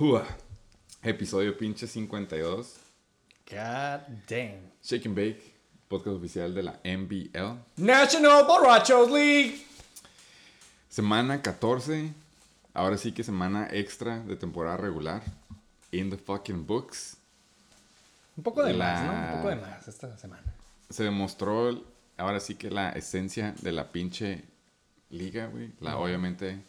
Ua. Episodio pinche 52. God damn. Shake and Bake, podcast oficial de la NBL. National Borrachos League. Semana 14. Ahora sí que semana extra de temporada regular. In the fucking books. Un poco de La- más, ¿no? Un poco de más esta semana. Se demostró ahora sí que la esencia de la pinche liga, güey. La obviamente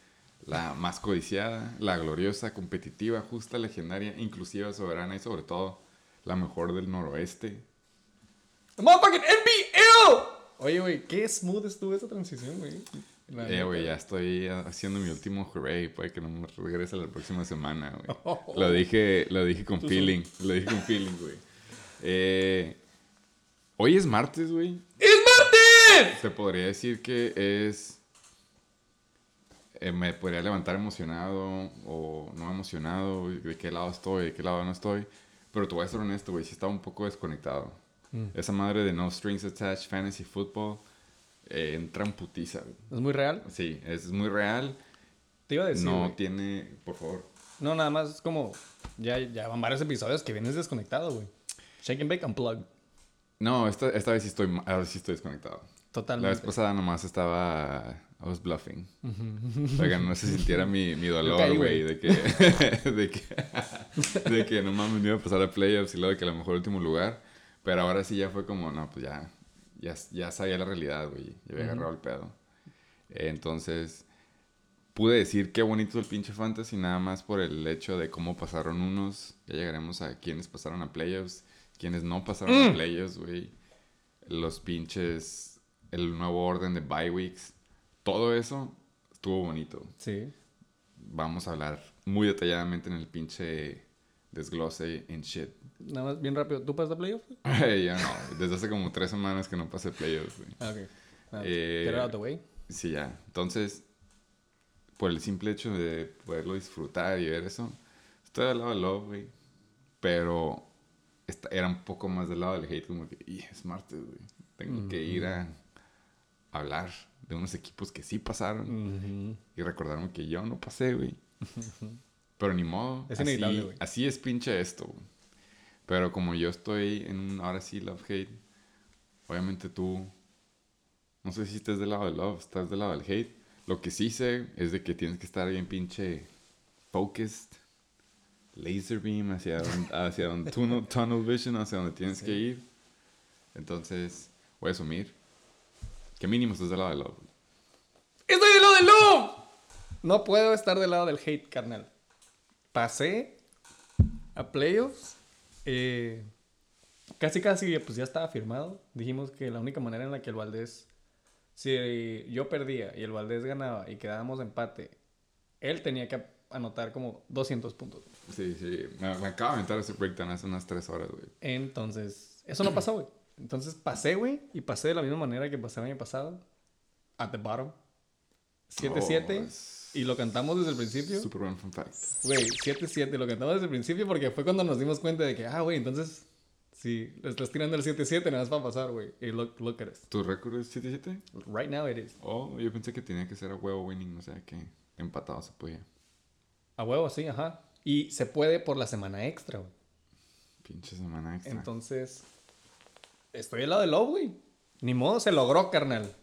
la más codiciada, la gloriosa, competitiva, justa, legendaria, inclusiva, soberana y sobre todo la mejor del noroeste. The motherfucking NBL. Oye, güey, qué smooth estuvo esa transición, güey. Eh, güey, ya estoy haciendo mi último hooray. Puede que no me regrese la próxima semana, güey. Oh. Lo dije, lo dije con feeling. Lo dije con feeling, güey. Eh, hoy es martes, güey. ¡Es martes! Se podría decir que es. Eh, me podría levantar emocionado o no emocionado. De qué lado estoy, de qué lado no estoy. Pero te voy a ser honesto, güey. Sí estaba un poco desconectado. Mm. Esa madre de No Strings Attached Fantasy Football eh, entra en putiza, güey. ¿Es muy real? Sí, es muy real. Te iba a decir, no güey. tiene, por favor. No, nada más es como... Ya, ya van varios episodios que vienes desconectado, güey. Shake and Bake Unplugged. No, esta, esta vez sí estoy, ahora sí estoy desconectado. La vez Totalmente. pasada nomás estaba, I was bluffing. Para que no se sintiera mi, mi dolor, güey, de que, de que, de que no mames, me iba a pasar a playoffs y luego de que a lo mejor último lugar. Pero ahora sí ya fue como, no, pues ya, ya, ya sabía la realidad, güey. Ya había agarrado el pedo. Entonces, pude decir qué bonito el pinche fantasy, nada más por el hecho de cómo pasaron unos. Ya llegaremos a quienes pasaron a playoffs, quienes no pasaron a playoffs, güey. Los pinches, el nuevo orden de bye weeks. Todo eso estuvo bonito. Sí. Vamos a hablar muy detalladamente en el pinche desglose en shit. Nada más, bien rápido. ¿Tú pasas a playoff? Ay, ya no, desde hace como tres semanas que no pasé playoffs, güey. Ah, ok. Eh, Get out the way. Sí, ya. Entonces, por el simple hecho de poderlo disfrutar y ver eso, estoy del lado del love, güey. Pero esta- era un poco más del lado del hate, como que, "Y, es martes, güey. Tengo que ir a hablar de unos equipos que sí pasaron Ujú. y recordarme que yo no pasé, güey. Pero ni modo. Es así- inevitable, güey. Así es pinche esto, güey. Pero como yo estoy en un, ahora sí, love-hate, obviamente tú, no sé si estés del lado del love, estás del lado del hate. Lo que sí sé es de que tienes que estar bien pinche focused, laser beam hacia donde, hacia donde tunnel, tunnel vision, hacia donde tienes que ir. Entonces, voy a asumir que mínimo estás del lado del love. ¡Estoy del lado del love! No puedo estar del lado del hate, carnal. Pasé a playoffs. eh, casi, casi, pues ya estaba firmado. Dijimos que la única manera en la que el Valdés, si yo perdía y el Valdés ganaba y quedábamos empate, él tenía que anotar como 200 puntos. Sí, sí. Me, me acabo de aventar ese breakdown hace unas tres horas, güey. Entonces, eso no pasó, güey. Entonces pasé, güey, y pasé de la misma manera que pasé el año pasado. At the bottom. 7-7. Oh, y lo cantamos desde el principio. Super buen fun fact. Güey, 7-7. Lo cantamos desde el principio porque fue cuando nos dimos cuenta de que, ah, güey, entonces, si le estás tirando el 7-7, nada más va a pasar, güey. Y look, look at us. ¿Tu récord es 7-7? Right now it is. Oh, yo pensé que tenía que ser a huevo winning, o sea que empatado se podía. A huevo, sí, ajá. Y se puede por la semana extra, güey. Pinche semana extra. Entonces, estoy al lado del love, güey. Ni modo, se logró, carnal.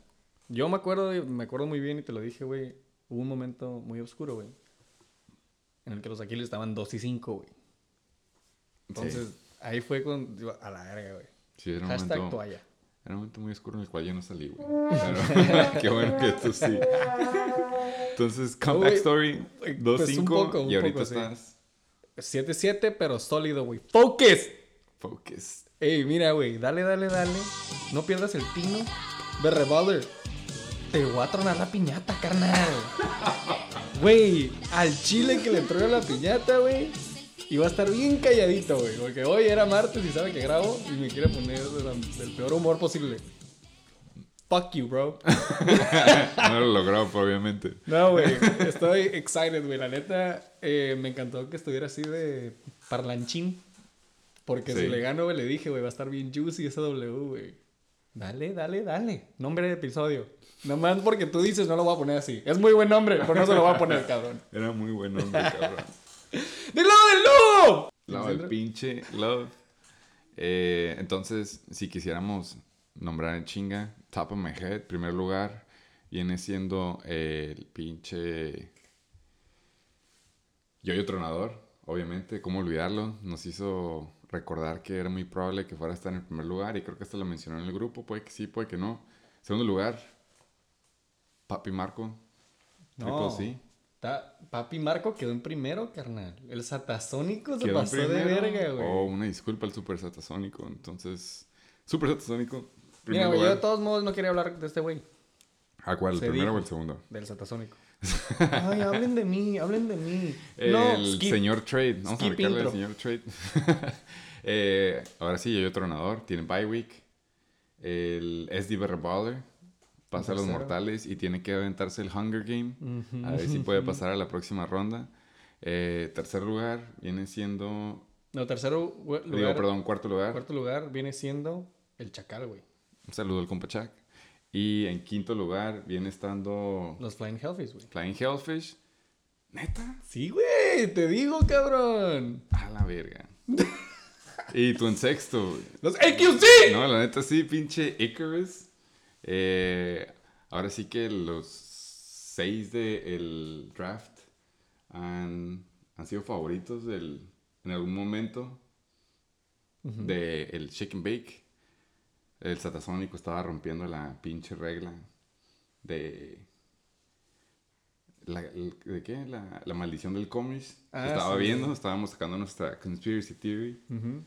Yo me acuerdo, me acuerdo muy bien y te lo dije, güey. Hubo un momento muy oscuro, güey. En el que los Aquiles estaban 2 y 5, güey. Entonces, ahí fue con. A la verga, güey. sí, era un, Hashtag momento, toalla. era un momento muy oscuro en el cual yo no salí, güey. Pero qué bueno que tú sí. Entonces, comeback story, pues, 2-5 un poco, un y ahorita poco, sí. estás 7-7, pero sólido, güey. ¡Focus! focused. Ey, mira, güey. Dale, dale, dale. No pierdas el tino. Ve, Revolver. Te voy a tronar la piñata, carnal. Güey, al chile que le truena la piñata, güey. Y va a estar bien calladito, güey. Porque hoy era martes y sabe que grabo y me quiere poner del, del peor humor posible. Fuck you, bro. No lo logró, obviamente. No, güey. Estoy excited, güey. La neta, eh, me encantó que estuviera así de parlanchín. Porque Sí. si le gano, güey, le dije, güey, va a estar bien juicy esa W, güey. Dale, dale, dale. Nombre de episodio. Nomás porque tú dices, no lo voy a poner así. Es muy buen nombre, pero no se lo voy a poner, cabrón. Era muy buen nombre, cabrón. ¡Del lado del lobo! Love, el pinche love. Eh, entonces, si quisiéramos nombrar en chinga, top of my head, primer lugar, viene siendo el pinche Yoyo Tronador, obviamente, ¿cómo olvidarlo? Nos hizo recordar que era muy probable que fuera a estar en el primer lugar y creo que esto lo mencionó en el grupo, puede que sí, puede que no. Segundo lugar, Papi Marco, No. Ta- Papi Marco quedó en primero, carnal. El satasónico se pasó de verga, güey. Oh, una disculpa al Super Satasónico. Entonces, Super Satasónico. Mira, güey, yo de todos modos no quería hablar de este güey, ¿A cuál? ¿El se primero dijo. o el segundo? del satasónico. Ay, hablen de mí, hablen de mí. El no, skip. señor Trade. Vamos a marcarle al señor Trade. Eh, ahora sí, yo Tronador. Tiene bye week. El SD Baller pasa a los mortales y tiene que aventarse el Hunger Game. A ver si puede pasar a la próxima ronda. Eh, tercer lugar viene siendo. No, tercero lugar, Digo, perdón, cuarto lugar. cuarto lugar viene siendo el chacal, güey. Un saludo al compa Chuck. Y en quinto lugar viene estando Los Flying Hellfish, güey. Flying Hellfish. ¿Neta? Sí, güey, te digo, cabrón. A la verga. y tú en sexto. güey. Los AQC. No, la neta sí, pinche Icarus. Eh, ahora sí que los seis del draft han, han sido favoritos del, en algún momento del Shake and Bake. El Satasónico estaba rompiendo la pinche regla de... La, ¿De qué? La, la maldición del cómics. Ah, estaba sí. viendo, estábamos sacando nuestra conspiracy theory. Ujú.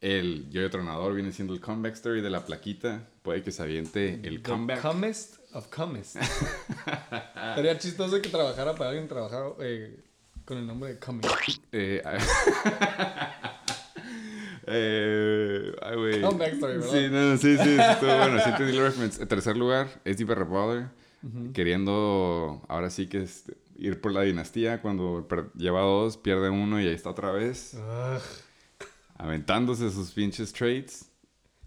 El Yoyo Tronador viene siendo el comeback story de la plaquita. Puede que se aviente el The comeback. Comest of Comest. Sería chistoso que trabajara para alguien trabajara eh, con el nombre de Comest. Eh, eh, ay, güey. Sí, no, no, sí, sí. estuvo bueno, sí entendí reference. En tercer lugar, es Deeper Revolver. Queriendo, ahora sí que es ir por la dinastía. Cuando lleva dos, pierde uno y ahí está otra vez. Ugh. Aventándose sus pinches trades.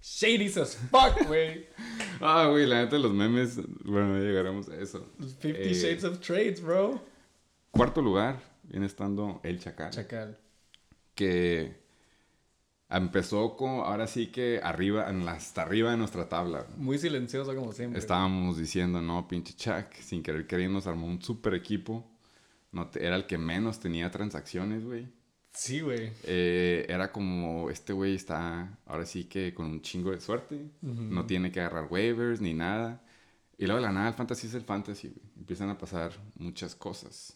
Shady as fuck, güey. Ah, güey, la neta de los memes. Bueno, ya llegaremos a eso. Los 50 Eh, Shades of Trades, bro. Cuarto lugar viene estando el Chacal. Chacal. que empezó con, ahora sí que arriba, en la- hasta arriba de nuestra tabla. Muy silencioso como siempre. Estábamos diciendo, no, pinche Chuck, sin querer queriendo, nos armó un super equipo. No te- era el que menos tenía transacciones, güey. Sí, güey. Eh, era como, este güey está, ahora sí que con un chingo de suerte. No tiene que agarrar waivers ni nada. Y luego de la nada, el fantasy es el fantasy, güey. Empiezan a pasar muchas cosas.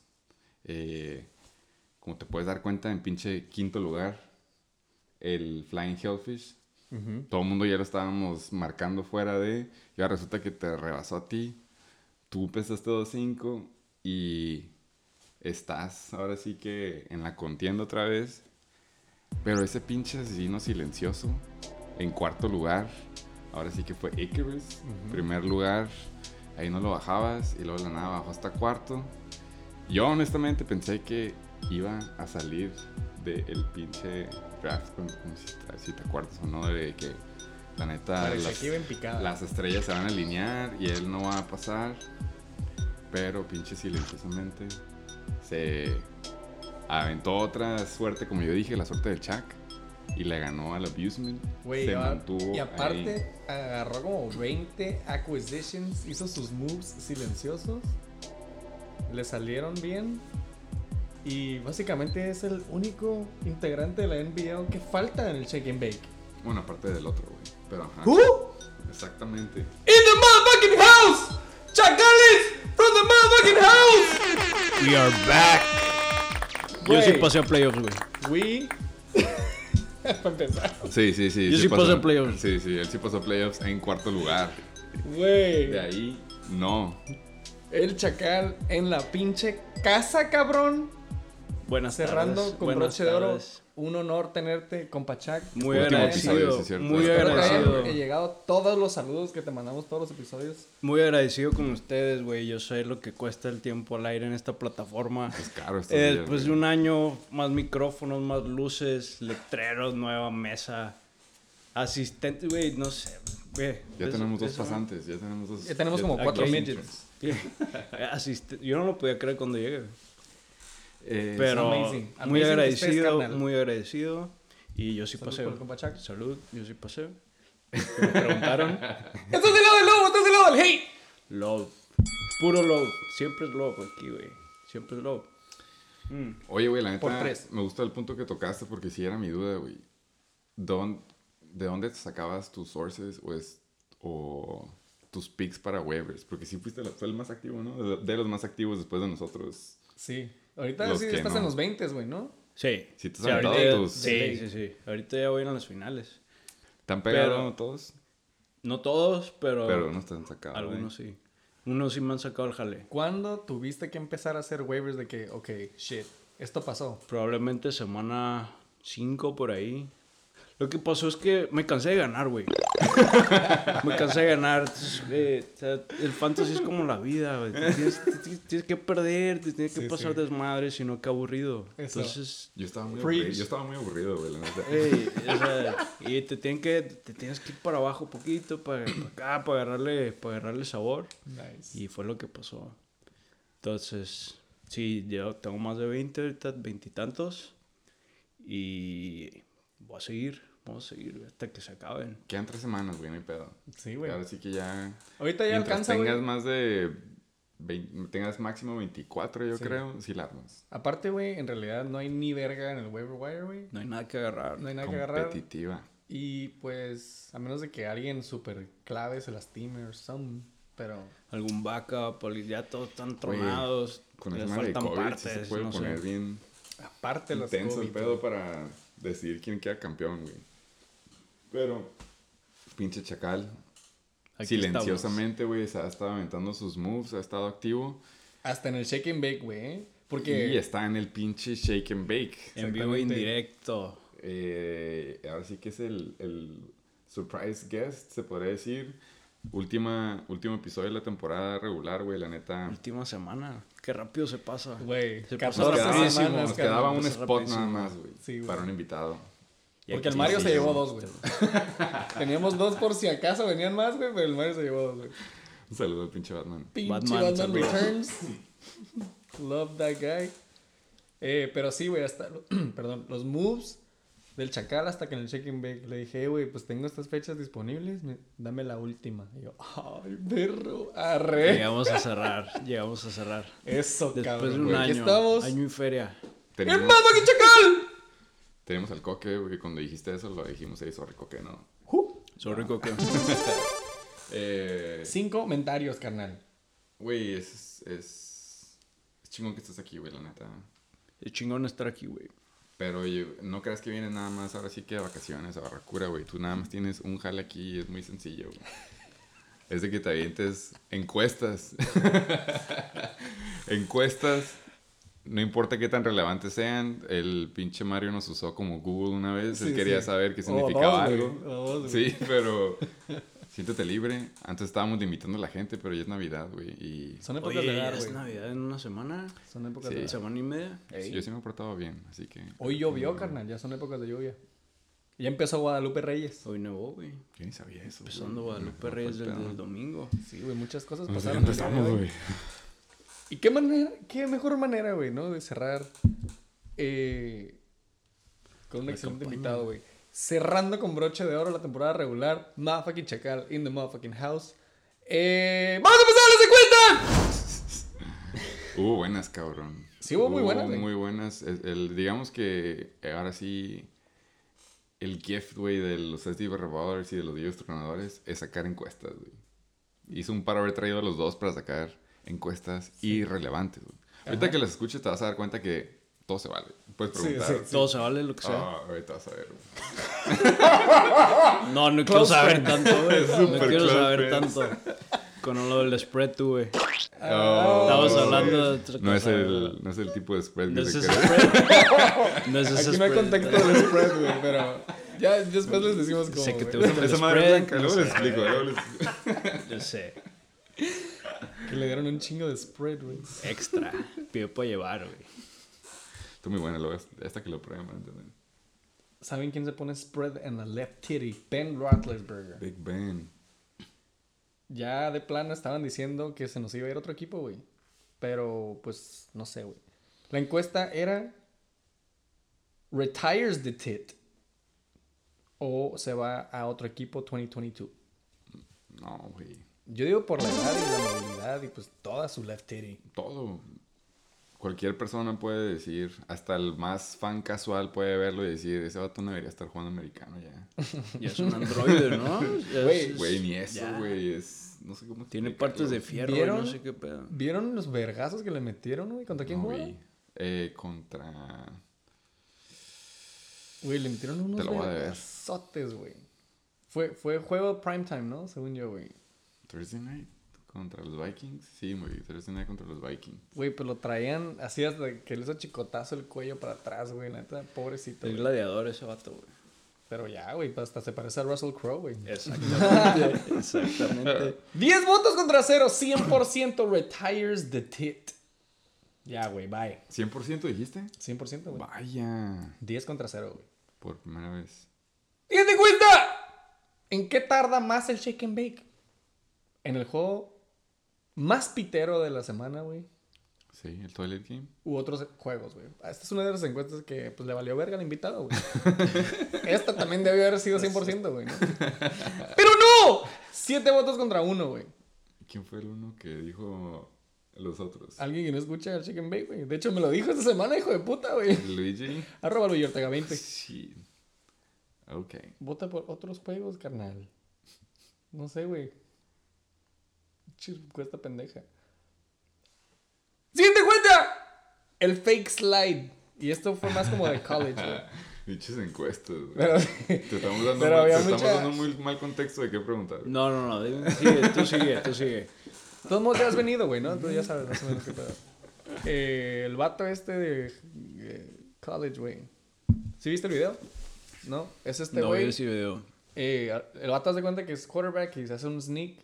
Eh, como te puedes dar cuenta, en pinche quinto lugar, el Flying Hellfish. Todo el mundo ya lo estábamos marcando fuera de. Y ahora resulta que te rebasó a ti. Tú pesaste 2.5 y estás ahora sí que en la contienda otra vez. Pero ese pinche asesino silencioso en cuarto lugar. Ahora sí que fue Icarus. Primer lugar. Ahí no lo bajabas y luego de la nada bajó hasta cuarto. Yo honestamente pensé que iba a salir del pinche draft, como, si, te- si te acuerdas o no, de que la neta las, las estrellas se van a alinear y él no va a pasar. Pero pinche silenciosamente se aventó otra suerte, como yo dije, la suerte del Chuck. Y le ganó al Abusement. Güey, se mantuvo y aparte ahí. agarró como 20 acquisitions, hizo sus moves silenciosos, le salieron bien y básicamente es el único integrante de la NBA que falta en el Shake and Bake. Bueno, aparte del otro, güey. Pero ajá. ¿Who? Exactamente. In the motherfucking house! ¡Chacales! ¡From the motherfucking house! We are back. Yo sí pasé a playoffs, güey. We. Para empezar. Sí, sí, sí. Yo sí pasé a playoffs. Sí, sí, él sí pasó a playoffs en cuarto lugar. De Güey. ahí, no. El chacal en la pinche casa, cabrón. Buenas Cerrando tardes. con buenas broche de oro. Un honor tenerte, compa Chuck. Muy Último agradecido. episodio, sí es cierto. muy Espero Espero que agradecido. hayan llegado todos los saludos que te mandamos todos los episodios. Muy agradecido con ustedes, güey. Yo sé lo que cuesta el tiempo al aire en esta plataforma. Es caro esto. Eh, después de un año, más micrófonos, más luces, letreros, nueva mesa. Asistente, güey, no sé. güey. Ya Eso- tenemos dos eso- pasantes, ya tenemos dos. Ya tenemos como ya- cuatro dos midgets. Asiste- Yo no lo podía creer cuando llegué. Eh, Pero amazing. muy Amazing agradecido, ustedes, carnal. muy agradecido. Y yo sí Salud pasé. por el. Salud, yo sí pasé. Me preguntaron. ¡Esto es del lado del lobo! ¡Esto es del lado del hate! Love. Puro love. Siempre es love aquí, güey. Siempre es love. Mm. Oye, güey, la neta, me gusta el punto que tocaste porque sí era mi duda, güey. ¿Dón- ¿De dónde te sacabas tus sources o, es, o tus picks para waivers? Porque sí fuiste fue el más activo, ¿no? De, de los más activos después de nosotros. Sí. Ahorita sí estás no. en los 20, güey, ¿no? Sí. Sí, te has Sí, ahorita, tus- sí, sí, sí. Ahorita ya voy a las finales. ¿Te han pegado Pero- todos? No todos, pero, Pero no te han sacado. algunos sí. Unos sí me han sacado el jale. ¿Cuándo tuviste que empezar a hacer waivers de que, ok, shit, esto pasó? Probablemente semana 5 por ahí. Lo que pasó es que me cansé de ganar, güey. me cansé de ganar. Entonces, eh, o sea, el fantasy es como la vida, güey. Tienes, tienes- tienes que perder, te tienes que Sí, pasar sí. desmadre, si no, qué aburrido. Eso. Entonces, Yo estaba muy aburrido. Yo estaba muy aburrido, güey, la neta. ey, o sea, y te, tienen que, te tienes que ir para abajo poquito, para, para acá, para agarrarle, para agarrarle sabor. Nice. Y fue lo que pasó. Entonces, sí, yo tengo más de 20 ahorita, 20 y tantos. Y voy a seguir, vamos a seguir güey, hasta que se acaben. Quedan tres semanas, güey, no hay pedo. Sí, güey. Ahora sí que ya. Ahorita ya mientras alcanza, tengas güey. más de. vein- tengas máximo 24, yo Sí. creo, sí la armas. Aparte, güey, en realidad no hay ni verga en el waiver wire, güey. No hay nada que agarrar. No hay nada que agarrar. Competitiva. Y pues, a menos de que alguien súper clave se lastime o something. Pero, Algún backup, ya todos están Oye, tronados. Con les el madre de faltan COVID sí se partes, puede no sé. poner bien aparte las intenso el COVID, pedo güey. para decidir quién queda campeón, güey. Pero, pinche chacal, Aquí silenciosamente, güey, se ha estado aventando sus moves, ha estado activo. Hasta en el shake and bake, güey. ¿eh? Porque. Y está en el pinche shake and bake. En vivo e Exactamente. indirecto. Eh, ahora sí que es el, el surprise guest, se podría decir. Última, último episodio de la temporada regular, güey, la neta. Última semana. Qué rápido se pasa. Güey, Se 14 pasó Nos quedaba, semanas, nos quedaba un spot rapidísimo. nada más, güey, Sí, para un invitado. Porque aquí el Mario sí, se sí, llevó sí. dos, güey. Teníamos dos por si acaso venían más, güey, pero el Mario se llevó dos, güey. Un saludo al pinche Batman. Pinche Batman. Returns. Love that guy. Eh, pero sí, güey, hasta, perdón, los moves del Chacal hasta que en el check and bake le dije, "Eh, güey, pues tengo estas fechas disponibles, me- dame la última. Y yo, ay, perro, arre. Llegamos a cerrar, llegamos a cerrar. Eso, Después cabrón. de un. Aquí año, estamos. año y feria. Tenemos, ¡Es más, fucking Chacal! Tenemos al coque, güey, cuando dijiste eso lo dijimos ahí, sorry, coque, no. Sorry, Coque. Eh, Cinco comentarios, carnal. Güey, es, es, es chingón que estés aquí, güey, la neta. Es chingón estar aquí, güey. Pero yo- no creas que vienes nada más ahora sí que de vacaciones a Barracura, güey. Tú nada más tienes un jale aquí y es muy sencillo, güey. Es de que te avientes encuestas. encuestas. No importa qué tan relevantes sean. El pinche Mario nos usó como Google una vez. Él Sí, quería sí. saber qué O significaba güey, algo. Sí, pero siéntete libre. Antes estábamos limitando a la gente, pero ya es Navidad, güey. Y Son épocas Oye, de dar, es güey. Navidad en una semana. Son épocas Sí. de. Semana y media. sí, yo sí me he portado bien, así que... Hoy llovió, carnal, ya son épocas de lluvia. Ya empezó Guadalupe Reyes. Hoy nevó, güey. Yo ni sabía eso. Empezando güey. Guadalupe Reyes el desde el domingo. Sí, güey, muchas cosas pasaron. empezamos, güey. ¿Y qué manera, qué mejor manera, güey, ¿no? De cerrar eh, con un excelente invitado, güey. Cerrando con broche de oro la temporada regular. Motherfucking Chacal in the motherfucking house. Eh, ¡Vamos a empezar las encuestas! Hubo buenas, cabrón. Sí, hubo muy buenas, güey. Muy buenas. El, el- digamos que ahora sí, el gift, güey, de los SD Revolvers y de los Dios Tronadores es sacar encuestas, güey. Hizo un par haber traído a los dos para sacar encuestas irrelevantes, güey. Ahorita que las escuches te vas a dar cuenta que todo se vale. Puedes Sí, preguntar. sí, Todo se vale lo que sea. Ah, ahorita vas a ver. No, no quiero Close saber tanto, güey. No quiero saber friends. tanto. Con lo del spread, tú, güey. Oh, Estamos hablando de otra No es, cosa, el, no es el tipo de spread No que es se spread. No es ese Aquí no hay spread. contacto del spread, güey, pero ya después les decimos cómo. Sé que te gusta el Esa madre spread, blanca, no luego les explico, luego les- Yo sé. Que le dieron un chingo de spread, güey. Extra. Pido para llevar, güey. Está muy buena, luego esta que lo prueben entender. ¿Saben quién se pone spread en la left titty? Ben Roethlisberger. Big Ben. Ya de plano estaban diciendo que se nos iba a ir otro equipo, güey. Pero, pues, no sé, güey. La encuesta era... ¿Retires the tit? ¿O se va a otro equipo 2022? No, güey. Yo digo por la edad y la movilidad y pues toda su left titty. Todo. Cualquier persona puede decir, hasta el más fan casual puede verlo y decir, ese vato no debería estar jugando americano ya. Ya es un androide, ¿no? Güey, es- Güey, ni eso, güey. Es. No sé cómo. Tiene partes de fierro, y ¿Vieron? no sé qué pedo. ¿Vieron los vergazos que le metieron, güey? ¿Contra quién No vi. Eh, contra. Güey, le metieron unos vergazotes, güey. Fue, fue juego primetime, ¿no? Según yo, güey. Thursday night contra los Vikings. Sí, güey. Thursday night contra los Vikings. Güey, pues lo traían así hasta que le hizo chicotazo el cuello para atrás, güey. La neta, pobrecito. El güey. gladiador ese vato, güey. Pero ya, güey, pues hasta se parece a Russell Crowe, güey. Exactamente. Exactamente. 10 votos contra 0, 100% retires the tit. Ya, güey, bye. ¿100% dijiste? 100%, güey. Vaya. 10 contra 0, güey. Por primera vez. ¡Siguiente cuenta! ¿En qué tarda más el shake and bake? En el juego más pitero de la semana, güey. Sí, el Toilet Game. U otros juegos, güey. Esta es una de las encuestas que pues, le valió verga al invitado, güey. Esta también debió haber sido 100%, güey. ¿no? ¡Pero no! 7 votos contra 1, güey. ¿Quién fue el uno que dijo los otros? Alguien que no escucha el Chicken Bake, güey. De hecho, me lo dijo esta semana, hijo de puta, güey. Luigi. Arroba Luis Ortega 20. Sí. Ok. Vota por otros juegos, carnal. No sé, güey. Chis, Cuesta pendeja. ¡Siguiente cuenta! El fake slide. Y esto fue más como de college, güey. Dichas encuestas. güey. Pero Te estamos dando, Pero mal, había te estamos mucha- dando muy mal contexto de qué preguntar. No, no, no. Sigue, tú sigue, tú sigue. de todos modos ya has venido, güey, ¿no? Tú ya sabes más o menos qué pedo. Eh, el vato este de eh, college, güey. ¿Sí viste el video? ¿No? Es este no güey. vi ese video. Eh, el vato hace cuenta que es quarterback y se hace un sneak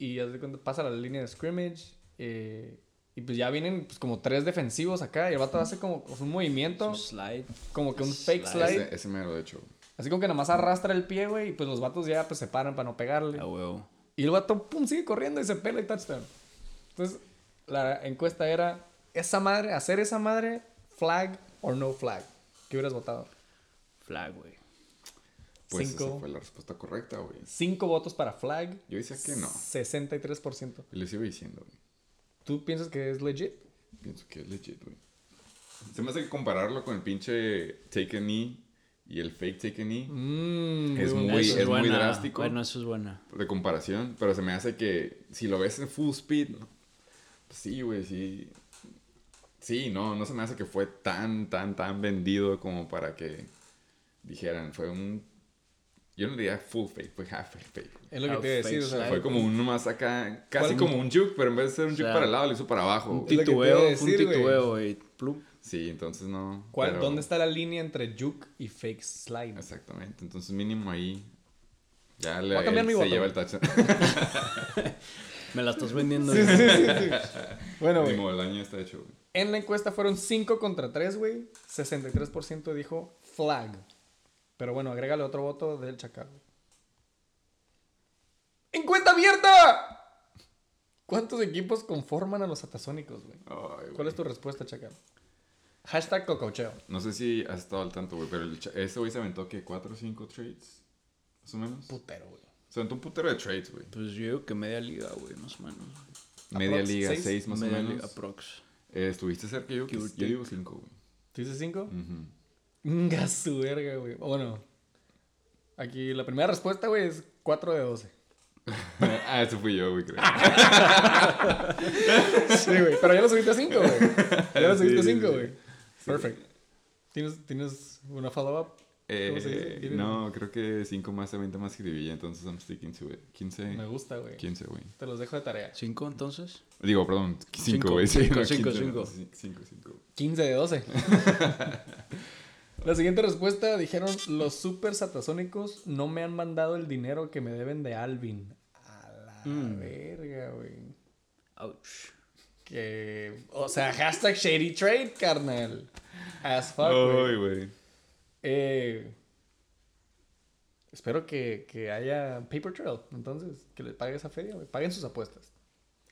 y hace cuenta, pasa la línea de scrimmage eh, y pues ya vienen pues, como tres defensivos acá y el vato hace como un movimiento, Su slide. como que un fake Slide. Ese, ese mero, de hecho. así como que nada más arrastra el pie, güey, y pues los vatos ya pues se paran para no pegarle. Huevo. Y el vato, pum, sigue corriendo y se pela y touchdown. Entonces, la encuesta era, esa madre, hacer esa madre, flag or no flag. ¿Qué hubieras votado? Flag, güey. Pues Cinco. esa fue la respuesta correcta, güey. Cinco votos para flag, Yo decía que no. 63%. Y les iba diciendo, güey. ¿Tú piensas que es legit? Pienso que es legit, güey. Se me hace que compararlo con el pinche Take a Knee y el fake Take a Knee Mm, Es muy- punto. es muy drástico. Bueno, eso es buena. de comparación, pero se me hace que si lo ves en full speed, ¿no? pues sí, güey, sí. Sí, no, no se me hace que fue tan, tan, tan vendido como para que dijeran, fue un... Yo no diría full fake, fue half fake. Es lo que te iba a decir. O sea. Fue como uno más acá, casi como un juke, pero en vez de ser un O juke sea, para el lado, lo hizo para abajo. Un titubeo, un titubeo, güey. Plum. Sí, entonces no. ¿cuál- pero- ¿Dónde está la línea entre juke y fake slide? Exactamente, entonces mínimo ahí ya le, Voy a cambiar mi se voto. lleva el touchdown. Me la estás vendiendo. Sí, güey. sí, sí, sí. Bueno, güey. Mínimo el daño está hecho, güey. En la encuesta fueron 5 contra 3, güey. 63% dijo flag. Pero bueno, agrégale otro voto del Chacal. ¡Encuesta abierta! ¿Cuántos equipos conforman a los atasónicos, güey? Ay. ¿Cuál es tu respuesta, Chacal? Hashtag cococheo. No sé si has estado al tanto, güey, pero el ese güey se aventó que 4 o 5 trades, más o menos. Putero, güey. Se aventó un putero de trades, güey. Pues yo digo que media liga, güey, más o menos. Media Aprox, liga, seis. 6 más media o liga, menos. aprox. Eh, estuviste cerca, yo, or yo digo 5, güey. ¿Tú dices 5? Ujú. Nga su verga, güey. Bueno, aquí la primera respuesta, güey, es 4 de 12. ah, ese fui yo, güey, creo. Sí, güey. Pero ya lo subiste a 5, güey. Ya lo Sí, subiste a sí, 5, sí. güey. Perfect. ¿Tienes, ¿Tienes una follow-up? Eh, no, creo que 5 más se avienta más jiribilla, entonces I'm sticking to it. 15, Me gusta, güey. 15, güey. Te los dejo de tarea. ¿Cinco entonces? Digo, perdón, 5, Cinco, güey. Sí, cinco, no, cinco, 15, cinco. 5, 5. 15 de 12. La siguiente respuesta dijeron: Los super satasónicos no me han mandado el dinero que me deben de Alvin. A la Mm. verga, güey. Ouch. Que. O sea, hashtag shady trade, carnal. As fuck, güey. Ay, güey. Eh, Espero que, que haya paper trail. Entonces, que le pague esa feria, güey. Paguen sus apuestas.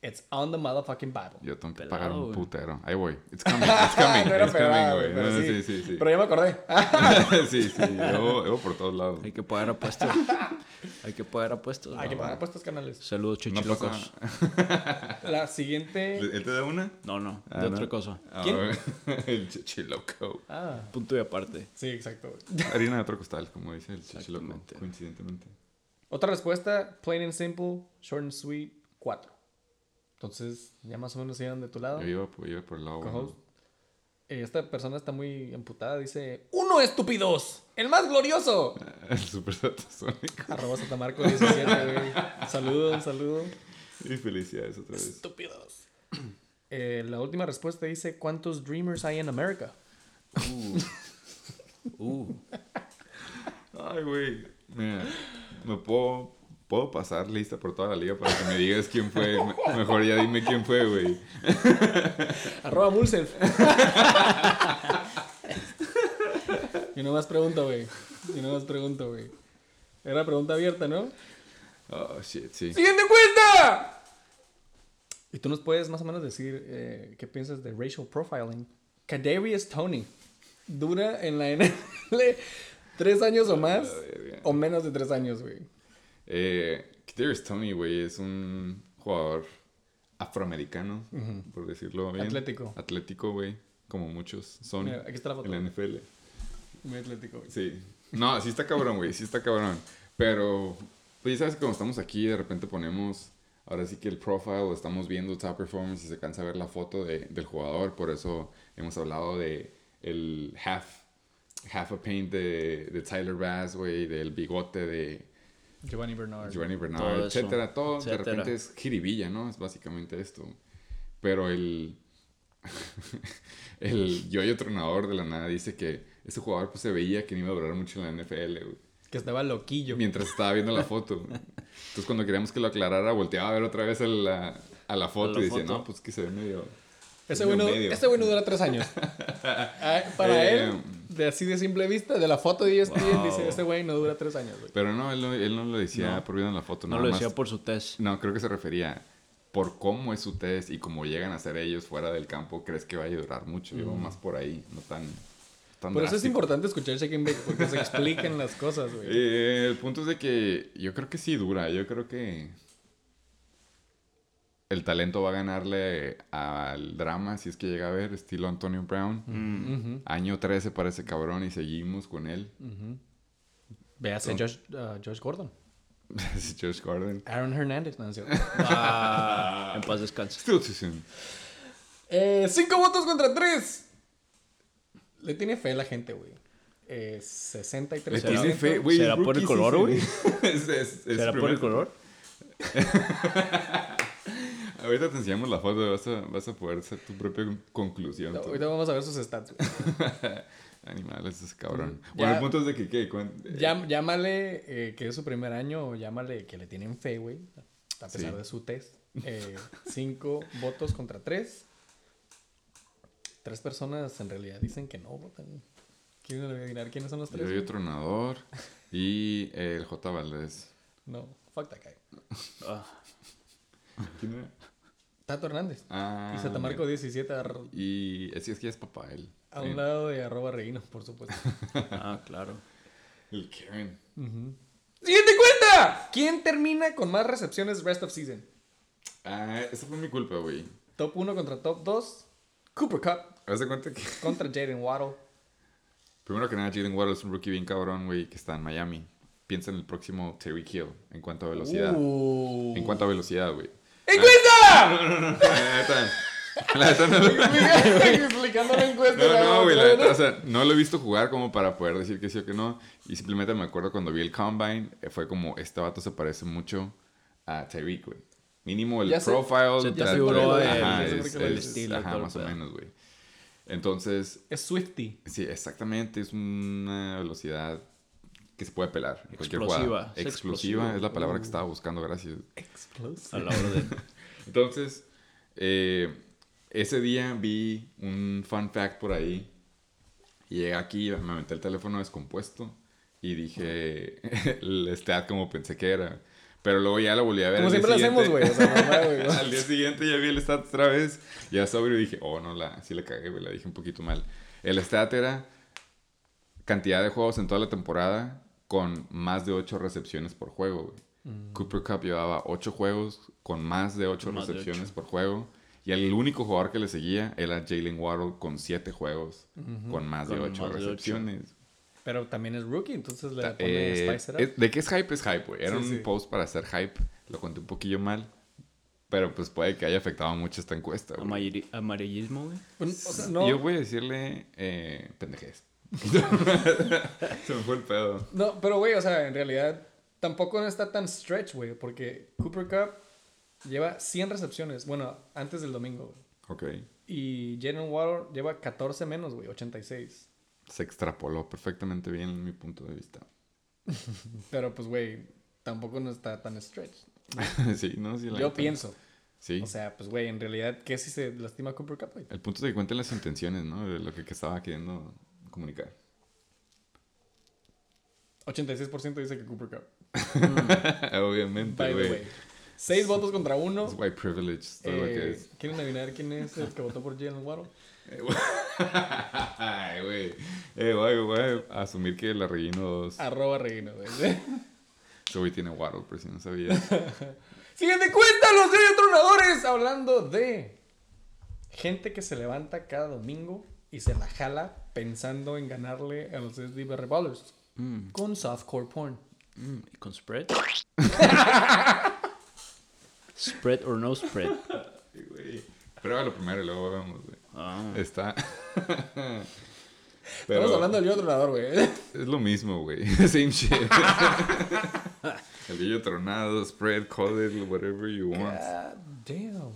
It's on the motherfucking Bible. Yo tengo que Pelado, pagar un putero. Ahí voy. It's coming, it's coming, no it's coming, güey. pero No, no, sí. sí, sí, sí. Pero ya me acordé. sí, sí. Yo, yo por todos lados. Hay que pagar apuestas. Hay que pagar apuestas. Hay que pagar apuestas canales. Saludos, chichilocos. La siguiente. ¿Él te da una? No, no, Ah, de ¿no? otra cosa. Ah, ¿Quién? El chichiloco. Ah, Punto y aparte. sí, exacto. Harina de otro costal, como dice el chichiloco. Coincidentemente. Otra respuesta, plain and simple, short and sweet, 4. Entonces, ya más o menos iban de tu lado. Yo iba, por- iba por el lado. Bueno. Eh, Esta persona está muy emputada. Dice: ¡Uno estúpidos! ¡El más glorioso! El super satasónico. Arroba Satamarco 17, güey. Saludo, un saludo. Y felicidades otra vez. Estúpidos. Eh, la última respuesta dice: ¿Cuántos Dreamers hay en América? Uh. Ay, güey. Mira, me puedo, puedo pasar lista por toda la liga para que me digas quién fue. Me- Mejor ya dime quién fue, güey. Arroba Mulself. y no más pregunto, güey. Y no más pregunto, güey. Era pregunta abierta, ¿no? Oh, shit, sí. ¡Siguiente encuesta! Y tú nos puedes más o menos decir eh, qué piensas de racial profiling. Kadarius Tony dura en la NFL tres años o más verga. o menos de tres años, güey. Eh, Kadarius Tony, güey, es un jugador afroamericano, por decirlo bien. Atlético. Atlético, güey. Como muchos son Mira, aquí está la foto. en la NFL. Muy atlético, güey. Sí. No, sí está cabrón, güey. Sí está cabrón. Pero, pues ya sabes que cuando estamos aquí, de repente ponemos. Ahora sí que el profile, estamos viendo top performance y se cansa ver la foto de- del jugador. Por eso hemos hablado de el half, half a paint de, de Tyler Bass, güey, del bigote de Giovanni Bernard. Giovanni Todo Bernard, eso, etcétera. Todo de etcétera. repente es jiribilla, ¿no? Es básicamente esto. Pero el. el yoyo tronador de la nada dice que ese jugador pues se veía que no iba a durar mucho en la NFL, güey. Que estaba loquillo. Mientras estaba viendo la foto. Entonces cuando queríamos que lo aclarara, volteaba a ver otra vez a la, a la foto la y decía, foto. no, pues que se ve medio. Ese medio güey no, medio". ese güey no dura tres años. Ah, Para Eh, él, de así de simple vista, de la foto de ESPN, Wow. dice, ese güey no dura tres años, güey. Pero no, él no, él no lo decía No. por viendo en la foto. No nada lo más. decía por su test. No, creo que se refería por cómo es su test y cómo llegan a ser ellos fuera del campo, crees que vaya a durar mucho. Yo más por ahí, no tan, tan Por eso es importante escuchar Shake and Bake, porque se explican las cosas, güey. Eh, el punto es de que yo creo que sí dura. Yo creo que el talento va a ganarle al drama si es que llega a ver, estilo Antonio Brown. Ujú, Año 13 para ese cabrón y seguimos con él. ujú. Véase Josh, uh, Josh Gordon. Josh Gordon. Aaron Hernández, no, es cierto. Ah, en paz descanse. Still too soon. Eh, cinco votos contra tres. Le tiene fe la gente, güey. Eh, 63%. Le ¿Será- tiene fe, güey. será por el color, güey? ¿Será por el color? Ahorita te enseñamos la foto, vas a, vas a poder hacer tu propia conclusión. No, ahorita vamos a ver sus stats. Animales, ese cabrón. Ya- Bueno, el punto es de que, ¿qué? Cuán- Llam- llámale eh, que es su primer año o llámale que le tienen fe, güey. A pesar Sí. de su test. Eh, cinco votos contra tres. Tres personas en realidad dicen que no votan. ¿Quieren adivinar quiénes son los tres? Yo güey? Tronador y el J. Valdés. No, fuck that guy. ¿Quién era? Tato Hernández. Ah, y Satamarco 17 ar- Y es que es que es papá él. a un lado de arroba reino, por supuesto. ah, claro. El Karen. ¡Siguiente cuenta! ¿Quién termina con más recepciones rest of season? Ah, esa fue mi culpa, güey. Top 1 contra top 2. Cooper Cup Haz de cuenta que, contra Jaden Waddle. primero que nada, Jalen Waddle es un rookie bien cabrón, güey, que está en Miami. Piensa en el próximo Terry Hill en cuanto a velocidad. Uh. En cuanto a velocidad, güey. ¡Encuesta! La neta, no lo- Explicando la encuesta. No, no, güey, la neta, o sea, no lo he visto jugar como para poder decir que sí o que no. Y simplemente me acuerdo cuando vi el Combine, eh, fue como, este vato se parece mucho a Tyreek, güey. Mínimo el profile. el- estilo ajá, más o menos, güey. Entonces, Es Swifty. sí, exactamente, es una velocidad que se puede pelar en cualquier Explosiva, jugada. es Explosiva es la palabra que Uh. estaba buscando, gracias. Explosive. A la orden. Entonces, eh, ese día vi un fun fact por ahí. Y llegué aquí, me aventé el teléfono descompuesto. y dije el stat como pensé que era. Pero luego ya lo volví a ver. Como siempre lo hacemos, güey. O sea. Al día siguiente ya vi el stat otra vez. Ya sobrio y dije, oh, no, la, sí la cagué, güey. La dije un poquito mal. El stat era cantidad de juegos en toda la temporada con más de 8 recepciones por juego, güey. Mm. Cooper Cup llevaba 8 juegos con más de 8 Más de recepciones por juego. Y el único jugador que le seguía era Jalen Waddle con 7 juegos con más de Con 8 más de ocho. recepciones. Pero también es rookie, entonces le Ta- ponen eh, Spice It Up. es- de qué es hype es hype, güey. Era Sí, un sí. post para hacer hype. Lo conté un poquillo mal. Pero pues puede que haya afectado mucho esta encuesta. güey. Amarillismo, güey. O sea, no, Yo voy a decirle eh, pendejez. Se me fue el pedo. no, pero güey, o sea, en realidad tampoco no está tan stretch, güey, porque Cooper Cup lleva 100 recepciones, bueno, antes del domingo, güey. Ok. Y Jalen Waddle lleva 14 menos, güey, 86. Se extrapoló perfectamente bien en mi punto de vista. Pero pues, güey, tampoco no está tan stretch. sí, no, sí. la Yo pienso. Sí. O sea, pues, güey, en realidad, ¿qué si se lastima Cooper Cup, güey? el punto es que cuenten las intenciones, ¿no? De lo que, que estaba queriendo comunicar. 86% dice que Cooper Cup. Obviamente, güey. 6 votos contra 1. Es white privilege, todo lo que Eh, es. ¿Quieren adivinar quién es el que votó por Jalen Waddle? Ay, güey. Eh, güey, güey. Asumir que la relleno 2. Arroba Reguino, güey. Güey tiene Waddle, por si no sabías. Siguiente cuenta, los de tronadores. Hablando de gente que se levanta cada domingo y se la jala pensando en ganarle a los SDB Ballers Mm, con softcore porn. mm, ¿y ¿Con spread? spread or no spread. Güey. Pruébalo primero y luego vemos, güey. Ah, Está. Estamos hablando del yo tronador, güey. Es lo mismo, güey. Same shit. El brillo tronado, spread, call it whatever you want. God damn.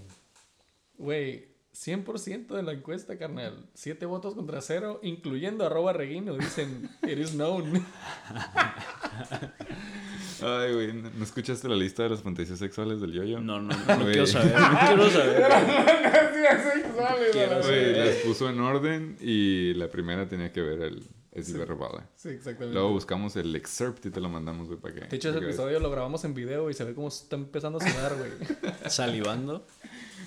Güey, 100% de la encuesta, carnal. 7 votos contra 0, incluyendo arroba Reguino. Dicen, it is known. Ay, güey. ¿No escuchaste la lista de las fantasías sexuales del yoyo? no, no, no, no Güey. quiero saber. No quiero saber. Quiero Güey, saber. las puso en orden y la primera tenía que ver el SB Rebala. Sí, exactamente. Luego buscamos el excerpt y te lo mandamos, güey, para que. De hecho, ese episodio lo grabamos en video y se ve cómo está empezando a sudar, güey. Salivando.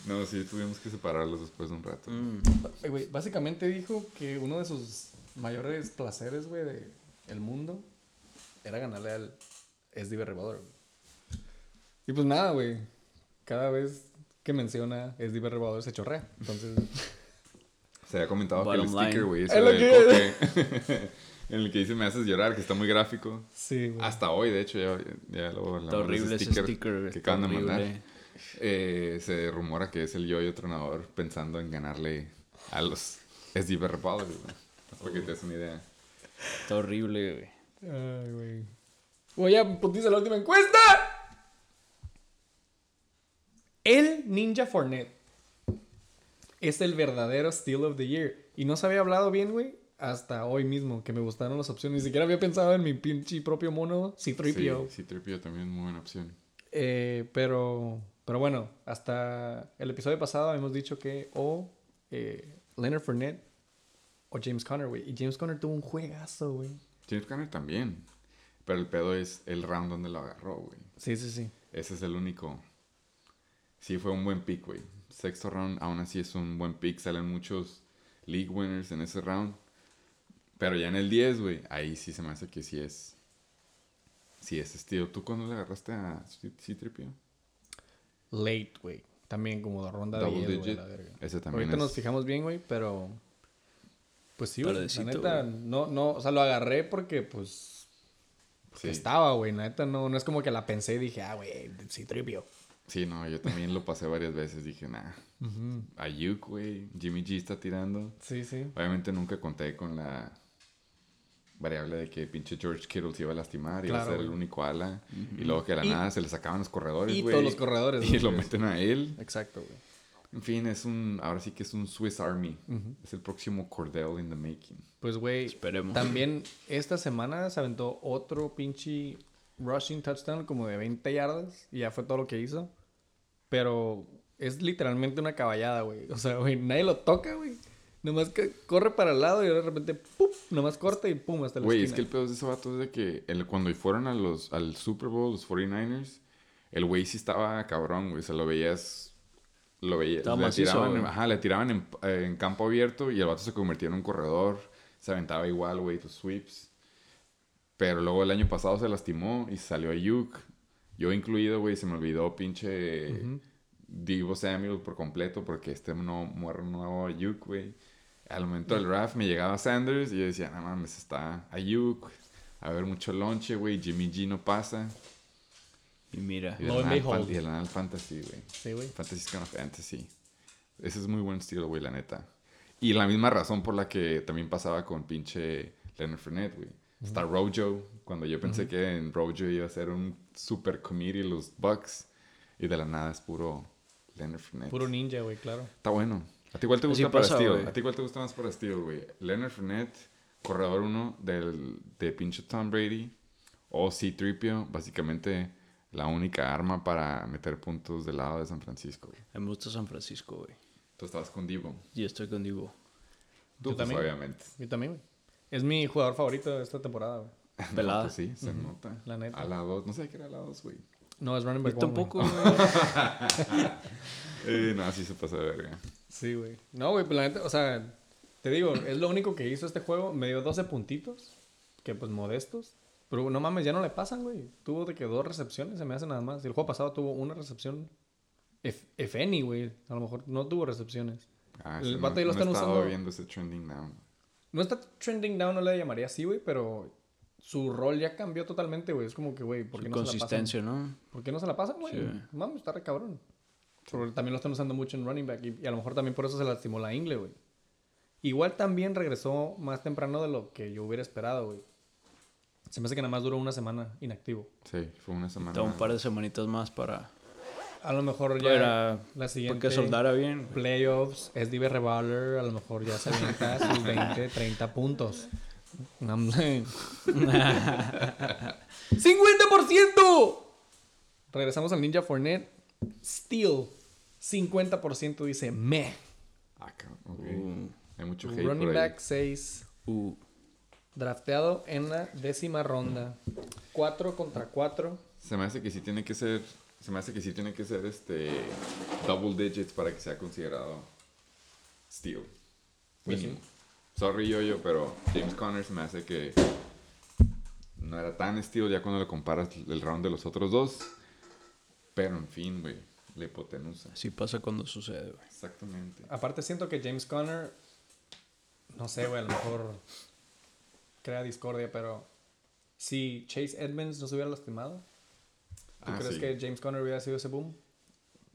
No, sí, tuvimos que separarlos después de un rato. Mm, güey, básicamente dijo que uno de sus mayores placeres, güey, de el mundo era ganarle al SDB Revolver, güey. Y pues nada, güey. Cada vez que menciona SDB Revolver se chorrea. Entonces, Se había comentado que el sticker, güey, Es ese del que- coque, en el que dice me haces llorar, que está muy gráfico. sí, güey. Hasta hoy, de hecho, ya, ya lo Está horrible ese sticker. que está acaban de mandar. Eh, se rumora que es el yo-yo tronador pensando en ganarle a los Rebels, güey. Para que te des una idea. Está horrible, güey. Ay, güey. Voy a putiza la última encuesta. El Ninja Fornet es el verdadero Steel of the Year. Y no se había hablado bien, güey, hasta hoy mismo, que me gustaron las opciones. Ni siquiera había pensado en mi pinche propio mono, C-3PO. Sí, sí, Tripio también es muy buena opción. Eh, pero, pero bueno, hasta el episodio pasado hemos dicho que o eh, Leonard Fournette o James Conner, güey. Y James Conner tuvo un juegazo, güey. James Conner también. Pero el pedo es el round donde lo agarró, güey. Sí, sí, sí. Ese es el único. Sí, fue un buen pick, güey. Sexto round, aún así es un buen pick. Salen muchos league winners en ese round. Pero ya en el 10, güey, ahí sí se me hace que sí es. Sí es estilo. ¿Tú cuándo le agarraste a C-Tripio? Late, güey. También como de ronda de Double 10, güey, digit. la verga. Ese también Ahorita es. nos fijamos bien, güey, pero... Pues sí, güey. La neta, no, no... O sea, lo agarré porque, pues... Sí. Estaba, güey. La neta, no, no es como que la pensé y dije, ah, güey, sí, tripio. Sí, no, yo también lo pasé varias veces. Dije, nah. Ayuk, güey. Jimmy G está tirando. Sí, sí. Obviamente nunca conté con la variable de que pinche George Kittle se iba a lastimar y iba a ser el único ala. Y luego que de la Y- nada se le sacaban los corredores, Y güey. todos los corredores. Y güey. lo meten a él. Exacto, güey. En fin, es un... Ahora sí que es un Swiss Army. Es el próximo Cordell in the making. Pues, güey, Esperemos. también esta semana se aventó otro pinche rushing touchdown como de 20 yardas y ya fue todo lo que hizo. Pero es literalmente una caballada, güey. O sea, güey, nadie lo toca, güey. Nomás que corre para el lado y de repente, ¡pum! Nomás corta y ¡pum! hasta la Güey, es que el pedo de ese vato es de que el, cuando fueron a los, al Super Bowl, los 49ers, el güey sí estaba cabrón, güey. O sea, lo veías. Lo veías. Estaba Le macizo, tiraban, ajá, le tiraban en, en campo abierto y el vato se convertía en un corredor. Se aventaba igual, güey, tus sweeps. Pero luego el año pasado se lastimó y salió a Yuk. Yo incluido, güey, se me olvidó pinche Divo Samuel por completo porque este no muere nuevo Ayuk, güey. Al momento del draft me llegaba Sanders y yo decía, no mames, está Ayuk. A ver, mucho lonche, güey. Jimmy G no pasa. Y mira. Y No en nada el el fantasy, güey. Sí, güey. Fantasy es kind of fantasy. Ese es muy buen estilo, güey, la neta. Y la misma razón por la que también pasaba con pinche Leonard Fournette, güey. Está Rojo, cuando yo pensé que en Rojo iba a ser un super committee los Bucks. Y de la nada es puro Leonard Fournette. Puro ninja, güey, claro. Está bueno. ¿A ti igual te gusta para pasa, estilo? güey. ¿A ti igual te gusta más para estilo, güey? Leonard Fournette, corredor 1 del, de pinche Tom Brady. O C-Tripio, básicamente la única arma para meter puntos del lado de San Francisco, güey. Me gusta San Francisco, güey. Tú estabas con Divo. Y estoy con Divo. Tú, Yo pues, también. obviamente. Yo también, güey. Es mi jugador favorito de esta temporada, güey. Pelada. No, pues sí, se nota. La neta. A la 2. No sé qué era la 2, güey. No, es running back tampoco, güey. Eh, no, sí se pasa de verga. Sí, güey. No, güey, pero la neta, o sea, te digo, es lo único que hizo este juego. Me dio 12 puntitos, que pues modestos. Pero no mames, ya no le pasan, güey. Tuvo de que dos recepciones, se me hace nada más. Y el juego pasado tuvo una recepción. If, if any, güey. A lo mejor no tuvo recepciones. Ah, El vato no, ahí lo no están usando. viendo ese trending down. No está trending down, no le llamaría así, güey, pero su rol ya cambió totalmente, güey. Es como que, güey, ¿por qué Su no se la pasan? consistencia, ¿no? ¿Por qué no se la pasan, güey? Sí. Mames, está re cabrón. Pero también lo están usando mucho en running back y, y a lo mejor también por eso se lastimó la ingle, güey. Igual también regresó más temprano de lo que yo hubiera esperado, güey. Se me hace que nada más duró una semana inactivo. Sí, fue una semana. Un par de semanitas más para, A lo mejor ya para, la siguiente para que soldara bien. playoffs es Dive Revolver, a lo mejor ya se avienta sus 20, 30 puntos. No, hombre. ¡50%! Regresamos al Ninja Fournette. Steel. 50% dice meh. Ah, ok. Uh, Hay mucho hate Running por ahí. back 6. uh. Drafteado en la décima ronda. 4 contra 4. Se me hace que sí tiene que ser. Se me hace que sí tiene que ser este. Double digits para que sea considerado. Steal. Pues Mínimo. Sorry yo, yo, pero James Conner se me hace que. No era tan steal ya cuando le comparas el round de los otros dos. Pero en fin, güey. La hipotenusa. Así pasa cuando sucede, güey. Exactamente. Aparte siento que James Conner, no sé, güey, a lo mejor crea discordia, pero si Chase Edmonds no se hubiera lastimado, ¿tú Ah, crees sí. que James Conner hubiera sido ese boom?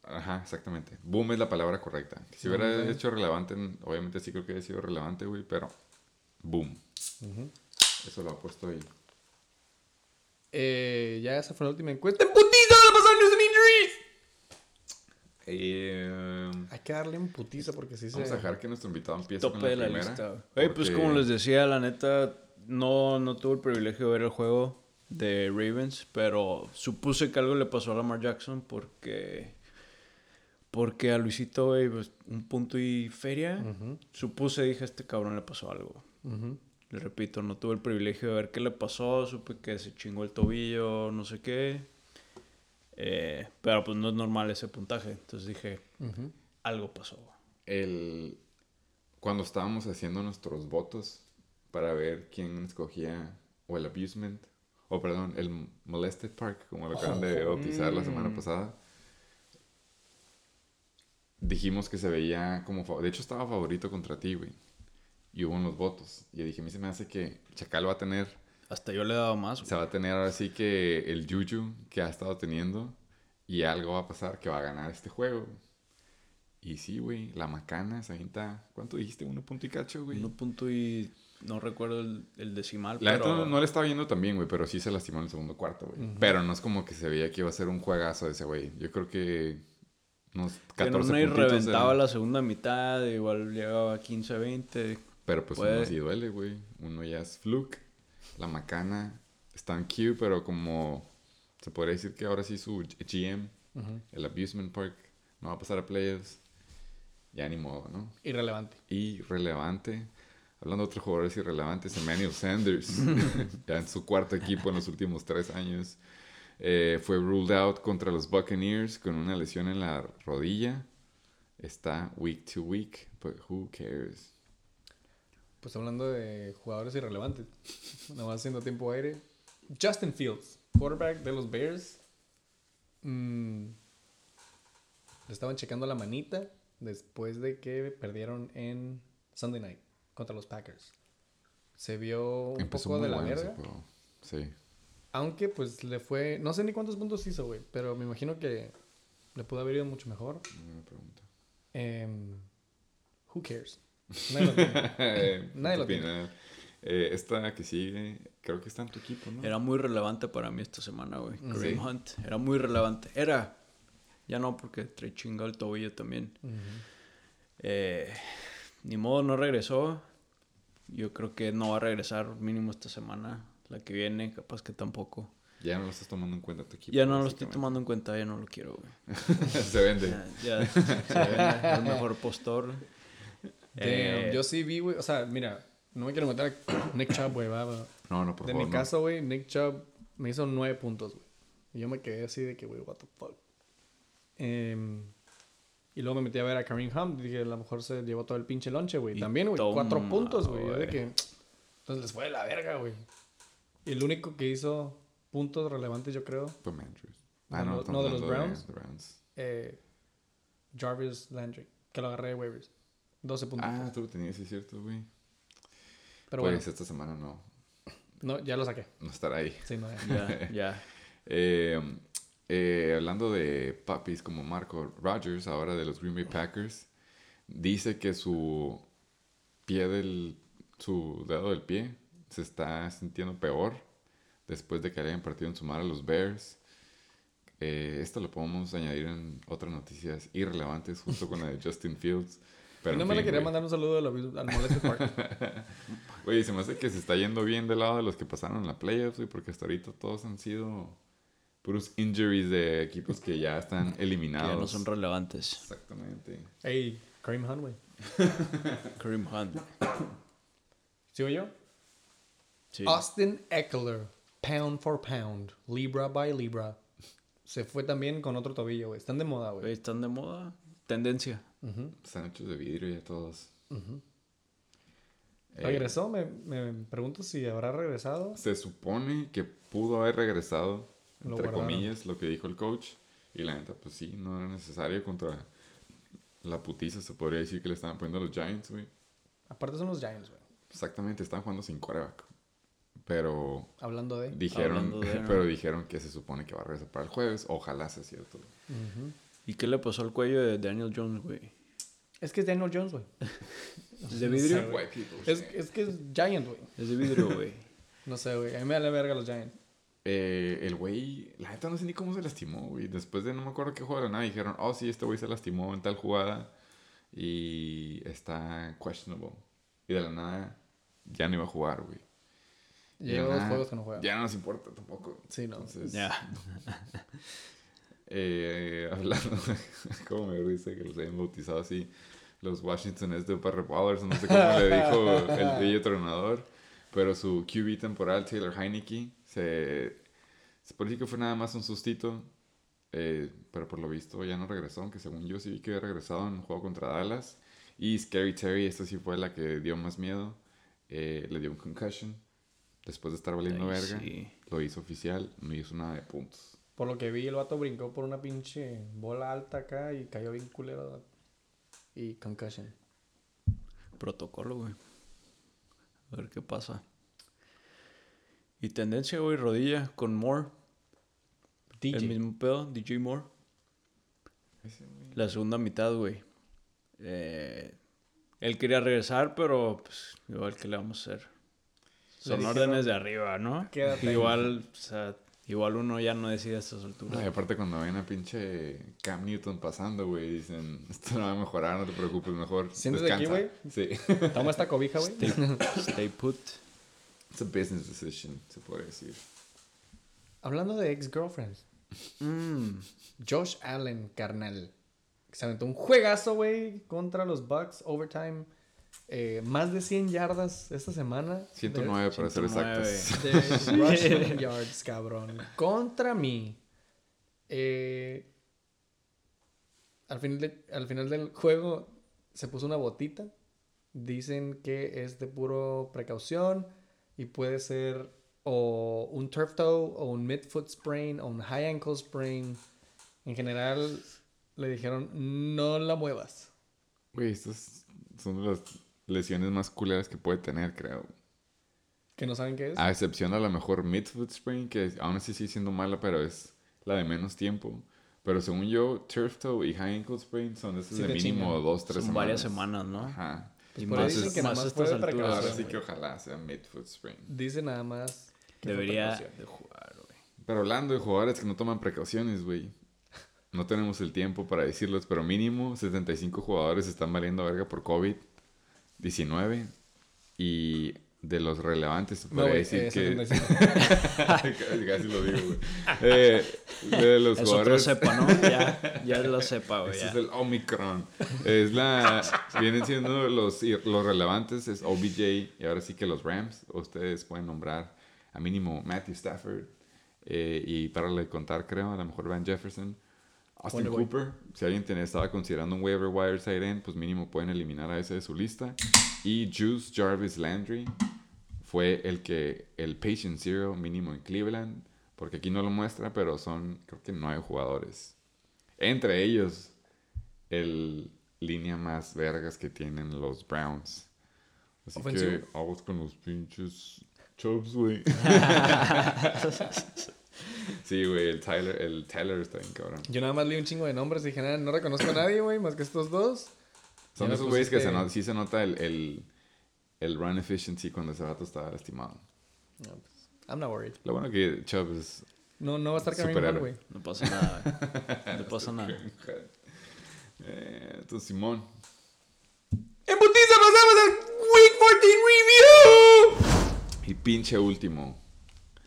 Ajá, exactamente. Boom es la palabra correcta. Si hubiera sí. hecho relevante, obviamente sí creo que hubiera sido relevante, güey, pero boom. Eso lo ha puesto ahí. Eh, ya esa fue la última encuesta. ¡En putiza van a pasar news and injuries! Eh, Hay que darle un putiza porque sí se... vamos a dejar que nuestro invitado empiece Tope con la de la primera. lista. Oye, pues como les decía, la neta, no, no tuve el privilegio de ver el juego de Ravens, pero supuse que algo le pasó a Lamar Jackson porque... Porque a Luisito, güey, pues, un punto y feria. Supuse, dije, a este cabrón le pasó algo. Le repito, no tuve el privilegio de ver qué le pasó, supe que se chingó el tobillo, no sé qué. Eh, pero pues no es normal ese puntaje. Entonces dije, algo pasó. el, cuando estábamos haciendo nuestros votos para ver quién escogía o el abusement, o perdón, el molested park, como lo acaban de bautizar la semana pasada, dijimos que se veía como... De hecho, estaba favorito contra ti, güey. Y hubo unos votos. Y dije, a mí se me hace que Chacal va a tener... Hasta yo le he dado más. Se va a tener ahora sí que el juju que ha estado teniendo. Y algo va a pasar que va a ganar este juego. Y sí, güey, la macana se avienta... ¿Cuánto dijiste? ¿Uno punto y cacho, güey? Uno punto y no recuerdo el, el decimal, La neta pero no, no le estaba viendo tan bien, güey, pero sí se lastimó en el segundo cuarto, güey. Pero no es como que se veía que iba a ser un juegazo de ese güey. Yo creo que unos que en 14 una y puntitos reventaba la segunda mitad, igual llegaba a 15, 20. Pero pues puede. uno sí duele, güey. Uno ya es fluke. La macana está en Q, pero como se podría decir que ahora sí su GM, el Abusement Park, no va a pasar a playoffs. ya ni modo, ¿no? Irrelevante. Irrelevante. Hablando de otros jugadores irrelevantes, Emmanuel Sanders, ya en su cuarto equipo en los últimos tres años, eh, fue ruled out contra los Buccaneers con una lesión en la rodilla. Está week to week, but who cares? Pues hablando de jugadores irrelevantes, nada más haciendo tiempo aire. Justin Fields, quarterback de los Bears. Mm, le estaban checando la manita después de que perdieron en Sunday night contra los Packers. Se vio un Empezó poco de la bueno verga. Sí. Aunque pues le fue. No sé ni cuántos puntos hizo, güey. Pero me imagino que le pudo haber ido mucho mejor. Buena pregunta. Em, who cares? Nadie lo tiene. Nadie lo tiene. Eh, esta que sigue, creo que está en tu equipo, ¿no? Era muy relevante para mí esta semana, güey. Mm. Kareem Sí. Hunt. Era muy relevante. Era. Ya no, porque trae chinga el tobillo también. Eh, ni modo, no regresó. Yo creo que no va a regresar mínimo esta semana. La que viene, capaz que tampoco. Ya no lo estás tomando en cuenta tu equipo. Ya no lo estoy tomando en cuenta, ya no lo quiero, güey. Se vende. Ya, ya se vende, el mejor postor. Damn, Eh, yo sí vi, güey. O sea, mira, no me quiero meter a Nick Chubb, güey. No, no, por De favor. mi no. caso, güey, Nick Chubb me hizo nueve puntos, güey. Y yo me quedé así de que, güey, what the fuck. Em, y luego me metí a ver a Kareem Hunt. Dije, a lo mejor se llevó todo el pinche lonche, güey. También, güey, cuatro puntos, güey. Yo de güey. que. Entonces les fue de la verga, güey. Y el único que hizo puntos relevantes, yo creo, Fue Andrews. No, Ah, no, no, de los Browns. de Browns. eh, Jarvis Landry, que lo agarré de waivers. 12 puntos. Ah, tú lo tenías, sí es cierto, güey. Pero pues bueno, esta semana no, no, ya lo saqué. no estará ahí. Sí, no, ya. ya, ya. Eh, eh, hablando de papis como Marco Rogers, ahora de los Green Bay Packers, dice que su pie del, su dedo del pie se está sintiendo peor después de que le hayan partido en su madre a los Bears. Eh, esto lo podemos añadir en otras noticias irrelevantes junto con la de Justin Fields. Pero no me le quería mandar un saludo al, al Molested Park. Oye, se me hace que se está yendo bien del lado de los que pasaron en la playoffs, güey, porque hasta ahorita todos han sido puros injuries de equipos que ya están Que eliminados. ya no son relevantes. Exactamente. Ey, Kareem Hunt, güey. Kareem Hunt. ¿Sigo yo? Sí. Austin Eckler, pound for pound, libra by libra. Se fue también con otro tobillo, güey. Están de moda, Güey. Están de moda. Tendencia. Ujú, Están hechos de vidrio ya todos. ujú. Eh, ¿Regresó? Me, me pregunto si habrá regresado. se supone que pudo haber regresado, Lo entre guardaron. comillas, lo que dijo el coach. Y la neta, pues sí, no era necesario contra la putiza, se podría decir que le estaban poniendo a los Giants, güey. Aparte son los Giants, güey. Exactamente, estaban jugando sin quarterback. Pero Hablando de... dijeron, Hablando de, ¿no? pero dijeron que se supone que va a regresar para el jueves. Ojalá sea cierto. Ujú. ¿Y qué le pasó al cuello de Daniel Jones, güey? Es que es Daniel Jones, güey. ¿Es de vidrio? sé, people Es, es que es Giant, güey. Es de vidrio, güey. No sé, güey. A mí me da la verga los Giants. Eh, el güey, la neta no sé ni cómo se lastimó, güey. Después de no me acuerdo qué juego de la nada, dijeron, oh sí, este güey se lastimó en tal jugada y está questionable. Y de la nada ya no iba a jugar, güey. Y dos nada, juegos que no juega. Ya no nos importa tampoco. Sí, no. Entonces, Ya. eh, hablando, como me risa que los hayan bautizado así, los Washington es de Parra Ballers, no sé cómo le dijo el bello tronador, pero su QB temporal, Taylor Heineke, se, se parece que fue nada más un sustito, eh, pero por lo visto ya no regresó, aunque según yo sí vi que había regresado en un juego contra Dallas. Y Scary Terry, esta sí fue la que dio más miedo, eh, le dio un concussion, después de estar valiendo Ay, verga, sí. lo hizo oficial, no hizo nada de puntos. Por lo que vi, el vato brincó por una pinche bola alta acá y cayó bien culero. Y concussion. Protocolo, güey. A ver qué pasa. Y tendencia, güey, rodilla con Moore. DJ. El mismo pedo, DJ Moore. Ese. La segunda mitad, güey. Eh, él quería regresar, pero pues igual que le vamos a hacer. Son dijeron, órdenes de arriba, ¿no? "Quédate ahí". Igual, o sea, igual uno ya no decide a estas alturas. No, y aparte cuando ven a pinche Cam Newton pasando, güey, dicen, esto no va a mejorar, no te preocupes, mejor Siéntate aquí, descansa". Sí. Toma esta cobija, güey. Stay, stay put. It's a business decision, se puede decir. Hablando de ex-girlfriends. Mm, Josh Allen, carnal. Se aventó un juegazo, güey, contra los Bucks, overtime. Eh, más de 100 yardas esta semana. 109 para ser 109. exactos. De, de rushing yards, cabrón. Contra mí. Eh, al, final de- al final del juego se puso una botita. Dicen que es de puro precaución y puede ser o un turf toe o un midfoot sprain o un high ankle sprain. En general le dijeron no la muevas. Güey, estas son las lesiones más culeras que puede tener, creo. Que no saben qué es. A excepción a lo mejor midfoot sprain, que aún así sigue siendo mala, pero es la de menos tiempo. Pero según yo, turf toe y high ankle sprain son de Sí mínimo chingan. dos, tres Son semanas. varias semanas, ¿no? Ajá. y por más, dicen es- que nada más más a estas fue de alturas. precaución. Ahora sí que ojalá sea midfoot sprain. Dice nada más. que Debería de jugar, güey. Pero hablando de jugadores que no toman precauciones, güey. No tenemos el tiempo para decirlos, pero mínimo 75 jugadores están valiendo verga por COVID-19. Y de los relevantes, No, podría decir eh, que... 75. casi, casi lo digo, güey. Eh, de los Es otro jugadores... cepa, ¿no? Ya, ya lo sepa, güey. Ese ya. es el Omicron. Es la. Vienen siendo los, los relevantes, es OBJ y ahora sí que los Rams. Ustedes pueden nombrar a mínimo Matthew Stafford. eh, y para le contar, creo, a lo mejor Van Jefferson. Austin Wonder Boy. Cooper. Si alguien tenía, estaba considerando un waiver wire side end, pues mínimo pueden eliminar a ese de su lista. Y Juice Jarvis Landry fue el que. El patient zero mínimo en Cleveland. Porque aquí no lo muestra, pero son creo que nueve jugadores. Entre ellos, el línea más vergas que tienen los Browns. Así Ofensivo. que aguas con los pinches Chubs, güey. sí, güey, el Tyler, el Tyler está bien cabrón. Yo nada más leí un chingo de nombres y dije, "Nada, no reconozco a nadie, güey, más que estos dos. Son me esos güeyes que se pusiste- no- sí se nota el, el, el run efficiency cuando ese vato estaba lastimado. No, pues, I'm not worried. Lo bueno que Chubb es... No, no va a estar. Hunt, güey. No pasa nada, güey. No pasa nada. Eh, entonces, Simón. ¡En putiza pasamos al Week 14 Review! Y pinche último.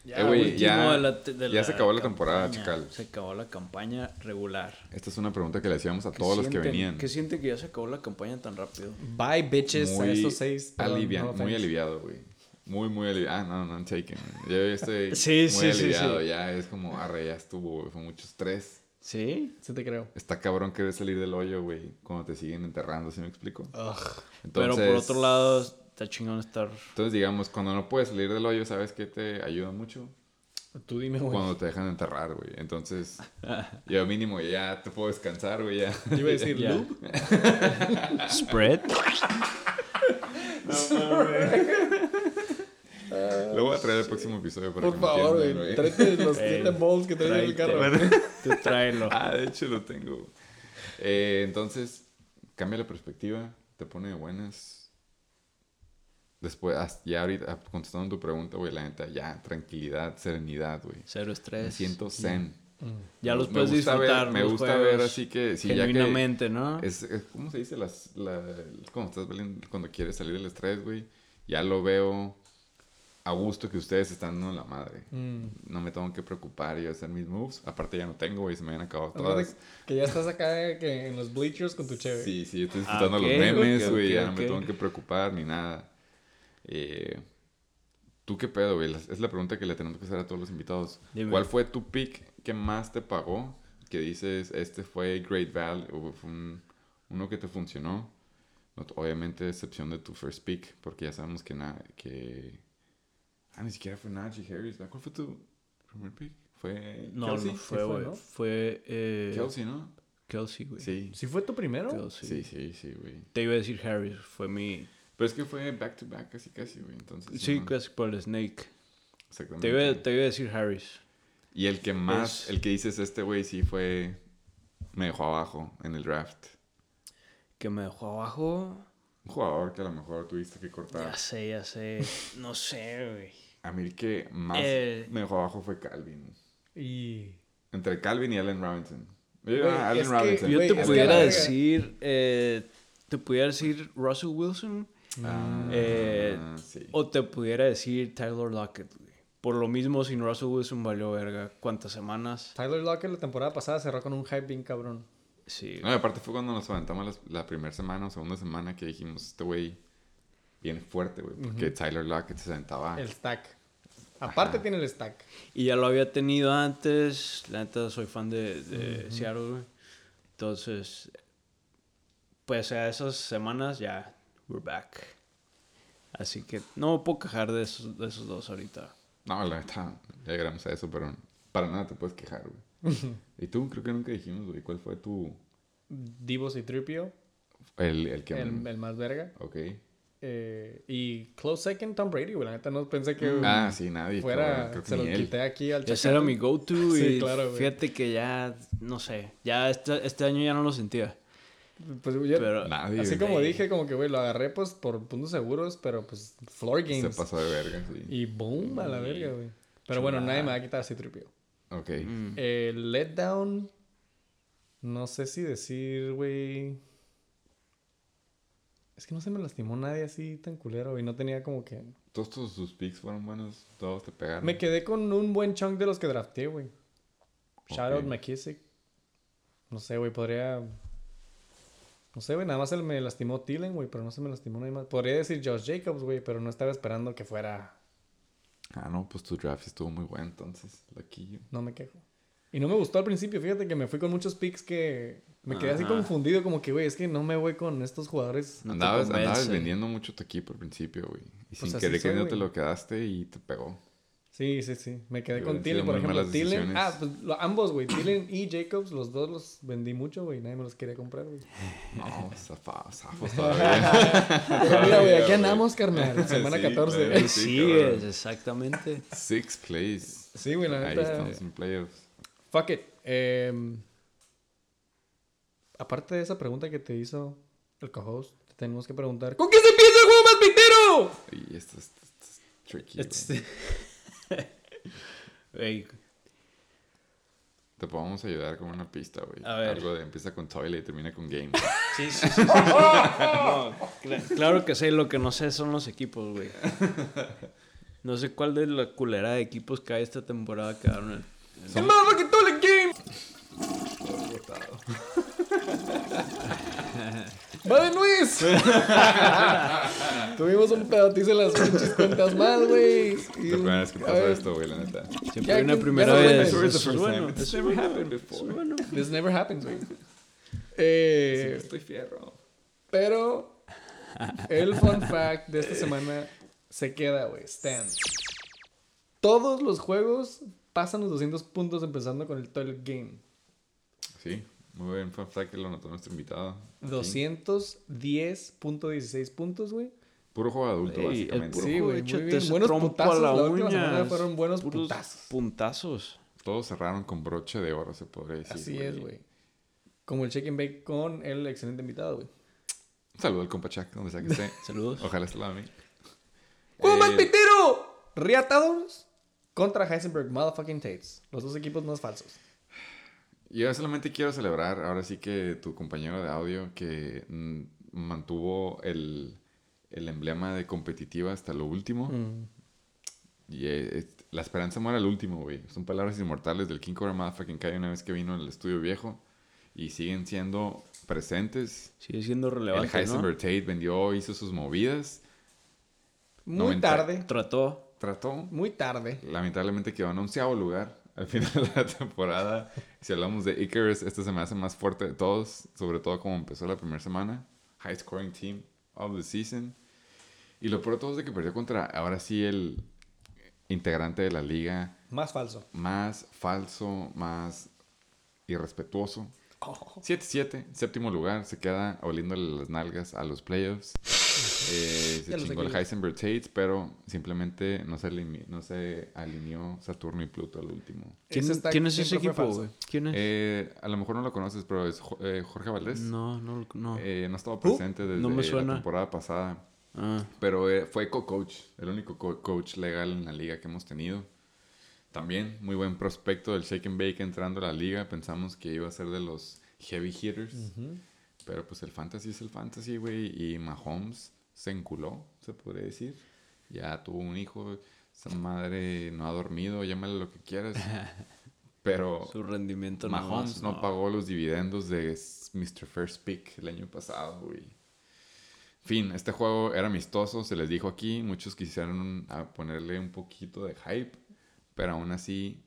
Ya, Eh, ya- de la te- de ya la se acabó la temporada, chacal. Se acabó la campaña regular. Esta es una pregunta que le hacíamos a ¿Qué todos los que venían. ¿Qué siente que ya se acabó la campaña tan rápido? Bye, bitches, a muy esos seis. perdón, alivia- no muy aliviado, güey. Muy, muy aliviado. Ah, no, no, I'm taken. Yo ya estoy Sí, muy sí, aliviado. sí. Ya es como, arre, ya estuvo, güey. Fue mucho estrés. ¿Sí? Sí te creo. Está cabrón querer salir del hoyo, güey. Cuando te siguen enterrando, ¿sí me explico? Ugh. Pero por otro lado, está chingón estar... Entonces, digamos, cuando no puedes salir del hoyo, ¿sabes qué te ayuda mucho? Tú dime, güey. Cuando te dejan enterrar, güey. Entonces, yo mínimo ya te puedo descansar, güey, ya. Yo iba a decir loop. ¿Spread? Lo voy a traer el próximo episodio para Por que favor, güey. Tráete los Ey, siete balls que traes en el carro. Tú tráelo. Ah, de hecho lo tengo. Eh, entonces, cambia la perspectiva, te pone de buenas. Después, hasta- ya ahorita, ah, contestando tu pregunta, güey, la neta, ya, tranquilidad, serenidad, güey. Cero estrés. Me siento zen. Ya los Me puedes ver- disfrutar. me gusta juegos ver así que, sí, ya que genuinamente, ¿no? es, es- ¿cómo se dice? Las, la, cuando, estás valiendo- cuando quieres salir del estrés, güey, ya lo veo a gusto que ustedes están dando la madre. Mm. No me tengo que preocupar y hacer mis moves. Aparte ya no tengo, güey, se me habían acabado todas. Que ya estás acá eh, que en los bleachers con tu cheve. Sí, sí, estoy Ah, disfrutando los memes, güey, ya no me tengo que preocupar ni nada. Eh, ¿Tú qué pedo, güey? Es la pregunta que le tenemos que hacer a todos los invitados. Dime. ¿Cuál fue tu pick que más te pagó? Que dices, este fue Great Value, o fue un- uno que te funcionó. No, obviamente, excepción de tu first pick, porque ya sabemos que nada, que... Ah, ni siquiera fue Najee Harris. ¿verdad? ¿Cuál fue tu primer pick? ¿Fue No, Kelsey? no fue, fue, güey. ¿no? Fue... Eh, Kelsey, ¿no? Kelsey, güey. Sí. ¿Sí fue tu primero? Kelsey. Sí, sí, sí, güey. Te iba a decir Harris. Fue mi... Pero es que fue back to back casi casi, güey. Entonces. Sí, no- casi por el Snake. Exactamente. Te iba, te iba a decir Harris. Y el que más, Es- el que dices este güey sí fue. Me dejó abajo en el draft. Que me dejó abajo. Un jugador que a lo mejor tuviste que cortar. Ya sé, ya sé. No sé, güey. A mí el que más Eh. me dejó abajo fue Calvin. Y... Entre Calvin y Allen Robinson. A Allen que- Robinson. Yo te pudiera decir... eh, te pudiera decir Russell Wilson. Ah, Eh, sí. O te pudiera decir Tyler Lockett, güey. Por lo mismo, sin Russell Wilson valió verga. ¿Cuántas semanas? Tyler Lockett la temporada pasada cerró con un hype bien cabrón. Sí. No, y aparte fue cuando nos aventamos las- la primera semana o segunda semana que dijimos, este güey viene fuerte, güey. Porque Tyler Lockett se sentaba. El stack. Aparte Ajá. tiene el stack. Y ya lo había tenido antes. La neta, soy fan de, de Seattle, güey. Entonces, pues a esas semanas ya, we're back. Así que no me puedo quejar de esos, de esos dos ahorita. No, la neta, ya llegamos a eso, pero para nada te puedes quejar, güey. y tú, creo que nunca dijimos, güey, ¿cuál fue tu... Divos y Tripio, El, el que... el, el más verga. Ok. Eh, y close second, Tom Brady, güey. La neta no pensé que Ah, sí, nadie. fuera. creo que se lo él. quité aquí al Ese era mi go-to Sí, y claro, güey. fíjate que ya, no sé, ya este, este año ya no lo sentía. Pues, yo- Pero Nadie, así güey. como dije, como que, güey, lo agarré pues por puntos seguros, pero pues floor Se games. pasó de verga, sí. Y boom, a la verga, güey. Pero bueno, nadie me va a quitar así tripio. Ok. mm, letdown. No sé si decir, güey. Es que no se me lastimó nadie así tan culero, güey. No tenía como que. Todos tus, tus picks fueron buenos, todos te pegaron. Me quedé con un buen chunk de los que drafté, güey. Shout out. McKissick. No sé, güey, podría. No sé, güey, nada más se me lastimó Tillen, güey, pero no se me lastimó nadie más. Podría decir Josh Jacobs, güey, pero no estaba esperando que fuera. Ah, no, pues tu draft estuvo muy bueno, entonces. Loquillo. No me quejo. Y no me gustó al principio, fíjate que me fui con muchos picks que me quedé así confundido, como que, güey, es que no me voy con estos jugadores. No andabas, andabas vendiendo mucho tu equipo al principio, güey. Y sin así querer soy, queriendo te lo quedaste y te pegó. Sí, sí, sí. Me quedé con Tillen, por ejemplo. Tillen. Ah, pues lo- ambos, güey. Tillen y Jacobs, los dos los vendí mucho, güey. Nadie me los quería comprar, güey. No, zafado, zafos todavía. Pero mira, güey, aquí andamos, carnal. Semana Sí, 14. claro. Ahí Sí, exactamente. Six plays. Sí, güey, la Ahí neta. estamos en playoffs. Fuck it. Em, aparte de esa pregunta que te hizo el co-host, te tenemos que preguntar: ¿Con qué se empieza el juego más pitero? Y esto es, esto es tricky. Este- güey. Ey, Te podemos ayudar con una pista, güey. A ver. Algo de empieza con toilet y termina con game. Sí, sí, sí. sí, sí. No, cla- claro que sé, lo que no sé son los equipos, güey. No sé cuál de la culera de equipos que hay esta temporada quedaron en... ¡El motherfucking toilet game! ¡Va de Luis! Tuvimos un pedotizo en las pinches cuentas más, güey. La primera vez que pasa esto, güey, la neta. Siempre Ya hay una primera vez. es never happened before. This never happens, güey. Eh, Estoy fierro. pero el fun fact de esta semana se queda, güey. Stand. Todos los juegos pasan los 200 puntos empezando con el toilet game. Sí, muy bien. Fun fact que lo notó nuestro invitado. aquí. 210.16 puntos, güey. Puro juego adulto, Ey, el básicamente. puro Sí, güey, échate muy bien. Buenos putazos, a la la última uña. semana fueron buenos Puros putazos. puntazos. Todos cerraron con broche de oro, se podría decir. Así es, güey. Como el check and bake con el excelente invitado, güey. Un saludo al compa Chuck, donde sea que esté. Saludos. Ojalá esté al lado de mí. ¡Juego más Eh, pitero! Reatados contra Heisenberg Motherfucking Tates. Los dos equipos más falsos. Yo solamente quiero celebrar, ahora sí que tu compañero de audio que mm, mantuvo el, el emblema de competitiva hasta lo último. Mm. Y eh, la esperanza muere al último, güey. Son palabras inmortales del King Cobra Motherfucking Kai una vez que vino al estudio viejo. Y siguen siendo presentes. Sigue siendo el relevante, ¿no? Heisenberg Tate vendió, hizo sus movidas. Muy 90. tarde. Trató. Trató. Muy tarde. Lamentablemente quedó en onceavo lugar al final de la temporada. Si hablamos de Icarus, este se me hace más fuerte de todos, sobre todo como empezó la primera semana. High scoring team of the season. Y lo peor de todo es de que perdió contra, ahora sí, el integrante de la liga Más falso. más falso, más irrespetuoso. Oh. 7-7, séptimo lugar, se queda oliéndole las nalgas a los playoffs. Eh, se chingó el. Heisenberg Tates, pero simplemente no se, alimi- no se alineó Saturno y Pluto al último. ¿Quién, está- quién es ese equipo, güey? ¿Quién es? Eh, a lo mejor no lo conoces, pero es eh, Jorge Valdés. no, no, no. Eh, no estaba presente desde no la temporada pasada. Ah, Pero eh, fue co-coach, el único co- coach legal en la liga que hemos tenido. También muy buen prospecto del Shake and Bake entrando a la liga. Pensamos que iba a ser de los heavy hitters. Pero pues el fantasy es el fantasy, güey. Y Mahomes se enculó, se podría decir. Ya tuvo un hijo. Esa madre no ha dormido, llámale lo que quieras. Pero Su rendimiento Mahomes más, no, pagó los dividendos de Mr. First Pick el año pasado, güey. Fin, este juego era amistoso, se les dijo aquí. Muchos quisieron ponerle un poquito de hype, pero aún así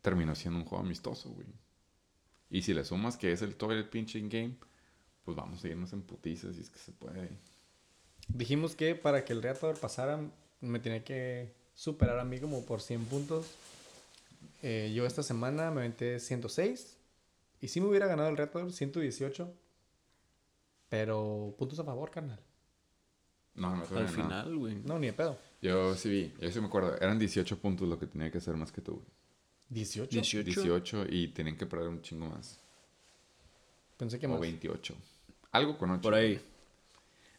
terminó siendo un juego amistoso, güey. Y si le sumas que es el toilet pinching game, pues vamos a irnos en putizas si es que se puede. Dijimos que para que el Reator pasara, me tenía que superar a mí como por 100 puntos. Eh, yo esta semana me aventé 106. Y sí me hubiera ganado el Reator, 118. Pero puntos a favor, carnal. No, no me Al suena nada. final, güey. No, ni de pedo. Yo sí vi, yo sí me acuerdo. Eran 18 puntos lo que tenía que hacer más que tú. güey. 18. 18. 18 y tenían que perder un chingo más. Pensé que O más. 28. Algo con 8. Por ahí.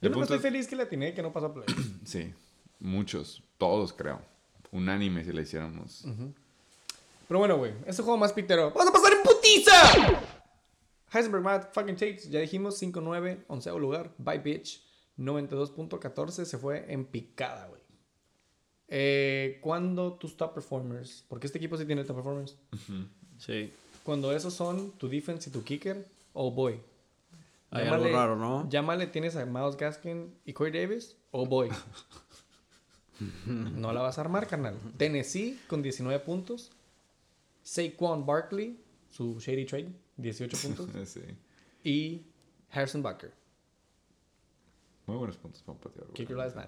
Yo no punto estoy es- feliz que le atiné que no pasó a play. Sí, muchos, todos creo. Unánime si le hiciéramos. Pero bueno, güey, este juego más pitero. ¡Vamos a pasar en putiza! Heisenberg Matt fucking Takes, ya dijimos 5-9, 11 lugar. Bye bitch, 92.14, se fue en picada, güey. Eh, cuando tus top performers, porque este equipo sí tiene top performers, Sí. cuando esos son tu defense y tu kicker, oh boy. Hay algo raro, ¿no? Llámale, tienes a Miles Gaskin y Corey Davis, oh boy. no la vas a armar, carnal. Tennessee con 19 puntos. Saquon Barkley, su shady trade, 18 puntos. sí. y Harrison Bucker, Muy buenos puntos para un pateador. Kicker Last Man,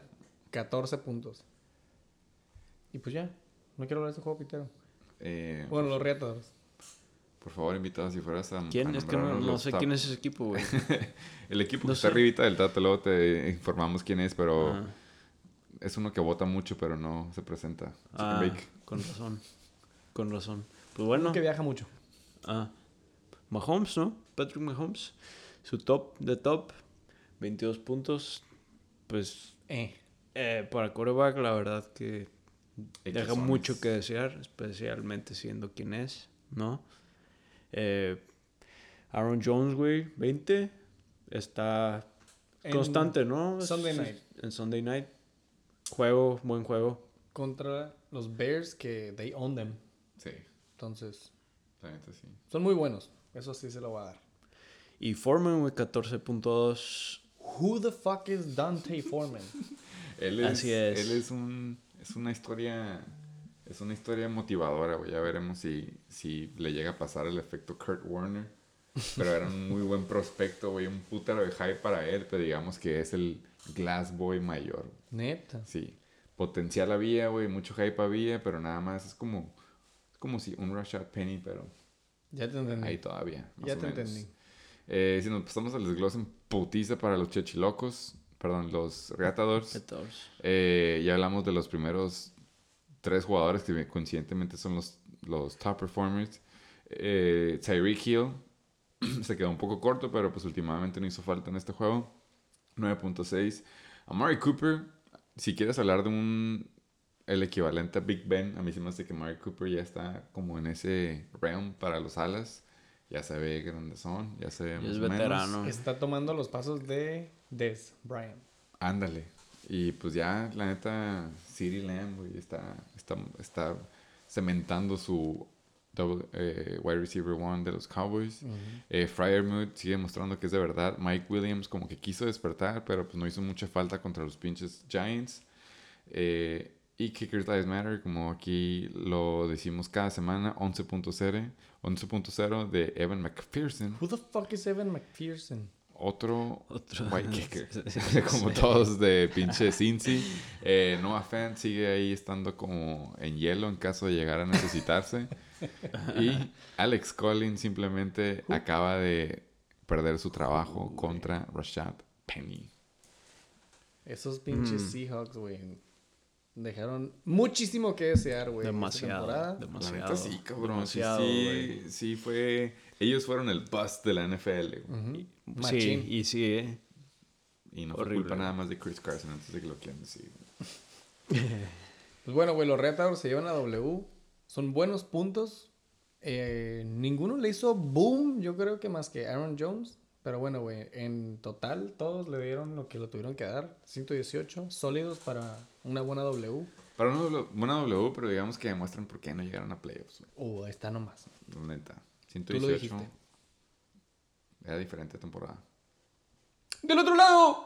14 puntos. Y pues ya, no quiero hablar de este juego pitero. Eh, Bueno, los retos. Por favor, invitado si fueras a. ¿Quién? a Es que no, no sé top- quién es ese equipo, güey. El equipo No que está arribita del dato, luego te informamos quién es, pero Ah. es uno que vota mucho, pero no se presenta. Ah, con razón. Con razón. Pues bueno. Que viaja mucho. Ah, Mahomes, ¿no? Patrick Mahomes. Su top de top, 22 puntos. Pues Eh. eh, para quarterback, la verdad que deja mucho que desear, especialmente siendo quien es, ¿no? Eh, Aaron Jones, güey, 20. Está En constante, ¿no? Sunday Sí, night. En Sunday night. Juego, buen juego. Contra los Bears que they own them. Sí, Entonces, sí. son muy buenos. Eso sí se lo va a dar. Y Foreman, güey, 14.2. Who the fuck is Dante Foreman? Él es, Así es. Él es un. Es una historia. Es una historia motivadora, güey. Ya veremos si, si le llega a pasar el efecto Kurt Warner. Pero era un muy buen prospecto, güey. Un putero de hype para él. Pero digamos que es el Glass Boy mayor. Neta. Sí. Potencial había, güey. Mucho hype había. Pero nada más es como. Es como si un Rashad Penny, pero Ya te entendí. ahí todavía. más ya o te menos. entendí. Eh, si nos pasamos al desglose en putiza para los chechilocos. Perdón, los Reatadores. 14. Eh, ya hablamos de los primeros tres jugadores que coincidentemente son los, los top performers. Eh, Tyreek Hill se quedó un poco corto, pero pues últimamente no hizo falta en este juego. 9.6. Amari Cooper, si quieres hablar de un el equivalente a Big Ben, a mí se me hace que Amari Cooper ya está como en ese realm para los alas. Ya se ve grandes son, ya se ve más es o menos. veterano. Está tomando los pasos de Des Bryant. Ándale. Y pues ya, la neta, City Lamb, güey, está, está, está cementando su double, eh, wide receiver one de los Cowboys. Eh, Fryermuth sigue mostrando que es de verdad. Mike Williams como que quiso despertar, pero pues no hizo mucha falta contra los pinches Giants. Eh, y Kickers Dice Matter, como aquí lo decimos cada semana, 11.0 11.0 de Evan McPherson. Who the fuck is Evan McPherson? Otro, Otro. white kicker. como todos de pinche Cincy. Eh, Noah Fant sigue ahí estando como en hielo en caso de llegar a necesitarse. y Alex Collins simplemente acaba de perder su trabajo contra Rashad Penny. Esos pinches Mm. Seahawks, güey. Dejaron muchísimo que desear, güey. esta Demasiado. temporada. La Demasiado. neta sí, cabrón. Sí, demasiado, sí, fue... Ellos fueron el bust de la NFL. güey. Sí, Machín. y sí, ¿eh? Y no fue Horrible, culpa güey. nada más de Chris Carson antes de que lo quieran decir. Pues bueno, güey, los Retadores se llevan la W. Son buenos puntos. Eh, ninguno le hizo boom, yo creo que más que Aaron Jones. Pero bueno, güey, en total todos le dieron lo que lo tuvieron que dar. 118 sólidos para una buena W. Para una, W- buena W, pero digamos que demuestran por qué no llegaron a playoffs. Uh, ahí está nomás. Neta. Tú lo 118. dijiste. Era diferente temporada. Del otro lado,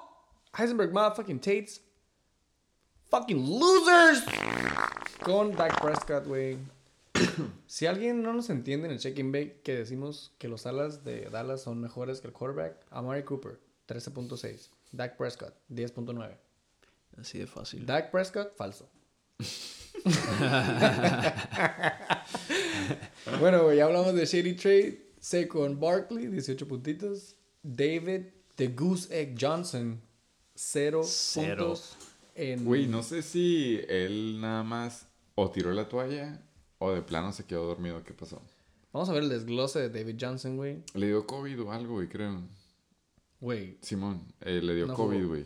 Heisenberg motherfucking Tates. Fucking losers. Con Dak Prescott, güey. si alguien no nos entiende en el check-in bake que decimos que los alas de Dallas son mejores que el quarterback, Amari Cooper, 13.6. Dak Prescott, 10.9. Así de fácil. Dak Prescott, falso. bueno, güey, ya hablamos de Shady Trade. Saquon Barkley, 18 puntitos. David The Goose Egg Johnson, 0 Cero. puntos. En... Güey, no sé si él nada más o tiró la toalla o de plano se quedó dormido. ¿Qué pasó? Vamos a ver el desglose de David Johnson, güey. Le dio COVID o algo, güey, creo. Güey. Simón, eh, le dio No COVID, güey.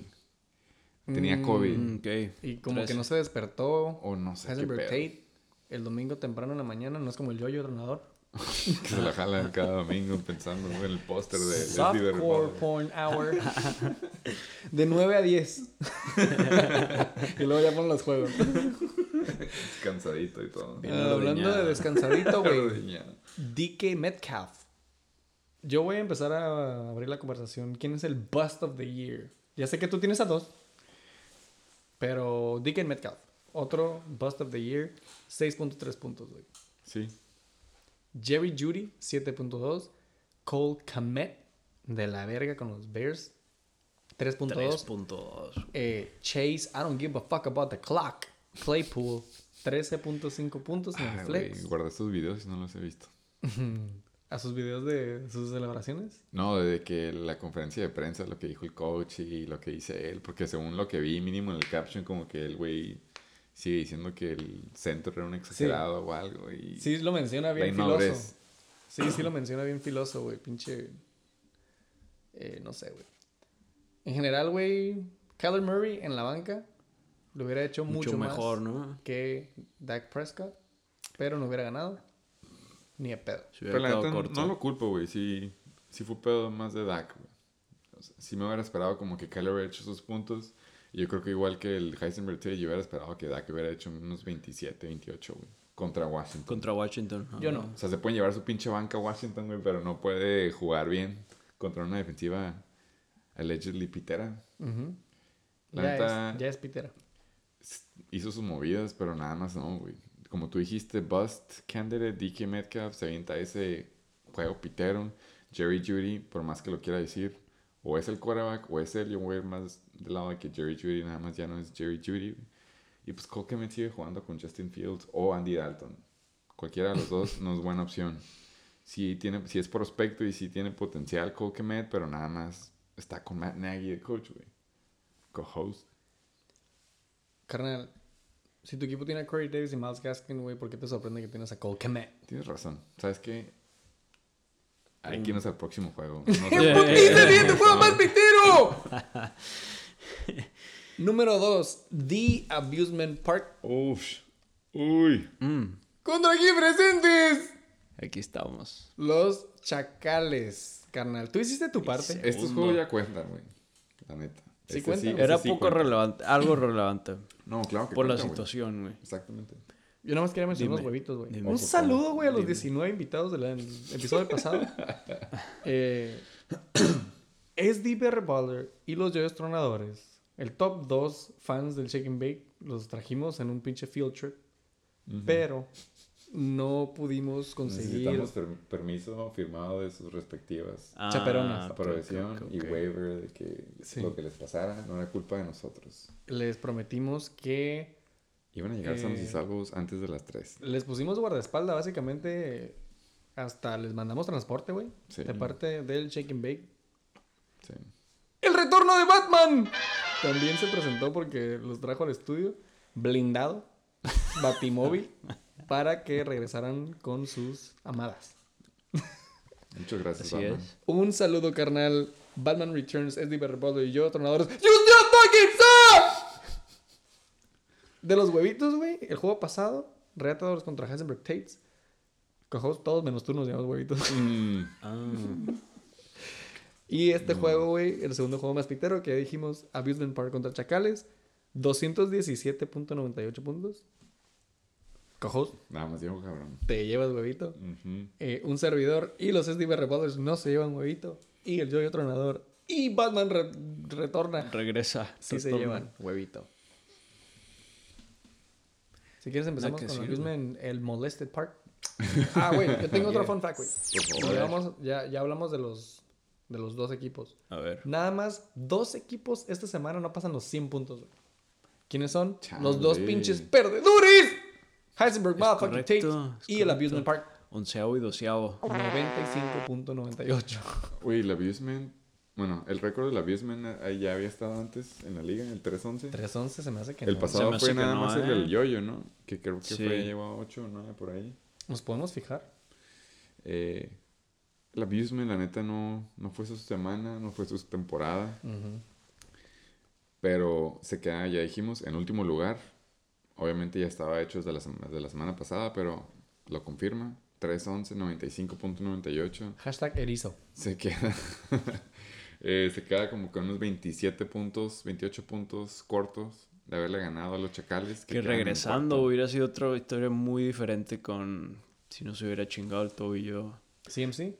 Tenía Mm, COVID. Mm, ok. Y como que no se despertó. O no sé qué Heisenberg pedo. Tate el domingo temprano en la mañana, no es como el yo-yo entrenador. Que se la jala cada domingo pensando en el póster de Softcore. Porn Hour. De 9 a 10. y luego ya ponen los juegos. Cansadito y todo. Bien Ah, hablando de descansadito, güey. DK Metcalf. Yo voy a empezar a abrir la conversación. ¿Quién es el Bust of the Year? Ya sé que tú tienes a dos. Pero DK Metcalf. Otro Bust of the Year. 6.3 puntos, güey. Sí. Jerry Judy, 7.2. Cole Komet, de la verga con los Bears, 3.2. 3.2. Eh, Chase, I don't give a fuck about the clock. Claypool, 13.5 puntos en Ah, el flex. guardé estos videos y no los he visto. A sus videos de sus celebraciones. No, desde que la conferencia de prensa, lo que dijo el coach y lo que dice él, porque según lo que vi mínimo en el caption, como que el güey sigue diciendo que el centro era un exagerado o algo. Y Sí, lo menciona bien filoso. Sí, sí lo menciona bien filoso, güey. Pinche. eh, no sé, güey. En general, güey. Kyler Murray en la banca lo hubiera hecho mucho, Mucho mejor, más ¿no? que Dak Prescott. Pero no hubiera ganado. Ni a pedo. Pero la neta, no lo culpo, güey. Sí, sí fue pedo más de Dak, güey. O sea, sí me hubiera esperado como que Kyler hubiera hecho sus puntos. Y yo creo que igual que el Heisenberg Tate, yo hubiera esperado que Dak hubiera hecho unos 27, 28, güey. Contra Washington. Contra Washington. Yo no. O sea, se pueden llevar su pinche banca a Washington, güey, pero no puede jugar bien contra una defensiva allegedly pitera. Ujú. La Ya, neta- es, ya es pitera. Hizo sus movidas, pero nada más no, güey. Como tú dijiste, Bust Candidate, DK Metcalf, se avienta ese juego pitero. Jerry Judy, por más que lo quiera decir, o es el quarterback, o es él. Yo voy a ir más del lado de que Jerry Judy nada más ya no es Jerry Judy. Y pues Cole sigue jugando con Justin Fields o Andy Dalton. Cualquiera de los dos no es buena opción. Sí, tiene, sí es prospecto y sí tiene potencial Cole pero nada más está con Matt Nagy de coach, güey. Co-host. Carnal, si tu equipo tiene a Corey Davis y Miles Gaskin, güey, ¿por qué te sorprende que tienes a Cole Komet? Tienes razón. ¿Sabes qué? Hay Mm. que irnos al próximo juego. No ¡Qué sé- putiza, siguiente juego más pitero! Número 2, The Abusement Park. Uf. Uy. Mm, Contra aquí presentes. aquí estamos. Los Chacales, carnal. ¿Tú hiciste tu parte? Estos juegos ya cuentan, güey. La neta. Sí Este cuentan. este Era sí poco cuenta. relevante, algo relevante. No, claro que Por la cuenta, güey. situación, güey. Exactamente. Yo nada más quería mencionar Dime, los huevitos, güey. dime, Un por saludo, güey, a los Dime. 19 invitados del episodio pasado. eh, es DPR Baller y los Joyos Tronadores. El top 2 fans del Shake and Bake los trajimos en un pinche field trip. Pero no pudimos conseguir. Necesitamos per- permiso firmado de sus respectivas Chaperonas. aprobación y waiver de que Sí. lo que les pasara no era culpa de nosotros. Les prometimos que Iban a llegar sanos y salvos antes de las 3. les pusimos guardaespaldas, básicamente. Hasta les mandamos transporte, güey. Sí. De parte del Shake and Bake. Sí. ¡El retorno de Batman! También se presentó porque los trajo al estudio blindado, batimóvil, para que regresaran con sus amadas. Muchas gracias, Así Batman. es. Un saludo, carnal. Batman Returns, SD Berrepollo y yo, Tornadores. ¡You fucking suck! De los huevitos, güey, el juego pasado, Reatadores contra Heisenberg Tates. Cojos, todos menos tú nos llamamos huevitos. Mm, Ah, Y este juego, güey, el segundo juego más pitero que ya dijimos, Abusement Park contra Chacales. 217.98 puntos. Cojos, Nada más digo, cabrón. te llevas huevito. Eh, un servidor y los SDB Brothers no se llevan huevito. Y el Joyo Tronador y Batman re- retorna. Regresa. Sí se retorna. llevan huevito. Si quieres empezamos con lo mismo en el Molested Park. Ah, güey, yo tengo otro fun fact, güey. Por Ya, ya, ya hablamos de los, de los dos equipos. A ver. Nada más dos equipos esta semana no pasan los 100 puntos, güey. ¿Quiénes son? Los dos pinches perdedores. Heisenberg, motherfucking Tate correcto, es y el. Abusement Park. Onceavo y doceavo. 95.98. Uy, el Abusement. Bueno, el récord del Abusement ya había estado antes en la liga, el 3-11. 3-11 se me hace que El no. pasado fue nada no, más el ¿eh? del yoyo, ¿no? Que creo que Sí. fue, llegó a 8 o 9 por ahí. Nos podemos fijar. Eh, el Abusement, la neta, no, no fue su semana, no fue su temporada. Pero se queda, ya dijimos, en último lugar. Obviamente ya estaba hecho desde la, desde la semana pasada, pero lo confirma. 3-11, 95.98. Hashtag erizo. Se queda. eh, se queda como con unos 27 puntos, 28 puntos cortos de haberle ganado a los Chacales. Que regresando hubiera sido otra historia muy diferente con si no se hubiera chingado el tobillo CMC.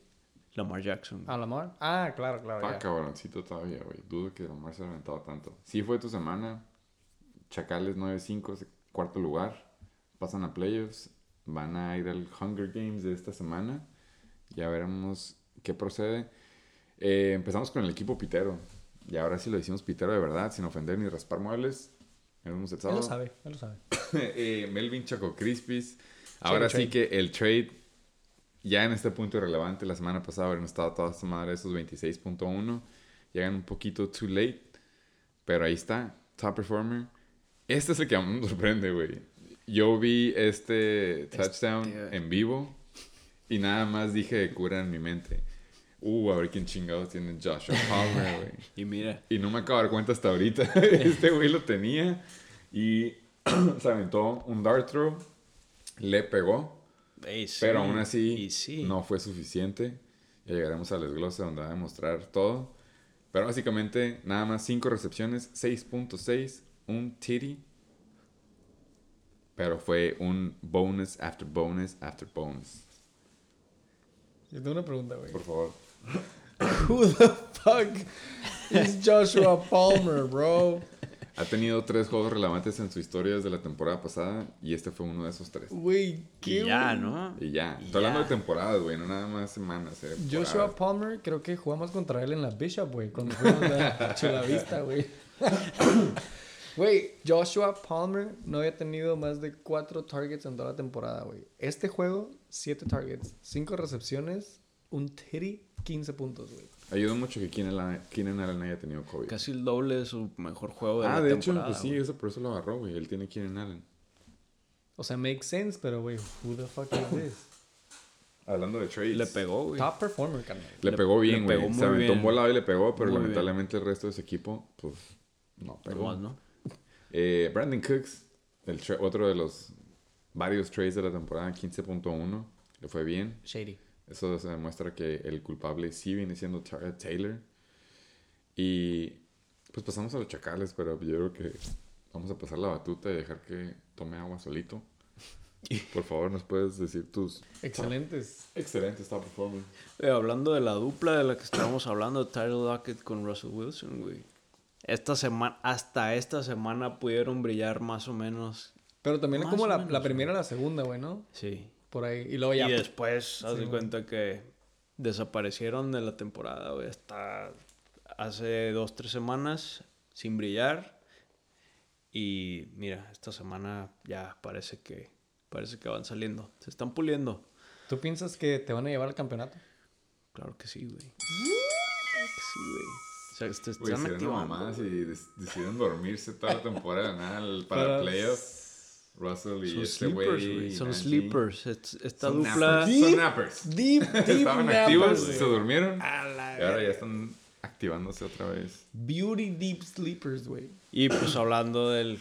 Lamar Jackson. A Lamar. Ah, claro, claro. Ah, ya. cabroncito todavía, güey. Dudo que Lamar se ha aventado tanto. Sí fue tu semana. Chacales 9-5, se- cuarto lugar. Pasan a playoffs. Van a ir al Hunger Games de esta semana. Ya veremos qué procede. Eh, empezamos con el equipo pitero. Y ahora sí lo hicimos pitero de verdad, sin ofender ni raspar muebles. Él lo sabe, él lo sabe. Eh, Melvin Choco Crispis. Ahora sí que el trade, ya en este punto irrelevante, la semana pasada habían estado toda esta madre esos 26.1. Llegan un poquito too late. Pero ahí está, top performer. Este es el que a mí me sorprende, güey. Yo vi este touchdown Este- en vivo y nada más dije de cura en mi mente. Uh, a ver quién chingados tiene Joshua Palmer, güey. Y mira, Y no me acabo de dar cuenta hasta ahorita. este güey lo tenía. Y se aventó un dart throw. Le pegó. ey, sí, Pero aún así sí. no fue suficiente. Ya llegaremos al desglose donde va a demostrar todo. Pero básicamente nada más 5 recepciones, 6.6, un titty. Pero fue un bonus after bonus after bonus. Yo tengo una pregunta, güey. Por favor. Who the fuck is Joshua Palmer, bro? Ha tenido tres juegos relevantes en su historia desde la temporada pasada. Y este fue uno de esos tres. Güey, Y qué ya, güey. ¿no? Y ya. Y Estoy hablando ya. de temporadas, güey. No nada más semanas. eh, Joshua. Palmer, creo que jugamos contra él en la Bishop, güey, cuando fuimos a Chulavista, güey. Güey, Joshua Palmer no había tenido más de cuatro targets en toda la temporada, güey. Este juego, siete targets, cinco recepciones, un titty, 15 puntos, güey. Ayudó mucho que Keenan Allen, Keenan Allen haya tenido COVID. Casi el doble de su mejor juego de ah, la de hecho, temporada. pues sí, eso por eso lo agarró, güey. Él tiene Keenan Allen. O sea, makes sense, pero, güey, who the fuck is this? Hablando de trades. Le pegó, güey. Top performer, carnal. Le, Le- pegó bien, güey. pegó Se aventó un volado y le pegó, pero Muy lamentablemente el resto de su equipo, pues, no pegó. Nomás, ¿no? Eh, Brandon Cooks, el otro de los varios trades de la temporada, 15.1. Le fue bien. Shady. Eso se demuestra que el culpable sí viene siendo Tara Taylor. Y pues pasamos a los chacales, pero yo creo que vamos a pasar la batuta y dejar que tome agua solito. Por favor, nos puedes decir tus Excelentes. excelentes top performance. Eh, hablando de la dupla de la que estábamos hablando, Tyler Lockett con Russell Wilson, güey. Esta semana, hasta esta semana pudieron brillar más o menos. Pero también es como la, menos, la primera y la segunda, güey, ¿no? Sí. Por ahí. Y luego ya. Y después, haz Sí, de cuenta que desaparecieron de la temporada, güey. Hasta hace dos, tres semanas sin brillar. Y mira, esta semana ya parece que parece que van saliendo. Se están puliendo. ¿Tú piensas que te van a llevar al campeonato? Claro que sí, güey. Claro que sí, güey. O sea, están eran activando. mamás y decidieron dormirse toda la temporada nada, el- para Para- playoffs. Russell y Son este sleepers, güey. Son sleepers. Es- Esta Son dupla. nappers. Son nappers. Deep, deep Estaban nappers, activos, güey. se durmieron. A la Y ahora ya están activándose otra vez. Beauty deep sleepers, güey. Y pues hablando del,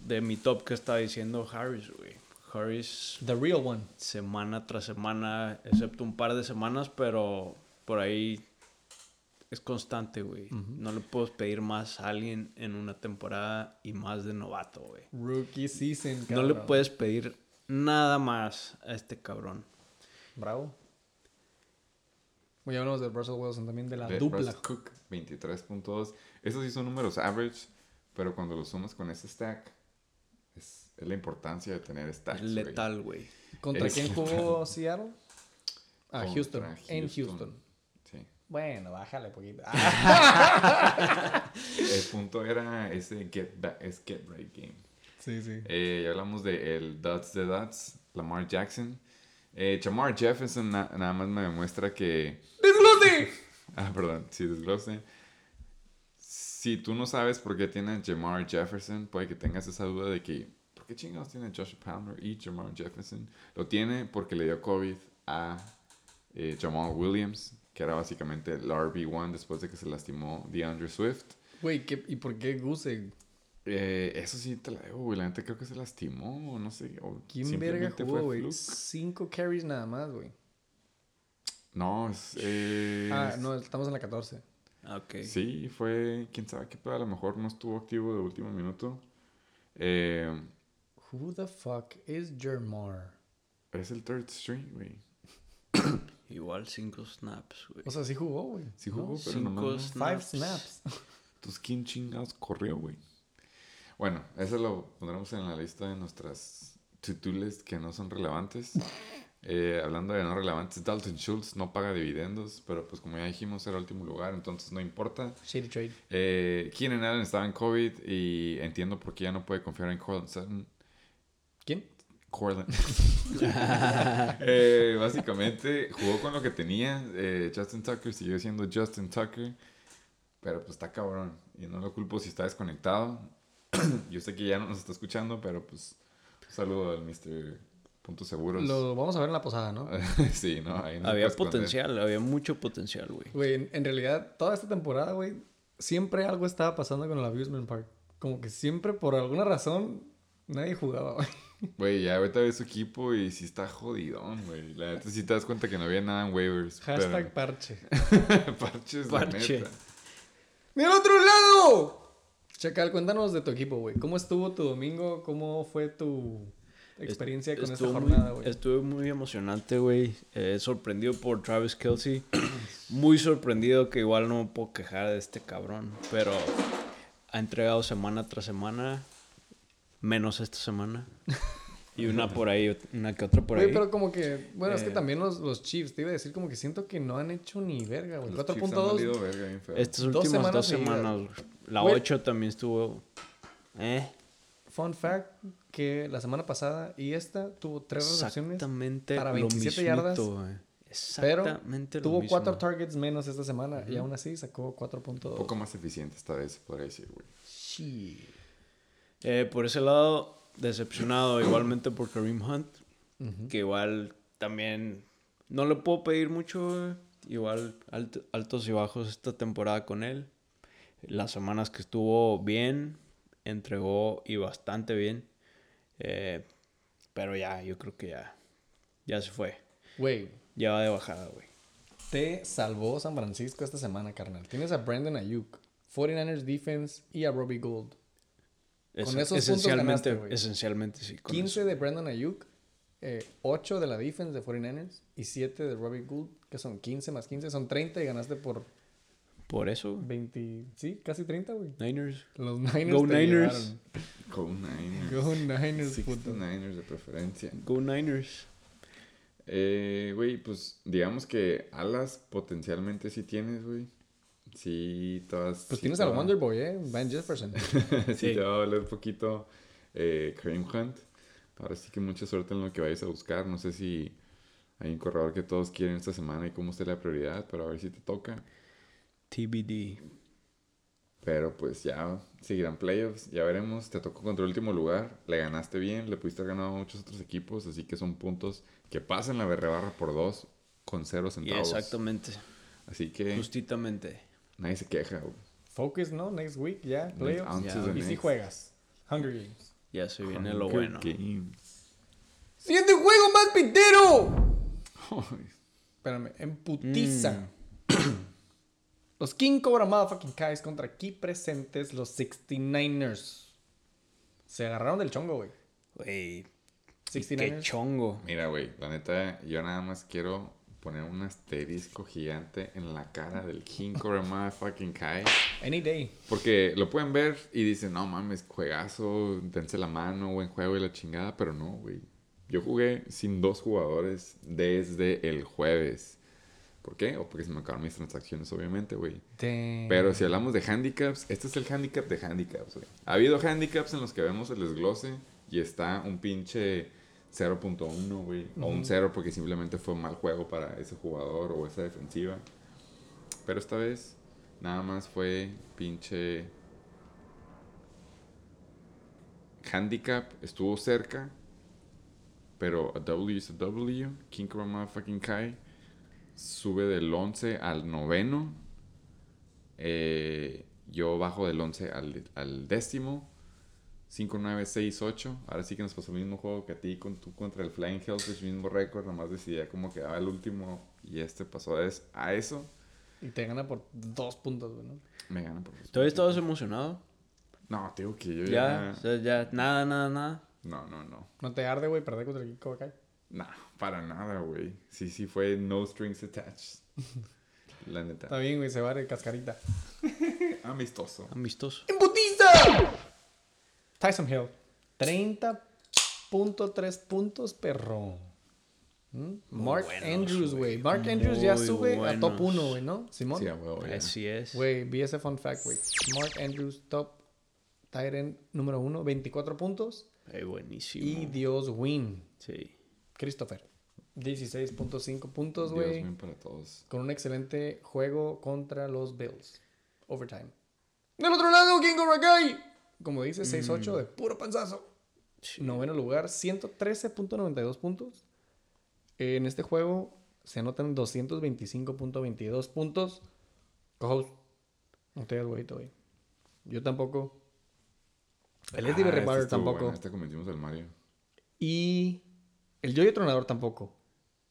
de mi top que está diciendo Harris, güey. Harris The real one. semana tras semana, excepto un par de semanas, pero por ahí es constante, güey. No le puedes pedir más a alguien en una temporada y más de novato, güey. Rookie season, No le cabrón. puedes pedir nada más a este cabrón. Bravo. Hoy hablamos de Russell Wilson también, de la De dupla. Russell Cook, 23.2. Esos sí son números average, pero cuando los sumas con ese stack, es, es la importancia de tener stacks. Es letal, güey. ¿Contra Es- quién jugó Seattle? Ah, Houston. En Houston. Bueno, bájale poquito. El punto era ese get, back, es get right game. sí, sí. Eh, ya hablamos de el Dots de Dots, Lamar Jackson. Eh, Jamar Jefferson na- nada más me demuestra que... ¡Desglose! Ah, perdón, sí, desglose. Si tú no sabes por qué tiene Jamar Jefferson, puede que tengas esa duda de que, ¿por qué chingados tiene Josh Palmer y Jamar Jefferson? Lo tiene porque le dio COVID a eh, Jamal Williams, que era básicamente el RB1 después de que se lastimó DeAndre Swift. Güey, ¿qué- ¿y por qué Guse? Eh, eso sí te la debo, güey. La neta creo que se lastimó, o no sé. O ¿Quién verga jugó, güey? Cinco carries nada más, güey. No, es. eh, Ah, no, estamos en la 14. Ah, Ok. Sí, fue. Quién sabe qué pedo. A lo mejor no estuvo activo de último minuto. Eh, Who the fuck is Jermar? es el third string, güey. Igual cinco snaps, güey. O sea, sí jugó, güey. Sí ¿no? jugó, pero Cinco nomás. no. Five snaps. snaps. Tus quién chingados corrió, güey. Bueno, eso lo pondremos en la lista de nuestras to-do list que no son relevantes. Eh, hablando de no relevantes, Dalton Schultz no paga dividendos, pero pues como ya dijimos era último lugar, entonces no importa. Shady trade. Eh, Keenan Allen estaba en COVID y entiendo por qué ya no puede confiar en Cortland Sutton. ¿Quién? Cortland. Eh, básicamente jugó con lo que tenía. Eh, Justin Tucker siguió siendo Justin Tucker. Pero pues está cabrón. Y no lo culpo si está desconectado. Yo sé que ya no nos está escuchando, pero pues un saludo al Mr. Puntos Seguros. Lo vamos a ver en la posada, ¿no? sí, no, ahí no había esconder. potencial, había mucho potencial, güey. Güey, en, en realidad, toda esta temporada, güey, siempre algo estaba pasando con el Abusement Park. Como que siempre, por alguna razón, nadie jugaba, güey. Güey, ya ahorita ves su equipo y sí está jodidón, güey. La neta sí te das cuenta que no había nada en waivers. pero- Hashtag parche. Parches, la Parche. neta. ¡Del otro lado! Chacal, cuéntanos de tu equipo, güey. ¿Cómo estuvo tu domingo? ¿Cómo fue tu experiencia con esta jornada, güey? estuve muy emocionante, güey. Eh, sorprendido por Travis Kelsey. Muy sorprendido que igual no me puedo quejar de este cabrón. Pero ha entregado semana tras semana. Menos esta semana. Y una por ahí, una que otra por Güey, ahí. pero como que, bueno, es que Eh. también los, los Chiefs, te iba a decir como que siento que no han hecho ni verga, güey. Los Chiefs han 4.2. valido verga bien feo. Estas dos últimas semanas dos semanas. La Güey. 8 también estuvo. Eh. Fun fact, que la semana pasada y esta tuvo tres recepciones. Exactamente. para lo 27 yardas, mismito. Pero Exactamente lo tuvo mismo. cuatro targets menos esta semana y aún así sacó 4.2. Un poco más eficiente esta vez, podría decir, güey. Shit. Eh, por ese lado, decepcionado igualmente por Kareem Hunt. Que igual también no le puedo pedir mucho. güey. Igual alt- altos y bajos esta temporada con él. Las semanas que estuvo bien, entregó y bastante bien. Eh, pero ya, yo creo que ya, ya se fue. Güey, Ya va de bajada, güey. te salvó San Francisco esta semana, carnal. Tienes a Brandon Ayuk, 49ers Defense y a Robbie Gold. Es- Con esos puntos esencialmente, ganaste, güey. esencialmente sí. con 15 eso. de Brandon Ayuk, eh, 8 de la defense de 49ers y 7 de Robbie Gould, que son 15 más 15, son 30 y ganaste por Por eso, 20, sí, casi 30, güey. Niners. Los Niners Go te Niners. llevaron. Go Niners. Go Niners, 60 puto. Niners de preferencia. Go Niners. Eh, güey, pues digamos que alas potencialmente sí tienes, güey. Sí, todas. Pues sí tienes te al va- Wonderboy, ¿eh? Van Jefferson. sí, Sí. te va a valer un poquito eh, Kareem Hunt. Ahora sí que mucha suerte en lo que vayas a buscar. No sé si hay un corredor que todos quieren esta semana y cómo esté la prioridad, pero a ver si te toca. TBD. Pero pues ya seguirán playoffs, ya veremos. Te tocó contra el último lugar, le ganaste bien, le pudiste haber ganado a muchos otros equipos, así que son puntos que pasan la berrebarra por dos con cero Y centavos. exactamente. Así que Justitamente. Nadie se queja. güey. Focus, ¿no? Next week, ya, playoffs. To the Y si juegas. Hunger Games. Ya se viene lo Hunger bueno. Games. ¡Siguiente juego más pintero! Ay, Espérame, en putiza. Los King Cobra Motherfucking Kais contra aquí presentes los 69ers. Se agarraron del chongo, güey. Güey. 69ers. Qué chongo. Mira, güey, la neta, yo nada más quiero poner un asterisco gigante en la cara del King Cobra Motherfucking Kai. Any day. Porque lo pueden ver y dicen, no mames, juegazo, dense la mano, buen juego y la chingada, pero no, güey. Yo jugué sin dos jugadores desde el jueves. ¿Por qué? O porque se me acabaron mis transacciones, obviamente, güey. Pero si hablamos de handicaps, este es el handicap de handicaps, güey. Ha habido handicaps en los que vemos el desglose y está un pinche 0.1, güey. O un 0 porque simplemente fue un mal juego para ese jugador o esa defensiva. Pero esta vez nada más fue pinche handicap. Estuvo cerca. Pero a W is a W. King Cobra Motherfucking Kai sube del 11 al noveno. Eh, yo bajo del 11 al, al décimo. 5, 9, 6, 8. Ahora sí que nos pasó el mismo juego que a ti con tú contra el Flying Hellfish, mismo récord. Nomás decidía cómo quedaba el último y este pasó a, es- a eso. Y te gana por dos puntos, güey, ¿no? Me gana por dos ¿Todavía puntos. estabas emocionado? No, te digo que yo Ya, ya. o sea, ya, nada, nada, nada. No, no, no. No te arde, güey, perder contra el Cobra Kai. No, para nada, güey. Sí, sí fue no strings attached. La neta. Está bien, güey, se va de cascarita. Amistoso. Amistoso. ¡Embutiza! Tyson Hill. 30.3 puntos, perro. ¿Mm? Mark buenos, Andrews, güey. Mark Andrews ya sube a top buenos. 1, güey, ¿no? Simón. Sí, ya. Así es. Güey, vi ese fun fact, güey. Mark Andrews, top Tyrant número 1, 24 puntos. Ay, buenísimo. Y Dios win. Sí. Christopher. 16.5 puntos, güey. para todos. Con un excelente juego contra los Bills. Overtime. Del otro lado, King Cobra Kai. Como dice, 6-8 de puro panzazo. Noveno lugar, 113.92 puntos. En este juego se anotan 225.22 puntos. Co-host, no te hagas huevito, güey. Yo tampoco. El Eddie Ah, Berry este tampoco. bueno, Este convencimos al Mario. Y el Joy Tronador tampoco.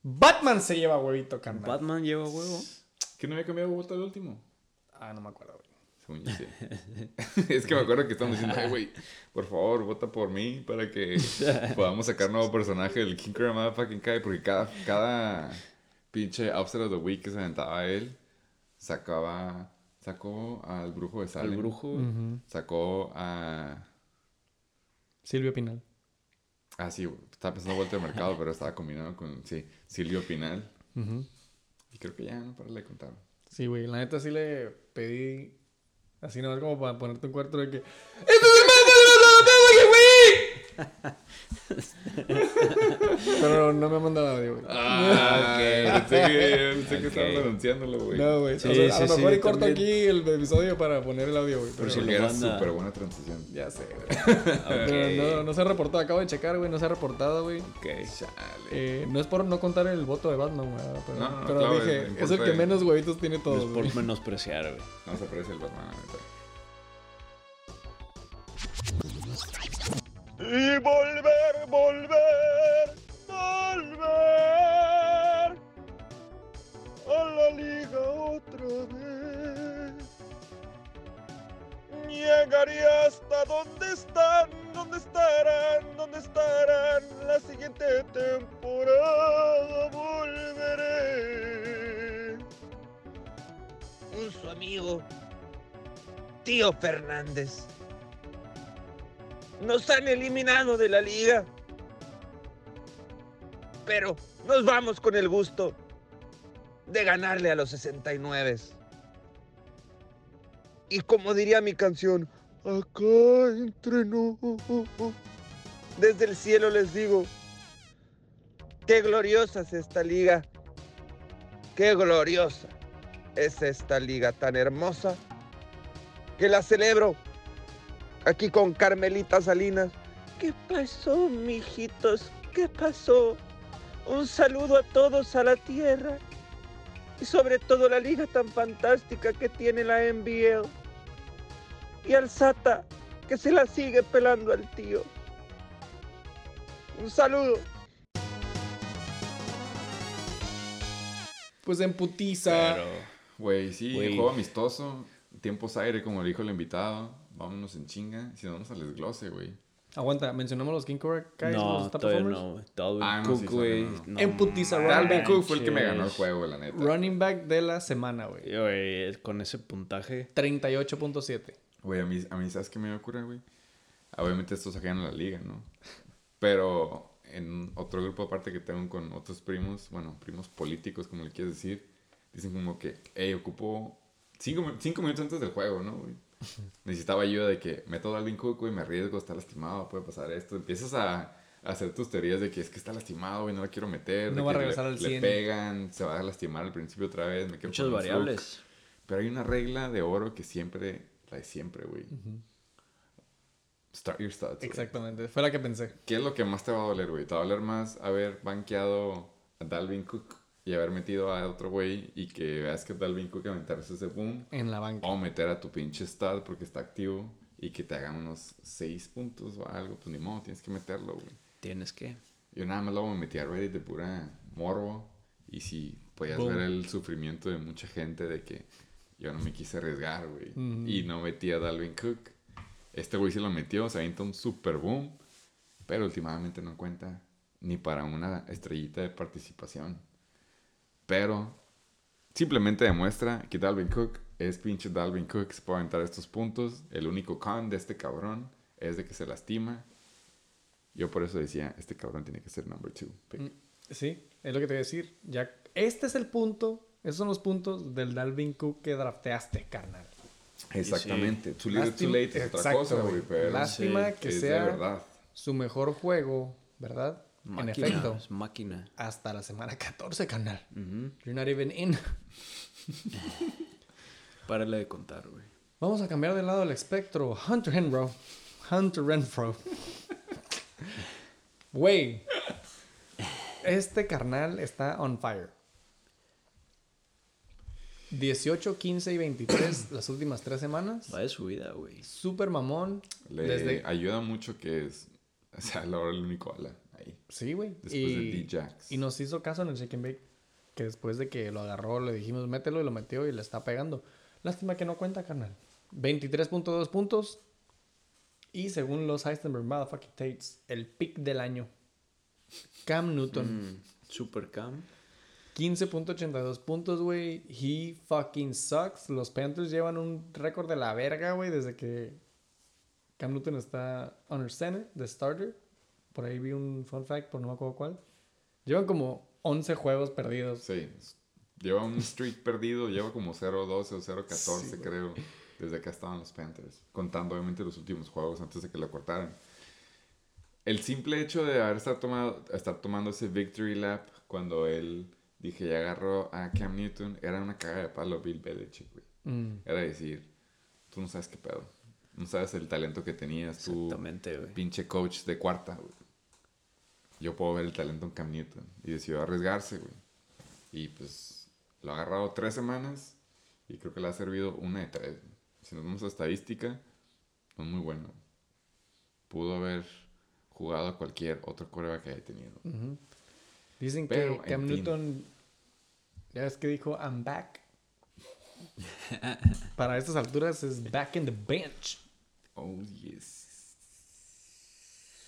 Batman se lleva huevito, carnal. Batman lleva huevo. ¿Que no había cambiado voto el último? Ah, no me acuerdo, güey. Según yo sí. es que me acuerdo que estaban diciendo, ay, güey, por favor, vota por mí para que podamos sacar nuevo personaje del King Cobra Motherfucking Kai. Porque cada, cada pinche Upset of the Week que se aventaba él, sacaba, sacó al brujo de Salem. El brujo. Sacó a... Silvio Pinal. Ah, sí, estaba pensando vuelta de mercado, pero estaba combinado con, sí, Silvio Pinal. Y creo que ya, no para de contar. Sí, güey. La neta sí le pedí. Así nomás como para ponerte un cuarto de que. ¡Esto es más de güey! Pero no me ha mandado audio, güey. Ah, ok. Pensé que, pensé que Ok. estabas anunciándolo, güey. No, güey. Sí, o sea, a sí, lo mejor sí, y corto también. aquí el episodio para poner el audio, güey. Pero, si lo era manda. súper buena transición. Ya sé, güey. Pero no, no se ha reportado. Acabo de checar, güey. No se ha reportado, güey. Ok. Chale. Eh, no es por no contar el voto de Batman, güey. Pero, No, no, no, pero claro, dije, no es el que menos huevitos tiene No todos, es güey. por menospreciar, güey. No se aprecia el Batman, la Y volver, volver, volver a la liga otra vez. Llegaré hasta donde están, donde estarán, donde estarán la siguiente temporada. Volveré. un su amigo, tío Fernández. Nos han eliminado de la liga. Pero nos vamos con el gusto de ganarle a los 69. Y como diría mi canción, acá entre desde el cielo les digo, qué gloriosa es esta liga, qué gloriosa es esta liga tan hermosa que la celebro aquí con Carmelita Salinas. ¿Qué pasó, mijitos? ¿Qué pasó? Un saludo a todos a la tierra y sobre todo la liga tan fantástica que tiene la NBL y al Sata que se la sigue pelando al tío. Un saludo. Pues en putiza. Güey, sí, juego amistoso, tiempos aire, como le dijo el invitado. Vámonos en chinga. Si no, vamos al desglose, güey. Aguanta, mencionamos los King Cobra Kais, No, los top todavía performers. no. Dalvin Ah, Cook, güey. no, no. no En putiza, running Dalvin back. Cook fue el que me ganó el juego, la neta. Running back de la semana, güey. Güey, con ese puntaje. 38.7. Güey, a mí, a mí, ¿sabes qué me ocurre, güey? Obviamente estos sacan la liga, ¿no? Pero en otro grupo aparte que tengo con otros primos, bueno, primos políticos, como le quieres decir, dicen como que, hey, ocupo cinco, cinco minutos antes del juego, ¿no, güey? Necesitaba ayuda de que meto a Dalvin Cook, güey, me arriesgo, está lastimado, puede pasar esto. Empiezas a, a hacer tus teorías de que es que está lastimado, güey, no la quiero meter. No va a regresar le, al le 100. pegan, se va a lastimar al principio otra vez, me quedo Muchas variables. Pero hay una regla de oro que siempre, la de siempre, güey. Start your stats. Exactamente, fue la que pensé. ¿Qué es lo que más te va a doler, güey? ¿Te va a doler más haber banqueado a Dalvin Cook y haber metido a otro güey y que veas que Dalvin Cook aventarse ese boom? En la banca. O meter a tu pinche stat porque está activo y que te hagan unos 6 puntos o algo. Pues ni modo, tienes que meterlo, güey. Tienes que. Yo nada más luego me metí a Reddit de pura morbo. Y si podías Boom. ver el sufrimiento de mucha gente de que yo no me quise arriesgar, güey. Y no metí a Dalvin Cook. Este güey se lo metió, se avienta un super boom. Pero últimamente no cuenta ni para una estrellita de participación. Pero simplemente demuestra que Dalvin Cook es pinche Dalvin Cook. Se puede aventar estos puntos. El único con de este cabrón es de que se lastima. Yo por eso decía, este cabrón tiene que ser number two. pick. Mm, Sí, es lo que te voy a decir. Ya, este es el punto, esos son los puntos del Dalvin Cook que drafteaste, carnal. Exactamente. Too little, too Lástima- late es otra exacto, cosa, güey. Lástima Sí, que es de sea su mejor juego, ¿verdad? Máquina, En efecto, Es máquina. hasta la semana 14, carnal. Ujú. You're not even in. Párale de contar, güey. Vamos a cambiar de lado el espectro. Hunter Renfro. Hunter Renfro. Güey. Este carnal está on fire. 18, 15 y 23 las últimas tres semanas. Va de su vida, güey. Super mamón. Le Desde... ayuda mucho que es, o sea, la el único ala ahí. Sí, güey. Después Y, de D-Jax. y nos hizo caso en el and bake. Que después de que lo agarró, le dijimos mételo y lo metió y le está pegando. Lástima que no cuenta, carnal. 23.2 puntos. Y según los Heisenberg Motherfucking Tates, el pick del año. Cam Newton. Mm, Super Cam. 15.82 puntos, güey. He fucking sucks. Los Panthers llevan un récord de la verga, güey, desde que Cam Newton está under center, de starter. Por ahí vi un fun fact, pero no me acuerdo cuál. Llevan como 11 juegos perdidos. Sí. Lleva un streak perdido, lleva como 0-12 o 0-14, Sí, creo. Desde que estaban los Panthers. Contando obviamente los últimos juegos antes de que lo cortaran. El simple hecho de haber estar, tomado, estar tomando ese victory lap cuando él, dije, ya agarró a Cam Newton, era una caga de palo Bill Belichick, güey. Mm. Era decir, tú no sabes qué pedo. No sabes el talento que tenías tú, Exactamente, güey. pinche coach de cuarta, güey. Yo puedo ver el talento en Cam Newton. Y decidió arriesgarse, güey. Y pues lo ha agarrado tres semanas y creo que le ha servido una de tres. Si nos vamos a estadística, no es muy bueno. Pudo haber jugado a cualquier otro coreback que haya tenido. Dicen Pero, que Cam. Newton, ya ves que dijo, I'm back. Para estas alturas es back in the bench. Oh, yes.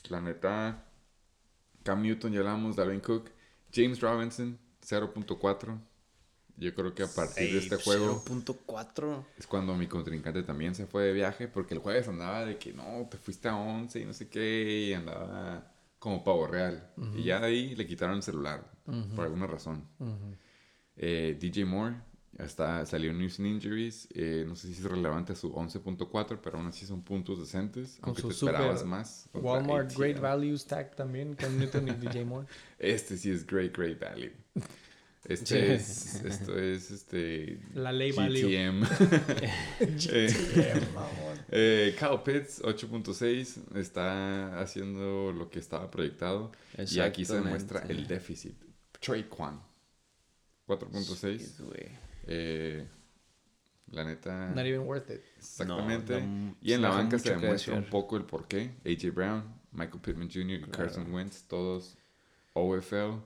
La neta, Cam Newton, ya hablamos, Dalvin Cook, James Robinson, 0.4. Yo creo que a partir de este juego 0.4. es cuando mi contrincante también se fue de viaje, porque el jueves andaba de que no, te fuiste a 11 y no sé qué, y andaba como pavo real. Y ya de ahí le quitaron el celular, por alguna razón. Eh, DJ Moore, hasta salió News and Injuries, eh, no sé si es relevante a su 11.4, pero aún así son puntos decentes, Con aunque te esperabas más. Walmart. Great Values Tag también, Cam Newton y DJ Moore. Este sí es Great Great Value. Este es, esto es este La ley value. GTM. Eh, eh, Kyle Pitts 8.6 está haciendo lo que estaba proyectado y aquí se demuestra el déficit. Trey Quan 4.6 Sí, güey. Eh, la neta Not even worth it. exactamente No, no, y en la banca se demuestra un poco el porqué AJ Brown, Michael Pittman Jr. y Carson Wentz todos OFL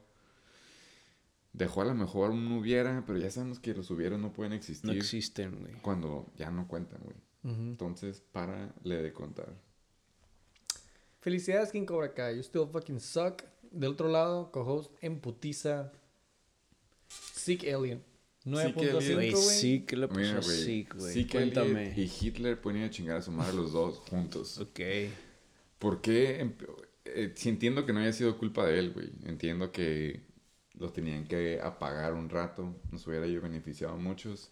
dejó a lo mejor un hubiera, pero ya sabemos que los hubieras no pueden existir No existen, güey. cuando ya no cuentan, güey. Entonces, para le de contar. Felicidades, King Cobra Kai. You still fucking suck. Del otro lado, co-host en putiza. Sick Alien. 9.5, Alien. Güey, güey. sí, que le Mira, pasó güey. sí, güey. sí que Cuéntame. Y Hitler ponían a chingar a su madre los dos juntos. Ok. ¿Por qué? empe- eh, sí entiendo que no haya sido culpa de él, güey. Entiendo que lo tenían que apagar un rato. Nos hubiera yo beneficiado a muchos.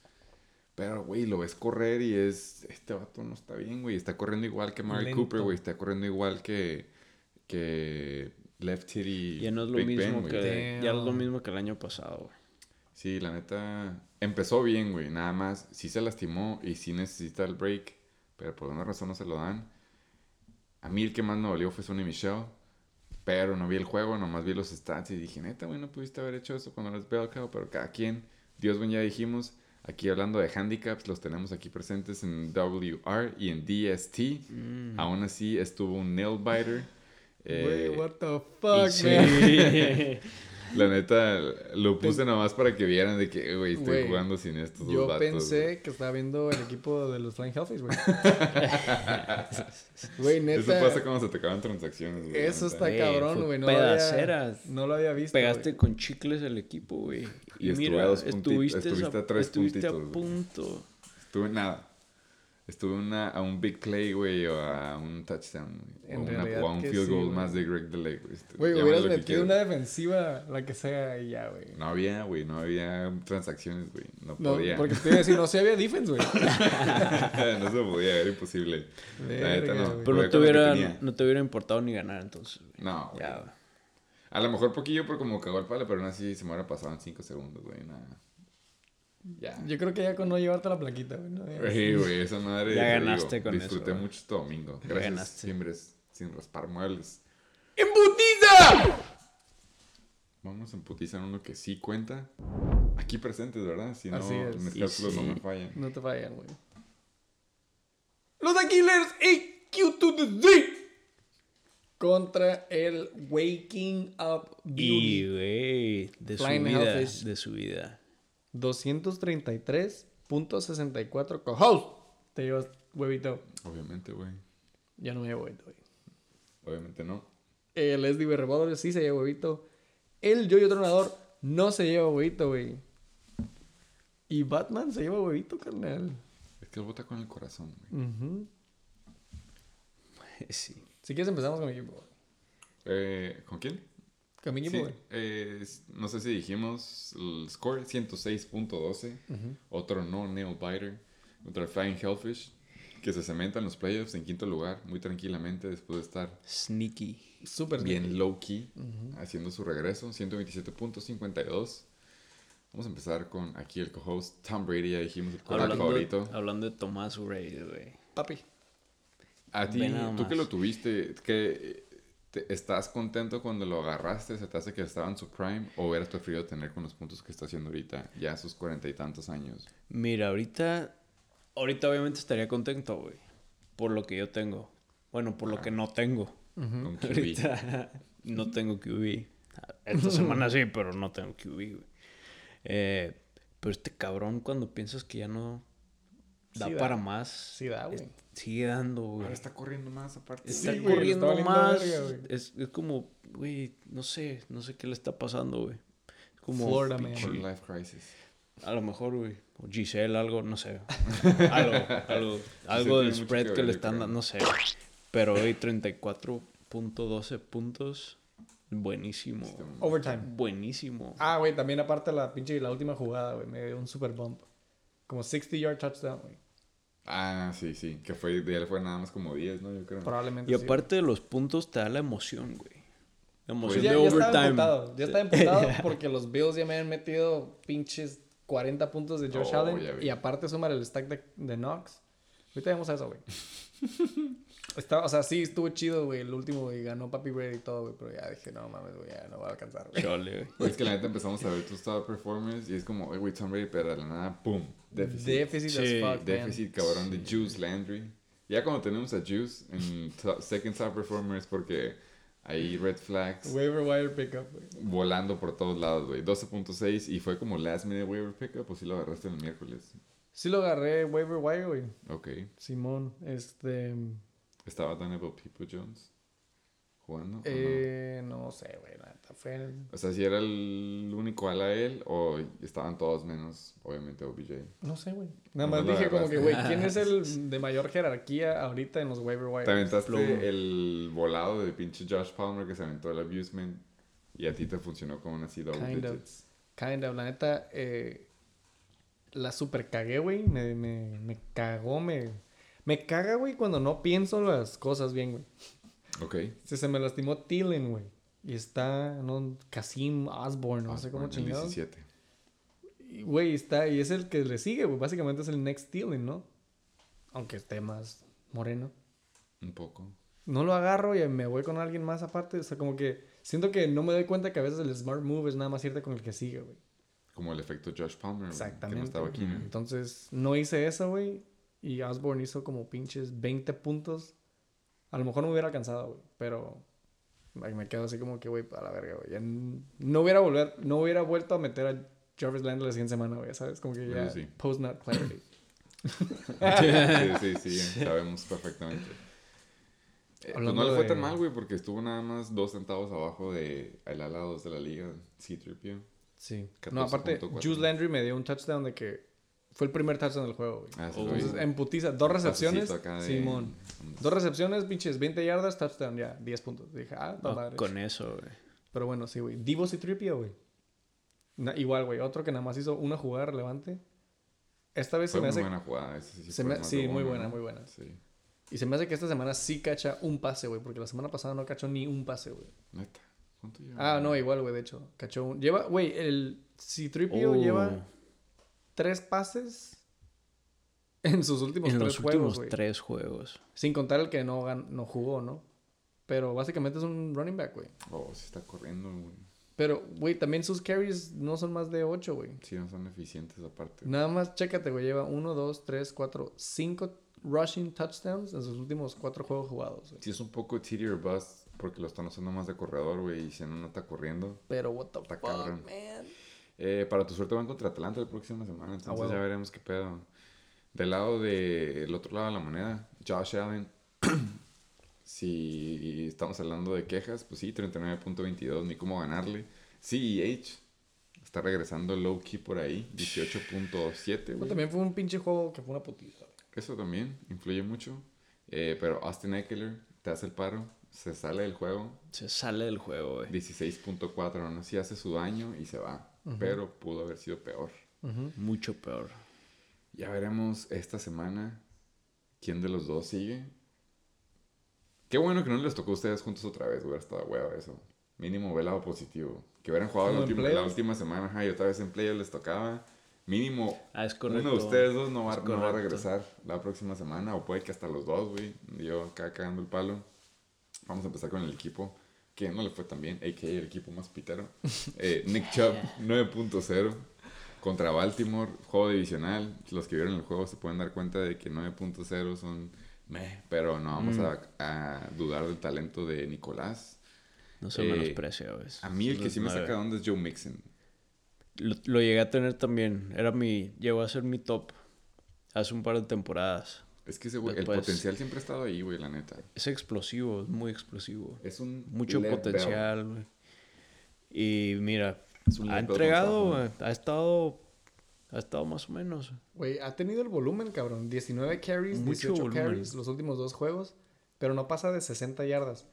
Pero, güey, lo ves correr y es... Este vato no está bien, güey. Está corriendo igual que Mary Lento. Cooper, güey. Está corriendo igual que... Que... Left Titty Ya no es lo Big mismo Ben, que ya es lo mismo que el año pasado, güey. Sí, la neta... Empezó bien, güey. Nada más. Sí se lastimó y sí necesita el break. Pero por alguna razón no se lo dan. A mí el que más me dolió fue Sonny Michelle. Pero no vi el juego, nomás vi los stats y dije, neta, güey, no pudiste haber hecho eso cuando eres bell cow, pero cada quien. Dios, güey, ya dijimos. Aquí hablando de handicaps, los tenemos aquí presentes en WR y en DST. Mm. Aún así, estuvo un nail biter. Güey, Eh, what the fuck, Sí. la neta, lo puse nomás para que vieran de que, güey, estoy jugando sin estos dos Yo pensé que estaba viendo el equipo de los Flying Hellfish, güey. Güey, Eso neta. pasa cuando se te acaban transacciones, güey. Eso neta. está cabrón, güey. No, lo había- pedaceras. no lo había visto. Pegaste con chicles el equipo, güey. Y estuve a dos estuviste, estuviste a tres estuviste a puntitos, punto. Estuve nada. Estuve una, a un big play, güey, o a un touchdown, güey. En O, una- o a un field sí, goal güey. más de Greg Delay, güey. Este, Güey, hubieras metido una defensiva, la que sea, y ya, güey. No había, güey, no había transacciones, güey. No No, podía. porque te iba a decir, no se había defense, güey. no se podía, era imposible. La neta Verga, no. güey. Pero no te, hubiera, no te hubiera importado ni ganar, entonces. güey. No, güey. Ya, güey. A lo mejor poquillo por como cagó el palo, pero aún así se me hubiera pasado en 5 segundos, güey. Nada. Ya. Yo creo que ya con no llevarte la plaquita, güey. ¿no? Güey, esa madre. Ya te ganaste con eso, Disfruté mucho este domingo. Gracias. ganaste. Siempre es sin raspar muebles. ¡Embutiza! Vamos a emputizar uno que sí cuenta. Aquí presentes, ¿verdad? Si no, Así es. mis Y cálculos no sí. me fallan. No te fallan, güey. Los Aquilers AQ to the Z contra el Waking Up Y, Beauty. güey, de su vida, de su vida. 233.64 co-host. Te llevas huevito. Obviamente, güey. Ya no me llevo huevito, güey. Obviamente no. El Leslie Revolver sí se lleva huevito. El Yoyo Tronador no se lleva huevito, güey. Y Batman se lleva huevito, carnal. Es que él vota con el corazón, güey. Ujú. Sí. Si quieres empezamos con mi equipo. Eh, ¿Con quién? Mi Sí, eh, no sé si dijimos el score 106.12. Otro no nail biter. Contra el Flying Hellfish. Que se cementa en los playoffs en quinto lugar. Muy tranquilamente después de estar Sneaky. Súper bien low key. Haciendo su regreso. 127.52. Vamos a empezar con aquí el co-host Tom Brady. Ya dijimos el Hablando, favorito. hablando de Tomás Brady, güey. Papi. A ti, tú que lo tuviste, que ¿estás contento cuando lo agarraste? ¿Se te hace que estaba en su prime? ¿O hubieras preferido tener con los puntos que está haciendo ahorita, ya a sus cuarenta y tantos años? Mira, ahorita. Ahorita obviamente estaría contento, güey. Por lo que yo tengo. Bueno, por lo que no tengo. Con QB. Ahorita no tengo QB. Esta semana sí, pero no tengo QB, güey. Eh, pero este cabrón, cuando piensas que ya no da Sí da. para más, Sí da, güey. es- sigue dando, güey. Ahora está corriendo más aparte. Está Sí, güey, le está corriendo valiendo más. verga, es, es como, güey, no sé, no sé qué le está pasando, güey. Es como Florida life crisis. A lo mejor, güey. O Giselle, algo, no sé. algo, algo, algo del spread que le están dando, no sé. Pero hoy 34.12 puntos. Buenísimo. Overtime. Buenísimo. Ah, güey, también aparte la pinche la última jugada, güey. Me dio un super bump. Como 60 yard touchdown, güey. Ah, sí, sí. Que fue, de él fue nada más como 10, ¿no? Yo creo. Probablemente. Y sí, aparte de los puntos, te da la emoción, güey. La güey. emoción ya, de ya estaba overtime. emputado. Ya estaba emputado porque los Bills ya me han metido pinches 40 puntos de Josh Oh, Allen. Y aparte sumar el stack de, de Knox. Ahorita vamos a eso, güey. Estaba, o sea, sí, estuvo chido, güey. El último, güey, ganó Papi Brady y todo, güey. Pero ya dije, no mames, güey, ya no va a alcanzar, güey. Chole, güey. Es que la neta empezamos a ver tus top performers y es como, güey, Tom Brady, pero de la nada, ¡pum! Déficit. Déficit Sí, as fuck, man. Déficit cabrón de Juice Landry. Ya cuando tenemos a Juice en second top performer es porque Ahí red flags. Waiver wire pickup, güey. volando por todos lados, güey. 12.6 y fue como last minute waiver pickup o si lo agarraste el miércoles. Sí lo agarré waiver wire, güey. Ok. Simón, este... ¿Estaba Donovan People Jones jugando? no? Eh, no sé, güey, la neta fue... el- O sea, si era el único ala él o estaban todos menos, obviamente, OBJ. No sé, güey. Nada más dije como que, güey. ¿quién es el de mayor jerarquía ahorita en los waiver wire? Te aventaste el volado de pinche Josh Palmer que se aventó el abusement y a ti te funcionó como una así double Kind of. Kind of, la neta, eh, la super cagué, güey. Me, me, me cagó, me... Me caga, güey, cuando no pienso las cosas bien, güey. Ok. Se, se me lastimó Thielen, güey. Y está, no, Kasim Osborne, no sé cómo Osborne, chingados. 17. Y, Güey, está, y es el que le sigue, güey. Básicamente es el next Thielen, ¿no? Aunque esté más moreno. Un poco. No lo agarro y me voy con alguien más aparte. O sea, como que siento que no me doy cuenta que a veces el smart move es nada más irte con el que sigue, güey. Como el efecto Josh Palmer. Exactamente. Que no estaba aquí. ¿no? Entonces, no hice eso, güey. Y Osborne hizo como pinches 20 puntos. A lo mejor no me hubiera alcanzado, güey. Pero me quedo así como que, güey, para la verga, güey. No hubiera, volver, no hubiera vuelto a meter a Jarvis Landry la siguiente semana, güey. ¿Sabes? Como que ya sí. post not clarity. sí, sí, sí, sabemos perfectamente. Eh, pues no le fue de- tan mal, güey, porque estuvo nada más dos centavos abajo de el ala 2 de la liga, C-Tripio. Sí. No, aparte, 14.4. Juice Landry me dio un touchdown de que fue el primer touchdown del juego, güey. Ah, sí. Entonces, en putiza, dos recepciones. De- Simón. Dos recepciones, pinches, 20 yardas, touchdown, ya, 10 puntos. Dije, ah, no, madre. con eso, güey. Pero bueno, sí, güey. Divo y Tripio, güey. Na- igual, güey. Otro que nada más hizo una jugada relevante. Esta vez Fue se me muy hace. buena jugada. ese sí, se me- sí, muy buena, muy buena. Sí, Y se me hace que esta semana sí cacha un pase, güey. Porque la semana pasada no cachó ni un pase, güey. neta. ¿Cuánto lleva? Ah, no, igual, güey. De hecho, cachó un. Lleva, güey, el Citripio Oh, lleva tres pases en sus últimos en tres los juegos, últimos güey. tres juegos. Sin contar el que no, gan- no jugó, ¿no? Pero básicamente es un running back, güey. Oh, sí está corriendo, güey. Pero, güey, también sus carries no son más de ocho, güey. Sí, no son eficientes aparte. Nada más, chécate, güey. Lleva 1, 2, 3, 4, 5 rushing touchdowns en sus últimos cuatro juegos jugados, güey. Sí, es un poco titty or bust porque lo están usando más de corredor, güey, y si no, no está corriendo. Pero, what the Está fuck, cabrón. man. Eh, para tu suerte van contra Atlanta la próxima semana, entonces huevo. ya veremos qué pedo. Del lado del otro lado de la moneda, Josh Allen. si estamos hablando de quejas, pues sí, 39.22, ni cómo ganarle. CEH está regresando low key por ahí, 18.7. Pero güey. también fue un pinche juego que fue una putiza. Eso también influye mucho. Eh, pero Austin Eckler te hace el paro, se sale del juego, Se sale del juego, güey. 16.4, aún así hace su daño y se va. Pero pudo haber sido peor. Mucho peor. Ya veremos esta semana quién de los dos sigue. Qué bueno que no les tocó a ustedes juntos otra vez, hubiera estado hueva eso. Mínimo ve lado positivo. Que hubieran jugado la ¿Como en última, la última semana ajá, y otra vez en playoffs les tocaba. Mínimo Ah, es correcto. uno de ustedes dos no va, no va a regresar la próxima semana, o puede que hasta los dos, güey. Yo acá cagando el palo. Vamos a empezar con el equipo que no le fue tan bien, a.k.a. el equipo más pitero. Eh, Nick Chubb, 9.0 contra Baltimore, juego divisional. Los que vieron el juego se pueden dar cuenta de que 9.0 son meh, pero no vamos a, a dudar del talento de Nicolás. No se Eh, menosprecia. A mí el que sí me saca de onda es Joe Mixon. Lo, lo llegué a tener también. Era mi... Llegó a ser mi top hace un par de temporadas. Es que ese güey, el potencial siempre ha estado ahí, güey, la neta. Es explosivo, es muy explosivo. Es un Mucho potencial, güey. Y mira, Es un ha entregado, güey. Ha estado... Ha estado más o menos. Güey, ha tenido el volumen, cabrón. 19 carries, Mucho 18 volumen. carries los últimos dos juegos. Pero no pasa de 60 yardas.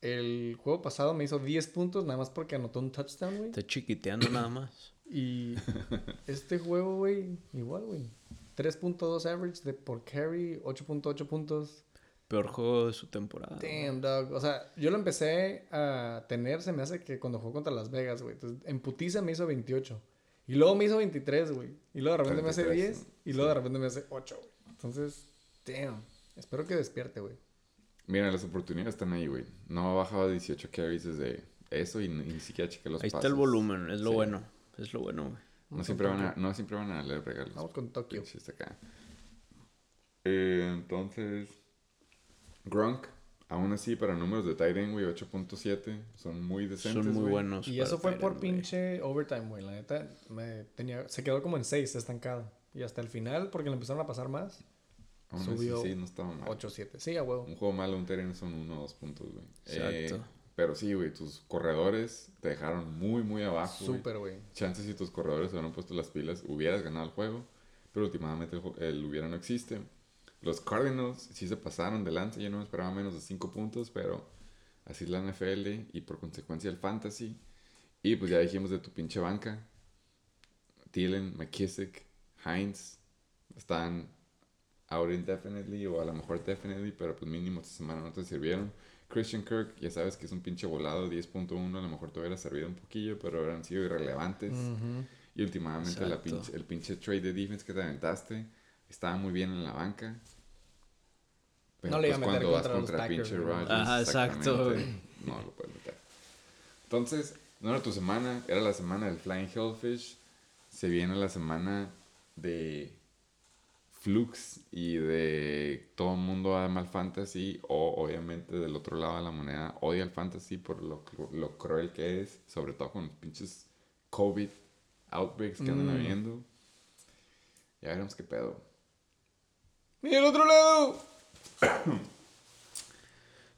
El juego pasado me hizo 10 puntos nada más porque anotó un touchdown, güey. Está chiquiteando nada más. Y este juego, güey, igual, güey. 3.2 average de por carry, 8.8 puntos. Peor juego de su temporada. Damn, dog. O sea, yo lo empecé a tener, se me hace que cuando jugó contra Las Vegas, güey. Entonces, en putiza me hizo 28. Y luego me hizo 23, güey. Y luego de repente me hace 33, 10. Y luego de repente me hace 8, güey. Entonces, damn. Espero que despierte, güey. Mira, las oportunidades están ahí, güey. No ha bajado de 18 carries desde eso y ni, ni siquiera chequé los Ahí está el volumen, es lo Sí. bueno. Es lo bueno, güey. No siempre, van a, no siempre van a darle regalos. Vamos con Tokio. Pinches acá. Eh, entonces, Gronk Aún así, para números de end, güey, 8.7 son muy decentes, Son muy güey. buenos. Y eso fue tight por güey. pinche overtime, güey. La neta, me tenía, se quedó como en 6 estancado. Y hasta el final, porque le empezaron a pasar más, Aún subió así, sí, no estaba mal. 8-7. Sí, a huevo. Un juego malo, un end son uno o dos puntos, güey. Exacto. Eh, pero sí, güey, tus corredores te dejaron muy, muy abajo. Súper, güey. Chances si tus corredores se hubieran puesto las pilas, hubieras ganado el juego. Pero últimamente el, el hubiera no existe. Los Cardinals sí se pasaron de lanza. Yo no me esperaba menos de 5 puntos, pero así es la NFL y por consecuencia el fantasy. Y pues ya dijimos de tu pinche banca. Thielen, McKissick, Heinz están out indefinitely o a lo mejor definitely, pero pues mínimo esta semana no te sirvieron. Christian Kirk, ya sabes que es un pinche volado 10.1, a lo mejor te hubiera servido un poquillo, pero han sido irrelevantes. Y últimamente la pinche- el pinche trade de defense que te aventaste estaba muy bien en la banca. Pero No le iba pues a meter cuando vas contra pinche. Rodgers, Ajá, exacto, exactamente, No lo puedes meter. Entonces, no era tu semana, era la semana del Flying Hellfish. Se viene la semana de Flux y de todo el mundo ama el fantasy o obviamente del otro lado de la moneda odia el fantasy por lo, lo cruel que es, sobre todo con los pinches COVID outbreaks que andan Mm. habiendo. Ya veremos qué pedo. ¡Y el otro lado!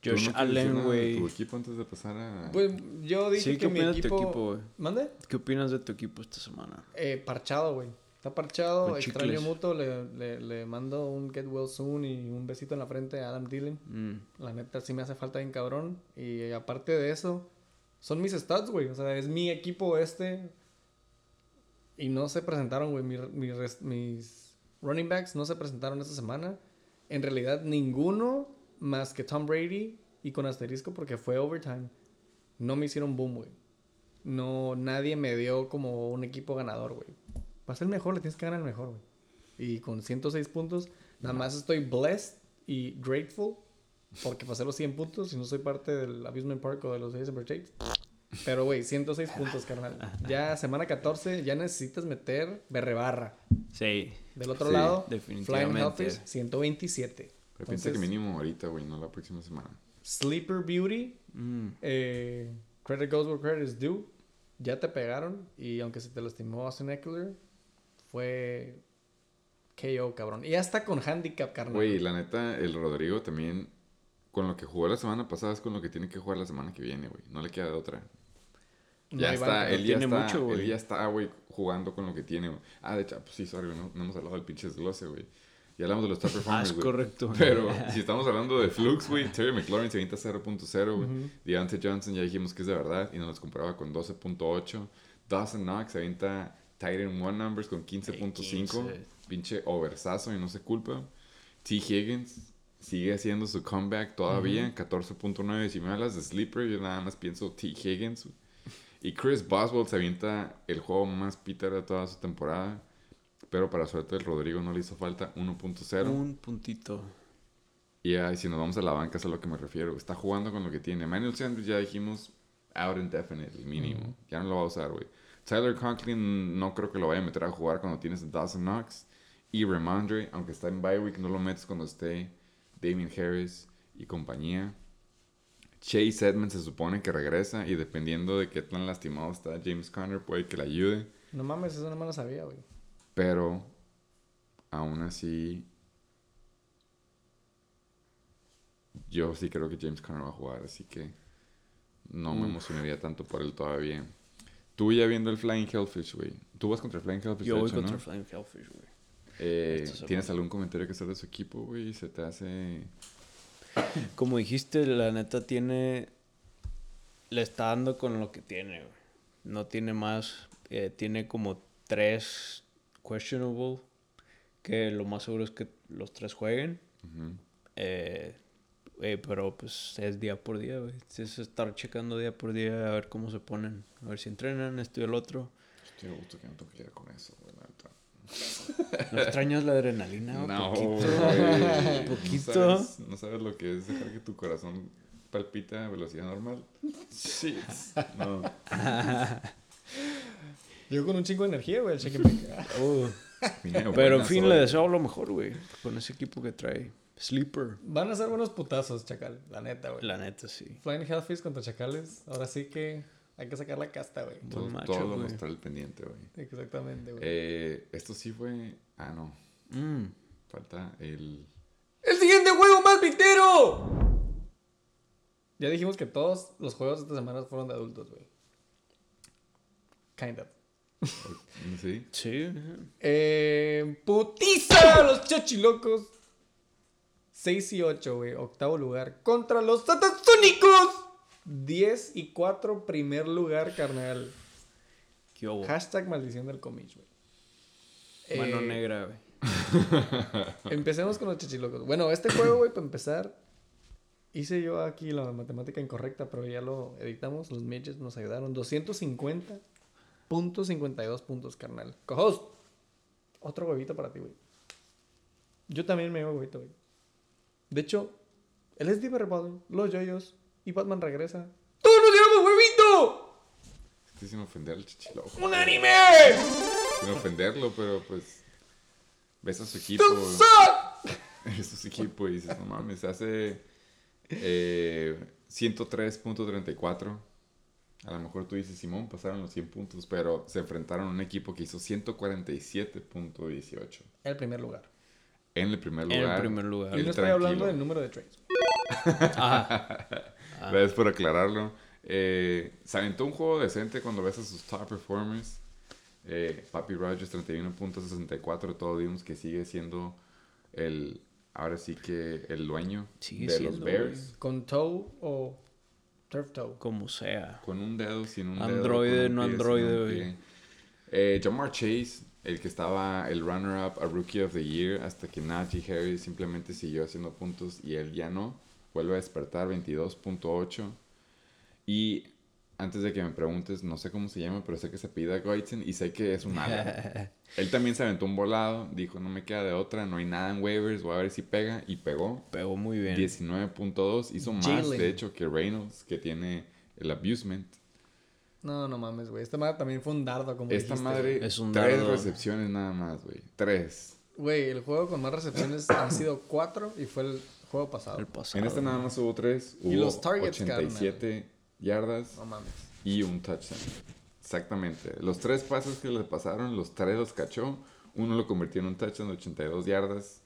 ¿Tú Josh no Allen, güey. Tu equipo antes de pasar a... Pues yo dije Sí, que ¿qué mi opinas de tu equipo... equipo, güey? ¿Mande? ¿Qué opinas de tu equipo esta semana? Eh, parchado, güey. Está parchado, extraño mutuo. Le, le, le mando un get well soon y un besito en la frente a Adam Dylan. Mm, La neta sí me hace falta bien cabrón. Y aparte de eso, son mis stats, güey. O sea, es mi equipo este. Y no se presentaron, güey. Mi- mis running backs no se presentaron esta semana. En realidad, ninguno más que Tom Brady y con asterisco porque fue overtime. No me hicieron boom, güey. No, nadie me dio como un equipo ganador, güey. Para ser mejor, le tienes que ganar el mejor, güey. Y con 106 puntos, nada más estoy blessed y grateful porque pasé los 100 puntos y no soy parte del Abusement Park o de los Heisenberg Shakes. Pero, güey, 106 puntos, carnal. Ya semana 14, ya necesitas meter berre barra. Sí. Del otro Sí, lado, Flying definitivamente. Hellfish, 127. Pero piensa que mínimo ahorita, güey, no la próxima semana. Sleeper Beauty, Mm, eh, Credit Goes Where Credit is Due, ya te pegaron. Y aunque se te lastimó Austin Eckler, fue KO, cabrón. Y hasta con handicap, carnal. Güey, la neta, el Rodrigo también, con lo que jugó la semana pasada, es con lo que tiene que jugar la semana que viene, güey. No le queda de otra. No Ya hay está, él ya tiene está, mucho, él güey. ya está, güey, jugando con lo que tiene, güey. Ah, de hecho, pues sí, sorry, no, no hemos hablado del pinche desglose, güey. Ya hablamos de los top Ah, performers, es güey. correcto. Pero si estamos hablando de Flux, güey, Terry McLaurin se avienta 0.0, güey. Deontay Johnson ya dijimos que es de verdad y nos los compraba con 12.8. Dawson Knox se avienta Titan One Numbers con 15.5. 15. Pinche oversazo y no se culpa. T. Higgins sigue haciendo su comeback todavía, 14.9. Si me hablas de Sleeper, yo nada más pienso T. Higgins. Y Chris Boswell se avienta el juego más Peter de toda su temporada. Pero para suerte el Rodrigo no le hizo falta 1.0. Un puntito. Y ay, si nos vamos a la banca, es a lo que me refiero. Está jugando con lo que tiene. Manuel Sanders ya dijimos, out indefinitely, mínimo. Ya no lo va a usar, güey. Tyler Conklin no creo que lo vaya a meter a jugar cuando tienes a Dawson Knox. Y Ramondre, aunque está en bye week, no lo metes cuando esté Damien Harris y compañía. Chase Edmonds se supone que regresa y dependiendo de qué tan lastimado está James Conner, puede que le ayude. No mames, eso no me lo sabía, güey. Pero aún así, yo sí creo que James Conner va a jugar, así que no me Uf. emocionaría tanto por él todavía. Tú ya viendo el Flying Hellfish, güey. Tú vas contra el Flying Hellfish, Yo de voy hecho, contra ¿no? Flying Hellfish, güey. Eh, ¿Tienes algún comentario que hacer de su equipo, güey? ¿Se te hace...? Como dijiste, la neta tiene. Le está dando con lo que tiene, güey. No tiene más. eh, tiene como tres questionable. Que lo más seguro es que los tres jueguen. Ujú. Eh, eh, pero pues es día por día, güey. Es estar checando día por día a ver cómo se ponen. A ver si entrenan, esto y el otro. Estoy gusto que no tengo que lidiar con eso, güey, la neta. ¿No extrañas la adrenalina? No, poquito. güey. Poquito. ¿No sabes, no sabes lo que es dejar que tu corazón palpita a velocidad normal? Sí. No. Yo con un chingo de energía, güey, el cheque me- Uh, Pero en fin, le deseo lo mejor, güey. Con ese equipo que trae. Sleeper. Van a ser buenos putazos, Chacal. La neta, güey. La neta, sí. Flying Hellfish contra Chacales. Ahora sí que hay que sacar la casta, güey. Todo, macho, todo lo güey. mostrar el pendiente, güey. Exactamente, güey. Eh, esto sí fue. Ah, no. Mm. Falta el. ¡El siguiente juego más victero! Ya dijimos que todos los juegos de esta semana fueron de adultos, güey. Kind of. Sí. Sí. Eh, putiza los chachilocos. 6 y 8, güey. Octavo lugar. Contra los Satasónicos. 10 y 4, primer lugar, carnal. ¿Qué hubo? Hashtag maldición del cómic, güey. Mano Eh, negra, güey. Empecemos con los chachilocos. Bueno, este juego, güey, para empezar, hice yo aquí la matemática incorrecta, pero ya lo editamos. Los midgets nos ayudaron. 250.52 puntos, carnal. Cojos, otro huevito para ti, güey. Yo también me llevo huevito, güey. De hecho, el SD Rebel, los yoyos y Batman regresa. ¡Todos nos llevamos huevito! Estoy sin ofender al chichiloco. ¡Un anime! Sin ofenderlo, pero pues. Ves a su equipo. ¡Tú suck! Ves a su equipo y dices, no mames, hace. Eh, 103.34. A lo mejor tú dices, Simón, pasaron los 100 puntos, pero se enfrentaron a un equipo que hizo 147.18. El primer lugar. En el primer En lugar. el primer lugar. Y no estoy hablando del número de trades. Ajá. Gracias por aclararlo. Eh, se aventó un juego decente cuando ves a sus top performers. Eh, Papi Rogers 31.64. Todos vimos que sigue siendo el. Ahora sí que el dueño Sigue de siendo, los Bears. ¿Con toe o turf toe? Como sea. Con un dedo, sin un dedo. Androide, no androide, güey. Eh, Jamar Chase, el que estaba el runner-up a Rookie of the Year, hasta que Najee Harris simplemente siguió haciendo puntos y él ya no. Vuelve a despertar 22.8. Y antes de que me preguntes, no sé cómo se llama, pero sé que se pide Goitzen y sé que es un ala. él también se aventó un volado, dijo, no me queda de otra, no hay nada en waivers, voy a ver si pega. Y pegó. Pegó muy bien. 19.2, hizo más de hecho que Reynolds, que tiene el abusement. No, no mames, güey. Esta madre también fue un dardo, como Esta dijiste, madre, güey. Es un tres dardo. recepciones nada más, güey. Tres. Güey, el juego con más recepciones han sido cuatro y fue el juego pasado. El pasado. En este nada más hubo tres. Hubo Y los targets, 87 yardas No mames. y un touchdown. Exactamente. Los tres pases que le pasaron, los tres los cachó. Uno lo convirtió en un touchdown de 82 yardas.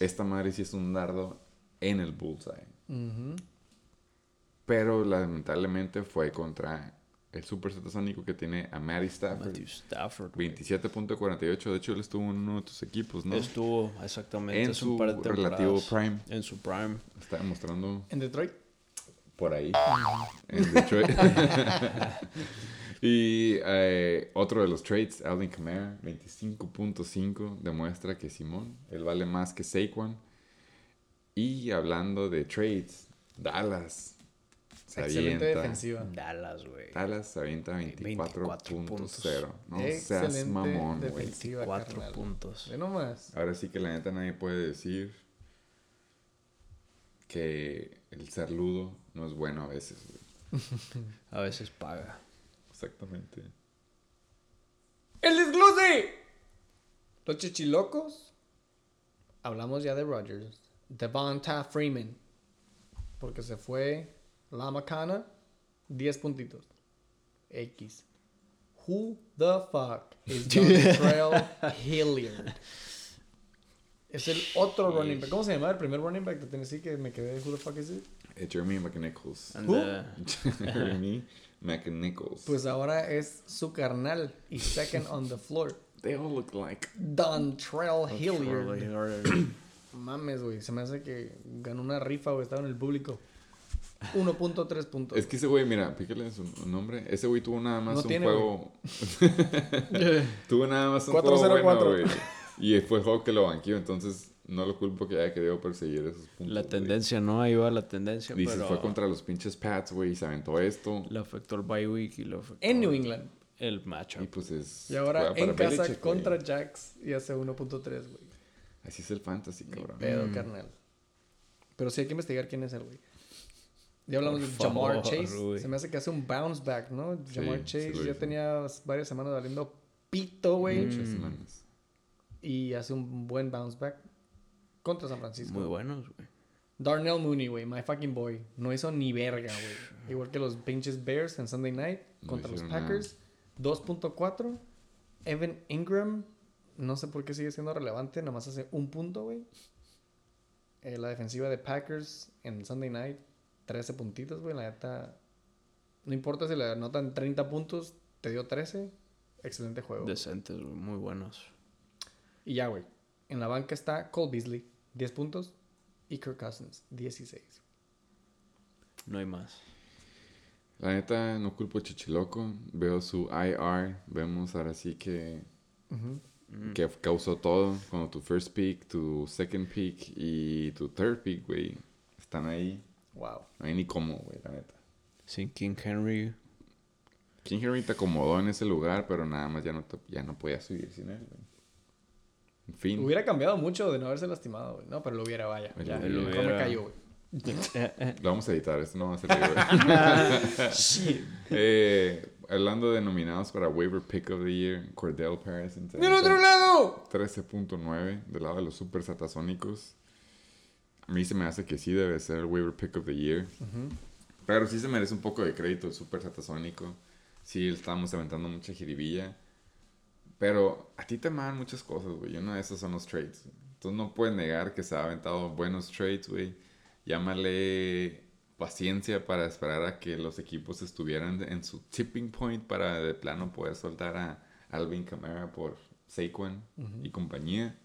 Esta madre sí es un dardo en el bullseye. Pero lamentablemente fue contra el super satasónico que tiene a Matty Stafford. Matthew Stafford. güey. 27.48. De hecho, él estuvo en uno de tus equipos, ¿no? Estuvo exactamente En su par de relativo prime. En su prime. Está demostrando En Detroit. por ahí. en Detroit. y eh, otro de los trades, Alvin Kamara, 25.5, demuestra que Simón, él vale más que Saquon. Y hablando de trades, Dallas se Excelente avienta. defensiva. Dallas, güey. Dallas se avienta 24.0 puntos. No seas Excelente mamón, güey. defensiva, Cuatro carnal. puntos. Ve nomás. Ahora sí que la neta nadie puede decir que el ser ludo no es bueno a veces. güey. A veces paga. Exactamente. ¡El desglose! Los chichilocos. Hablamos ya de Rodgers. Devonta Freeman. Porque se fue la macana. 10 puntitos. X. Who the fuck is Dontrell Hilliard? Es el otro running back. ¿Cómo se llama el primer running back de Tennessee que me quedé? Who the fuck is it? Eh, Jeremy McNichols. And, Who? Jeremy McNichols. Pues ahora es su carnal y second on the floor. They all look like. Dontrell Hilliard. Hilliard. Mames, güey. Se me hace que ganó una rifa, güey. Estaba en el público. 1.3 puntos. Es que ese güey, mira, pícale su nombre. Ese güey tuvo nada más No un tiene, juego. tuvo nada más un 4-0-4. juego bueno, güey. Y fue el juego que lo banqueó, entonces no lo culpo que haya querido perseguir esos puntos. La güey. tendencia, ¿no? Ahí va la tendencia. Dices, pero fue contra los pinches Pats, güey, y se aventó esto. Le afectó el bye week y afectó En New England. el matchup. Y pues es. Y ahora en casa Belichick, güey. contra Jax y hace 1.3, güey. Así es el fantasy, cabrón. pedo, carnal. Pero sí hay que investigar quién es él, güey. Ya hablamos Por de Jamar Chase. Se me hace que hace un bounce back, ¿no? Jamar sí Chase ya tenía varias semanas valiendo pito, güey. Muchas semanas. Y hace un buen bounce back. contra San Francisco. Muy buenos, güey. Darnell Mooney, güey, my fucking boy. No hizo ni verga, güey. Igual que los pinches Bears en Sunday night No contra los Packers. 2.4. Evan Ingram, no sé por qué sigue siendo relevante, nada más hace un punto, güey. Eh, la defensiva de Packers en Sunday night, 13 puntitos, güey. La neta, no importa si le anotan 30 puntos, te dio 13. Excelente juego. Decentes, güey. Muy buenos. Y ya, güey. En la banca está Cole Beasley, 10 puntos. Y Kirk Cousins, 16. No hay más. La neta, no culpo a Chichiloco. Veo su IR. Vemos ahora sí que, Mm. que causó todo. Cuando tu first pick, tu second pick y tu third pick, güey, están ahí. Wow. No hay ni cómo, güey, la neta. Sin King Henry. King Henry te acomodó en ese lugar, pero nada más ya no, te- ya no podía subir sin él, güey. En fin. Hubiera cambiado mucho de no haberse lastimado, güey. No, pero lo hubiera, vaya. Ya, hubiera. me hubiera. cayó, güey. Lo vamos a editar, esto no va a ser eh, hablando de nominados para Waiver Pick of the Year, Cordell se ¡Del otro lado! 13.9 del lado de los super satasónicos. A mí se me hace que sí debe ser el Waiver Pick of the Year. Pero sí se merece un poco de crédito el super satasónico. Sí, le estábamos aventando mucha jiribilla. Pero a ti te aman muchas cosas, güey. Una de esas son los trades. Entonces no puedes negar que se ha aventado buenos trades, güey. Llámale paciencia para esperar a que los equipos estuvieran en su tipping point para de plano poder soltar a Alvin Kamara por Saquon y compañía.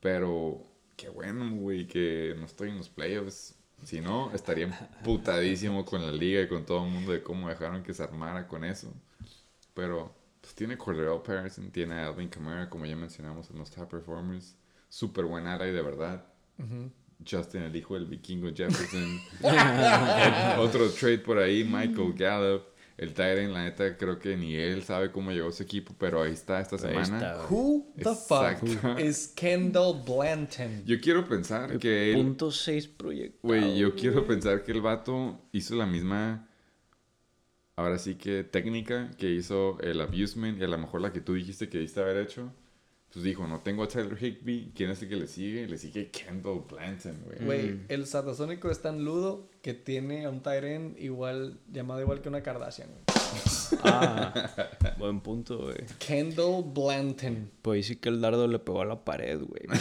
Pero qué bueno, güey, que no estoy en los playoffs. Si no, estaría putadísimo con la liga y con todo el mundo de cómo dejaron que se armara con eso. Pero pues tiene Cordell Patterson, tiene a Alvin Kamara, como ya mencionamos en los top performers. Súper buen ala y de verdad. Justin, el hijo del vikingo Jefferson. Otro trade por ahí, Michael Gallup. El Tyrant, la neta, creo que ni él sabe cómo llegó su equipo, pero ahí está esta Ahí semana. está. Who the Exacto. fuck is Kendall Blanton? Yo quiero pensar que él, Punto 6 proyecto. güey, yo quiero pensar que el vato hizo la misma, ahora sí que técnica que hizo el Abusement y a lo mejor la que tú dijiste que diste haber hecho. Pues dijo, no tengo a Tyler Higby, ¿quién es el que le sigue? Le sigue Kendall Blanton, güey. Güey, el satasónico es tan ludo que tiene a un Tyren igual, llamado igual que una Kardashian. Ah, buen punto, güey. Kendall Blanton. Pues ahí sí que el dardo le pegó a la pared, güey.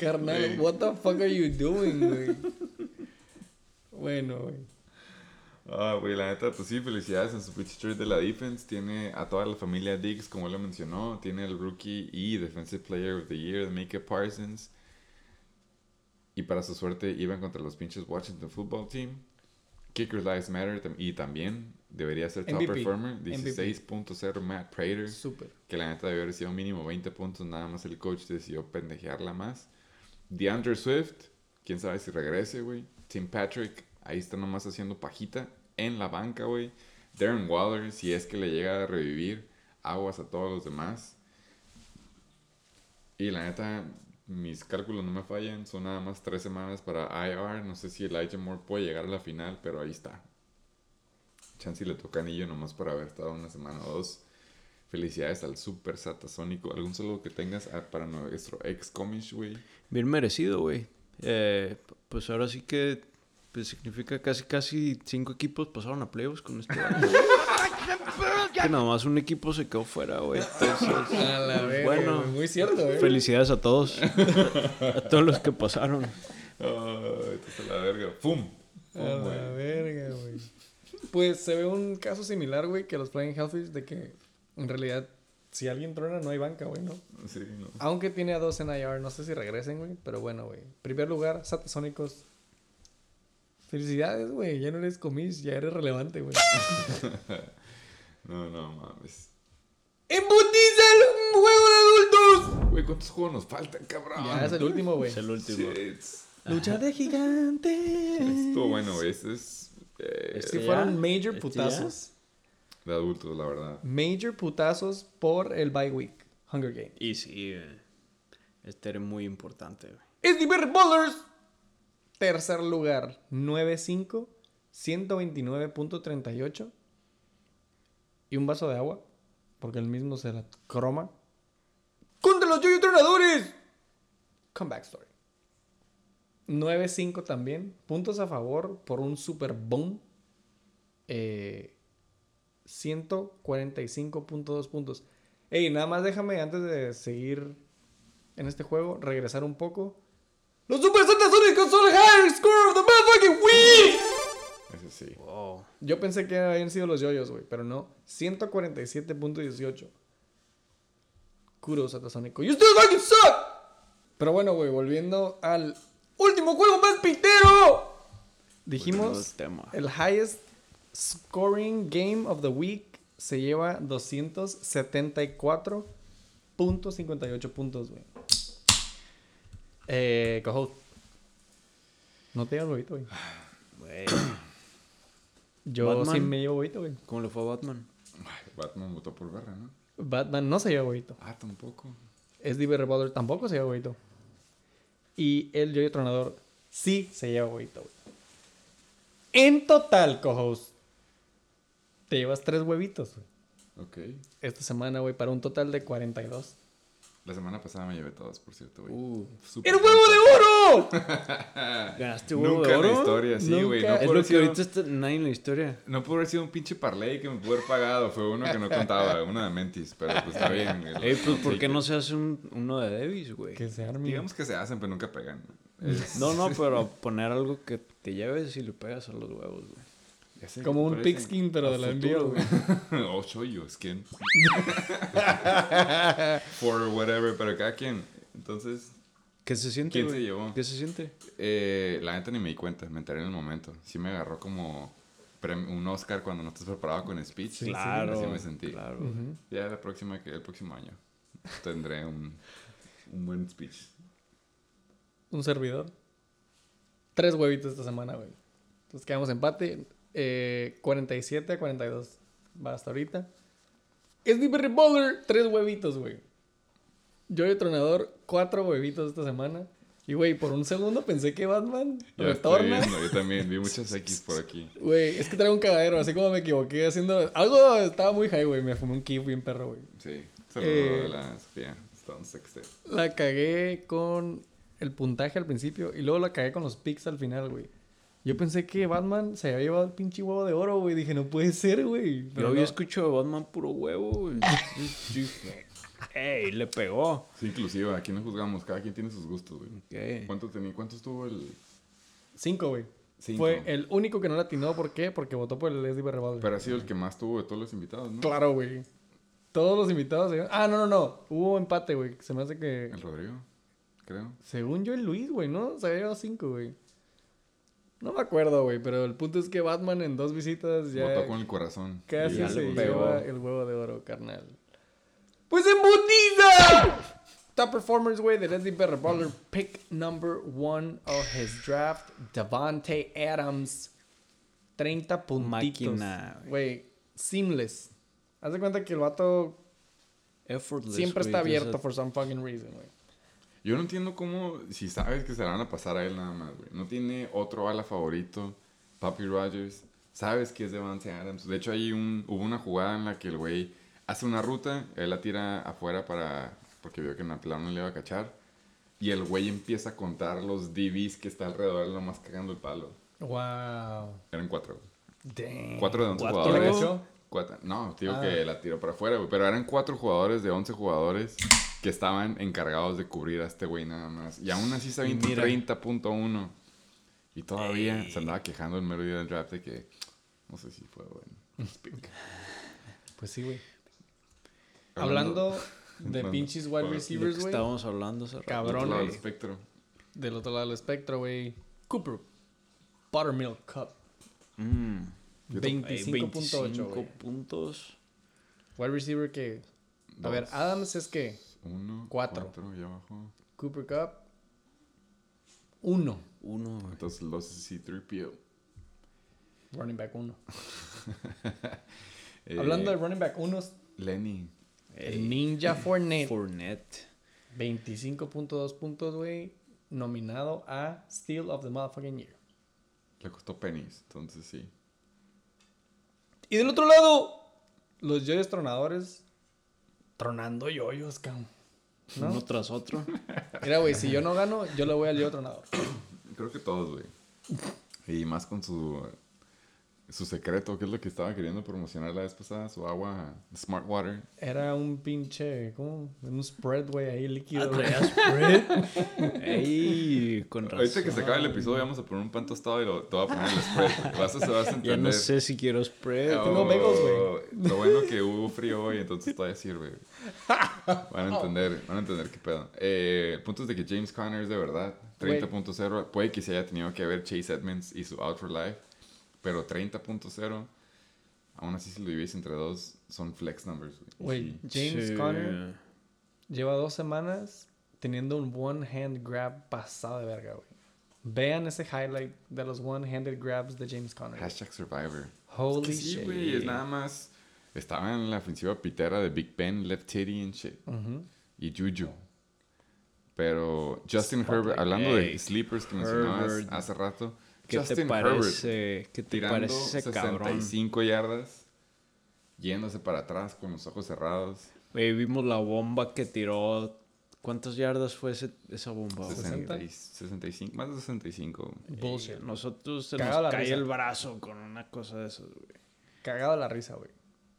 Carnal, Güey. what the fuck are you doing, güey? Bueno, güey. Ah, güey, la neta, pues sí, felicidades en su pitch trade de la defense. Tiene a toda la familia Diggs, como él lo mencionó. Tiene el rookie y defensive player of the year de Micah Parsons. Y para su suerte iban contra los pinches Washington Football Team. Kicker Lives Matter tam- y también debería ser top MVP. performer. MVP. 16.0 Matt Prater. Súper. Que la neta debió haber sido mínimo 20 puntos. Nada más el coach decidió pendejearla más. DeAndre Swift. Quién sabe si regrese, güey. Tim Patrick. Ahí está nomás haciendo pajita en la banca, güey. Darren Waller. Si es que le llega a revivir. Aguas a todos los demás. Y la neta, mis cálculos no me fallan. Son nada más tres semanas para IR. No sé si Elijah Moore puede llegar a la final, pero ahí está. Chance le toca anillo nomás por haber estado una semana o dos. Felicidades al Super Satasónico. ¿Algún saludo que tengas a- para nuestro ex comish, güey? Bien merecido, güey. Eh, pues ahora sí que pues significa casi casi cinco equipos pasaron a playoffs con este año. que nada más un equipo se quedó fuera, güey. Entonces, A la verga, bueno, güey. Muy cierto, eh. felicidades a todos. a todos los que pasaron. A la verga. ¡Pum! A la verga, güey. Pues se ve un caso similar, güey, que los Flying Hellfish, de que en realidad, si alguien truena, no hay banca, güey, ¿no? Sí, no. Aunque tiene a dos en IR, no sé si regresen, güey, pero bueno, güey. Primer lugar, Satasónicos. Felicidades, güey, ya no eres comis, ya eres relevante, güey. No, no, mames. ¡Embutiza el juego de adultos! Güey, ¿cuántos juegos nos faltan, cabrón? Ya es el último, güey. Es el último. Shit. Lucha de gigantes. Estuvo bueno, güey. Este es eh, Sí, ya, fueron major este putazos. de adultos, la verdad. Major putazos por el bye week. Hunger Game. Y sí, güey. Este era muy importante, güey. SDB Ballers. Tercer lugar, 9-5, 129.38. Y un vaso de agua, porque el mismo se la croma. contra los Yoyo Tronadores. Comeback story. 9-5 también. Puntos a favor por un super boom. Eh, 145.2 puntos. Ey, nada más déjame antes de seguir en este juego, regresar un poco. Los Super Satasónicos son el higher score of the motherfucking week. Ese sí. Wow. Yo pensé que habían sido los yoyos, güey, pero no. 147.18. Kudos Satasónico. You still fucking suck. Pero bueno, güey, volviendo al último juego más pitero. Dijimos, el highest scoring game of the week se lleva 274.58 puntos, güey. Eh, cojo. No te llevas huevito, güey. Güey. Yo Batman. sí me llevo huevito, güey. ¿Cómo le fue a Batman? Ay, Batman votó por Berra, ¿no? Batman no se lleva huevito. Ah, tampoco. SDB Revolver tampoco se lleva huevito. Y el Yoyo Tronador sí se lleva huevito, güey. En total, cojos, te llevas tres huevitos, güey. Ok. Esta semana, güey, para un total de 42. La semana pasada me llevé todos, por cierto, güey. Uh, ¡El huevo de oro! ¿Ganaste huevo Nunca de en la oro? historia, sí, güey. No Es pudo lo haber que sido- ahorita está nadie en la historia. No pudo haber sido un pinche parlay que me pudo haber pagado. Fue uno que no contaba, uno de Mentis. Pero pues está bien. el- Ey, pues, ¿por qué no se hace un, uno de Davis, güey? Que se arme. Digamos que se hacen, pero nunca pegan. Es- No, no, pero poner algo que te lleves y le pegas a los huevos, güey. sé Como un pigskin, pero de la NBA, güey. oh, soy yo, skin. For whatever, pero cada quien. Entonces, ¿Qué se siente, ¿quién se llevó? ¿Qué se siente? Eh, la neta ni me di cuenta, me enteré en el momento. Sí me agarró como un Oscar cuando no estás preparado con speech. Sí, sí. claro. Así me sentí. Claro. Ya la próxima, que el próximo año tendré un, un buen speech. Un servidor. Tres huevitos esta semana, güey. Entonces quedamos empate. Eh, 47 a 42. Va hasta ahorita. SDB Revolver, tres huevitos, güey. Yo de Tronador, cuatro huevitos esta semana. Y, güey, por un segundo pensé que Batman Ya estoy retorna. viendo, yo también vi muchas X por aquí. Güey, es que traigo un cagadero, así como me equivoqué haciendo... Algo estaba muy high, güey. Me fumé un kiff bien perro, güey. Sí, saludo Eh, a la Sofía. Stone. La cagué con el puntaje al principio y luego la cagué con los picks al final, güey. Yo pensé que Batman se había llevado el pinche huevo de oro, güey. Dije, no puede ser, güey. Yo Pero había no. escuchado de Batman puro huevo, güey. ¡Ey! Le pegó. Sí, inclusive, aquí no juzgamos, cada quien tiene sus gustos, güey. ¿Qué? ¿Cuánto tenía? ¿Cuánto estuvo el...? Cinco, güey. Cinco. Fue el único que no latinó. ¿Por qué? Porque votó por el SDB Revolver. Pero ha sido el que más tuvo de todos los invitados, ¿no? Claro, güey. Todos los invitados... se- Ah, no, no, no. Hubo empate, güey. Se me hace que... El Rodrigo, creo. Según yo, el Luis, güey, ¿no? Se había llevado cinco, güey. No me acuerdo, güey. Pero el punto es que Batman en dos visitas ya... Votó con el corazón. Casi se lleva el huevo de oro, carnal. Pues en Butiza. Top performers, güey, de Leslie Better Baller. Pick number one of his draft, Devante Adams. 30 puntitos. Máquina, Güey, seamless. Haz de cuenta que el vato Effortless, siempre está abierto esa- for some fucking reason, güey. Yo no entiendo cómo, si sabes que se la van a pasar a él nada más, güey. No tiene otro ala favorito, Papi Rogers. Sabes que es Devante Adams. De hecho, hay un, hubo una jugada en la que el güey hace una ruta, él la tira afuera para, porque vio que en la plana no le iba a cachar. Y el güey empieza a contar los DBs que está alrededor, nomás cagando el palo. Wow. Eran cuatro. Damn. Cuatro de once ¿Cuatro? jugadores. Cuatro- No, digo Ah. que la tiró para afuera, güey. Pero eran cuatro jugadores de 11 jugadores que estaban encargados de cubrir a este güey nada más. Y aún así se aventó mira. 30.1. Y todavía se andaba quejando el mero día del draft de que no sé si fue bueno. Pues sí, güey. Hablando de Hablando- pinches wide receivers, güey. estábamos hablando hace rato. Cabrón, Otro lado del espectro. Del otro lado del espectro, güey. Cooper. Buttermilk Cup. Mm. Yo tam- 25.8, 25 güey. puntos. Wide receiver que... A ver, Dos. Adams es que... Uno. Cuatro. Cuatro y abajo. Cooper Cup. Uno. Uno, güey. Entonces los sí 3 PO. Running back uno. Eh, Hablando de running back uno, Lenny. El Ninja Fournette. Fournette. 25.2 puntos, güey. Nominado a Steal of the Motherfucking Year. Le costó pennies. Entonces sí. Y del otro lado, los yoyos tronadores. Tronando yoyos, cabrón. ¿no? Uno tras otro. Mira, güey, si yo no gano, yo le voy al otro nadador. Creo que todos, güey. Y más con su, su secreto, que es lo que estaba queriendo promocionar la vez pasada, su agua Smart Water. Era un pinche, ¿cómo? Un spread, güey, ahí Ah, líquido. traía spread. Ey, con razón. Ahorita que se acabe el episodio vamos a poner un pan tostado y lo, te voy a poner el spread. Vas a, vas a entender. Ya no sé si quiero spread. Oh, tengo bagels, güey. Lo bueno que hubo frío hoy, entonces todavía sirve. güey. Van a entender, van a entender qué pedo. Eh, el punto es de que James Conner es de verdad. 30.0. Puede que se haya tenido que ver Chase Edmonds y su Out for Life. Pero 30.0. Aún así, si lo divides entre dos, son flex numbers. güey. James Sí. Conner lleva dos semanas teniendo un one-hand grab pasado de verga, güey. Vean ese highlight de los one-handed grabs de James Conner. Hashtag Survivor. Holy Que sí, shit. güey, es nada más. Estaba en la ofensiva pitera de Big Ben, Left Titty and shit. Y Juju. Pero Justin. Herbert, hablando de sleepers que mencionabas Herbert. hace rato. ¿Qué Justin te Herbert parece? ¿Qué te tirando parece ese cabrón? 65 yardas, yéndose para atrás con los ojos cerrados. Vimos la bomba que tiró. ¿Cuántas yardas fue ese- esa bomba? güey? 60 y- 65, más de 65. Bullshit. Nosotros se Cagado nos cae risa. el brazo con una cosa de esas, güey. Cagado la risa, güey.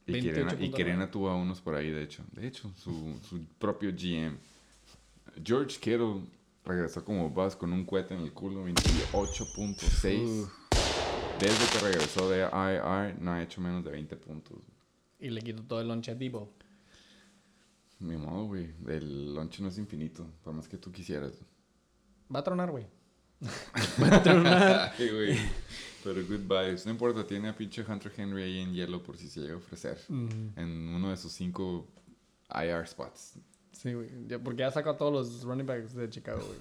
Y Kirena, y 28.9. Kirena tuvo a unos por ahí, de hecho. De hecho, su, su propio GM. George Kittle regresó como buzz con un cohete en el culo, 28.6. Desde que regresó de IR, no ha hecho menos de 20 puntos. Y le quito todo el lunch a Debo. Ni modo, güey. El lunch no es infinito, por más que tú quisieras. Va a tronar, güey. Ay, güey. Pero good vibes. No importa, tiene a pinche Hunter Henry ahí en hielo por si se llega a ofrecer. En uno de sus cinco IR spots. Sí, güey. Porque ya sacó a todos los running backs de Chicago, güey.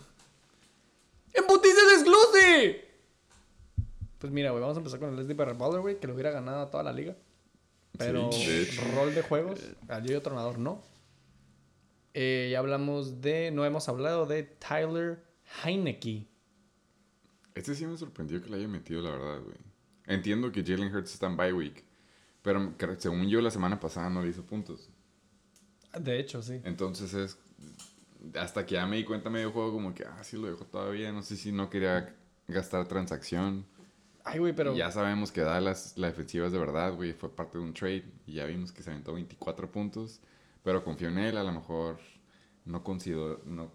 ¡Embutice desglose! Pues mira, güey, vamos a empezar con el Leslie Barrett Butler, güey, que lo hubiera ganado a toda la liga. Pero Sí, rol de juegos, al yo tronador no. Eh, ya hablamos de, no hemos hablado de Tyler Heineke. Este sí me sorprendió que le haya metido, la verdad, güey. Entiendo que Jalen Hurts está en bye week. Pero según yo, la semana pasada no le hizo puntos. De hecho, sí. Entonces es. Hasta que ya me di cuenta medio juego, como que, ah, sí lo dejó todavía. No sé si no quería gastar transacción. Ay, güey, pero Y ya sabemos que Dallas, la defensiva es de verdad, güey. Fue parte de un trade. Y ya vimos que se aventó 24 puntos. Pero confío en él. A lo mejor no consideró, no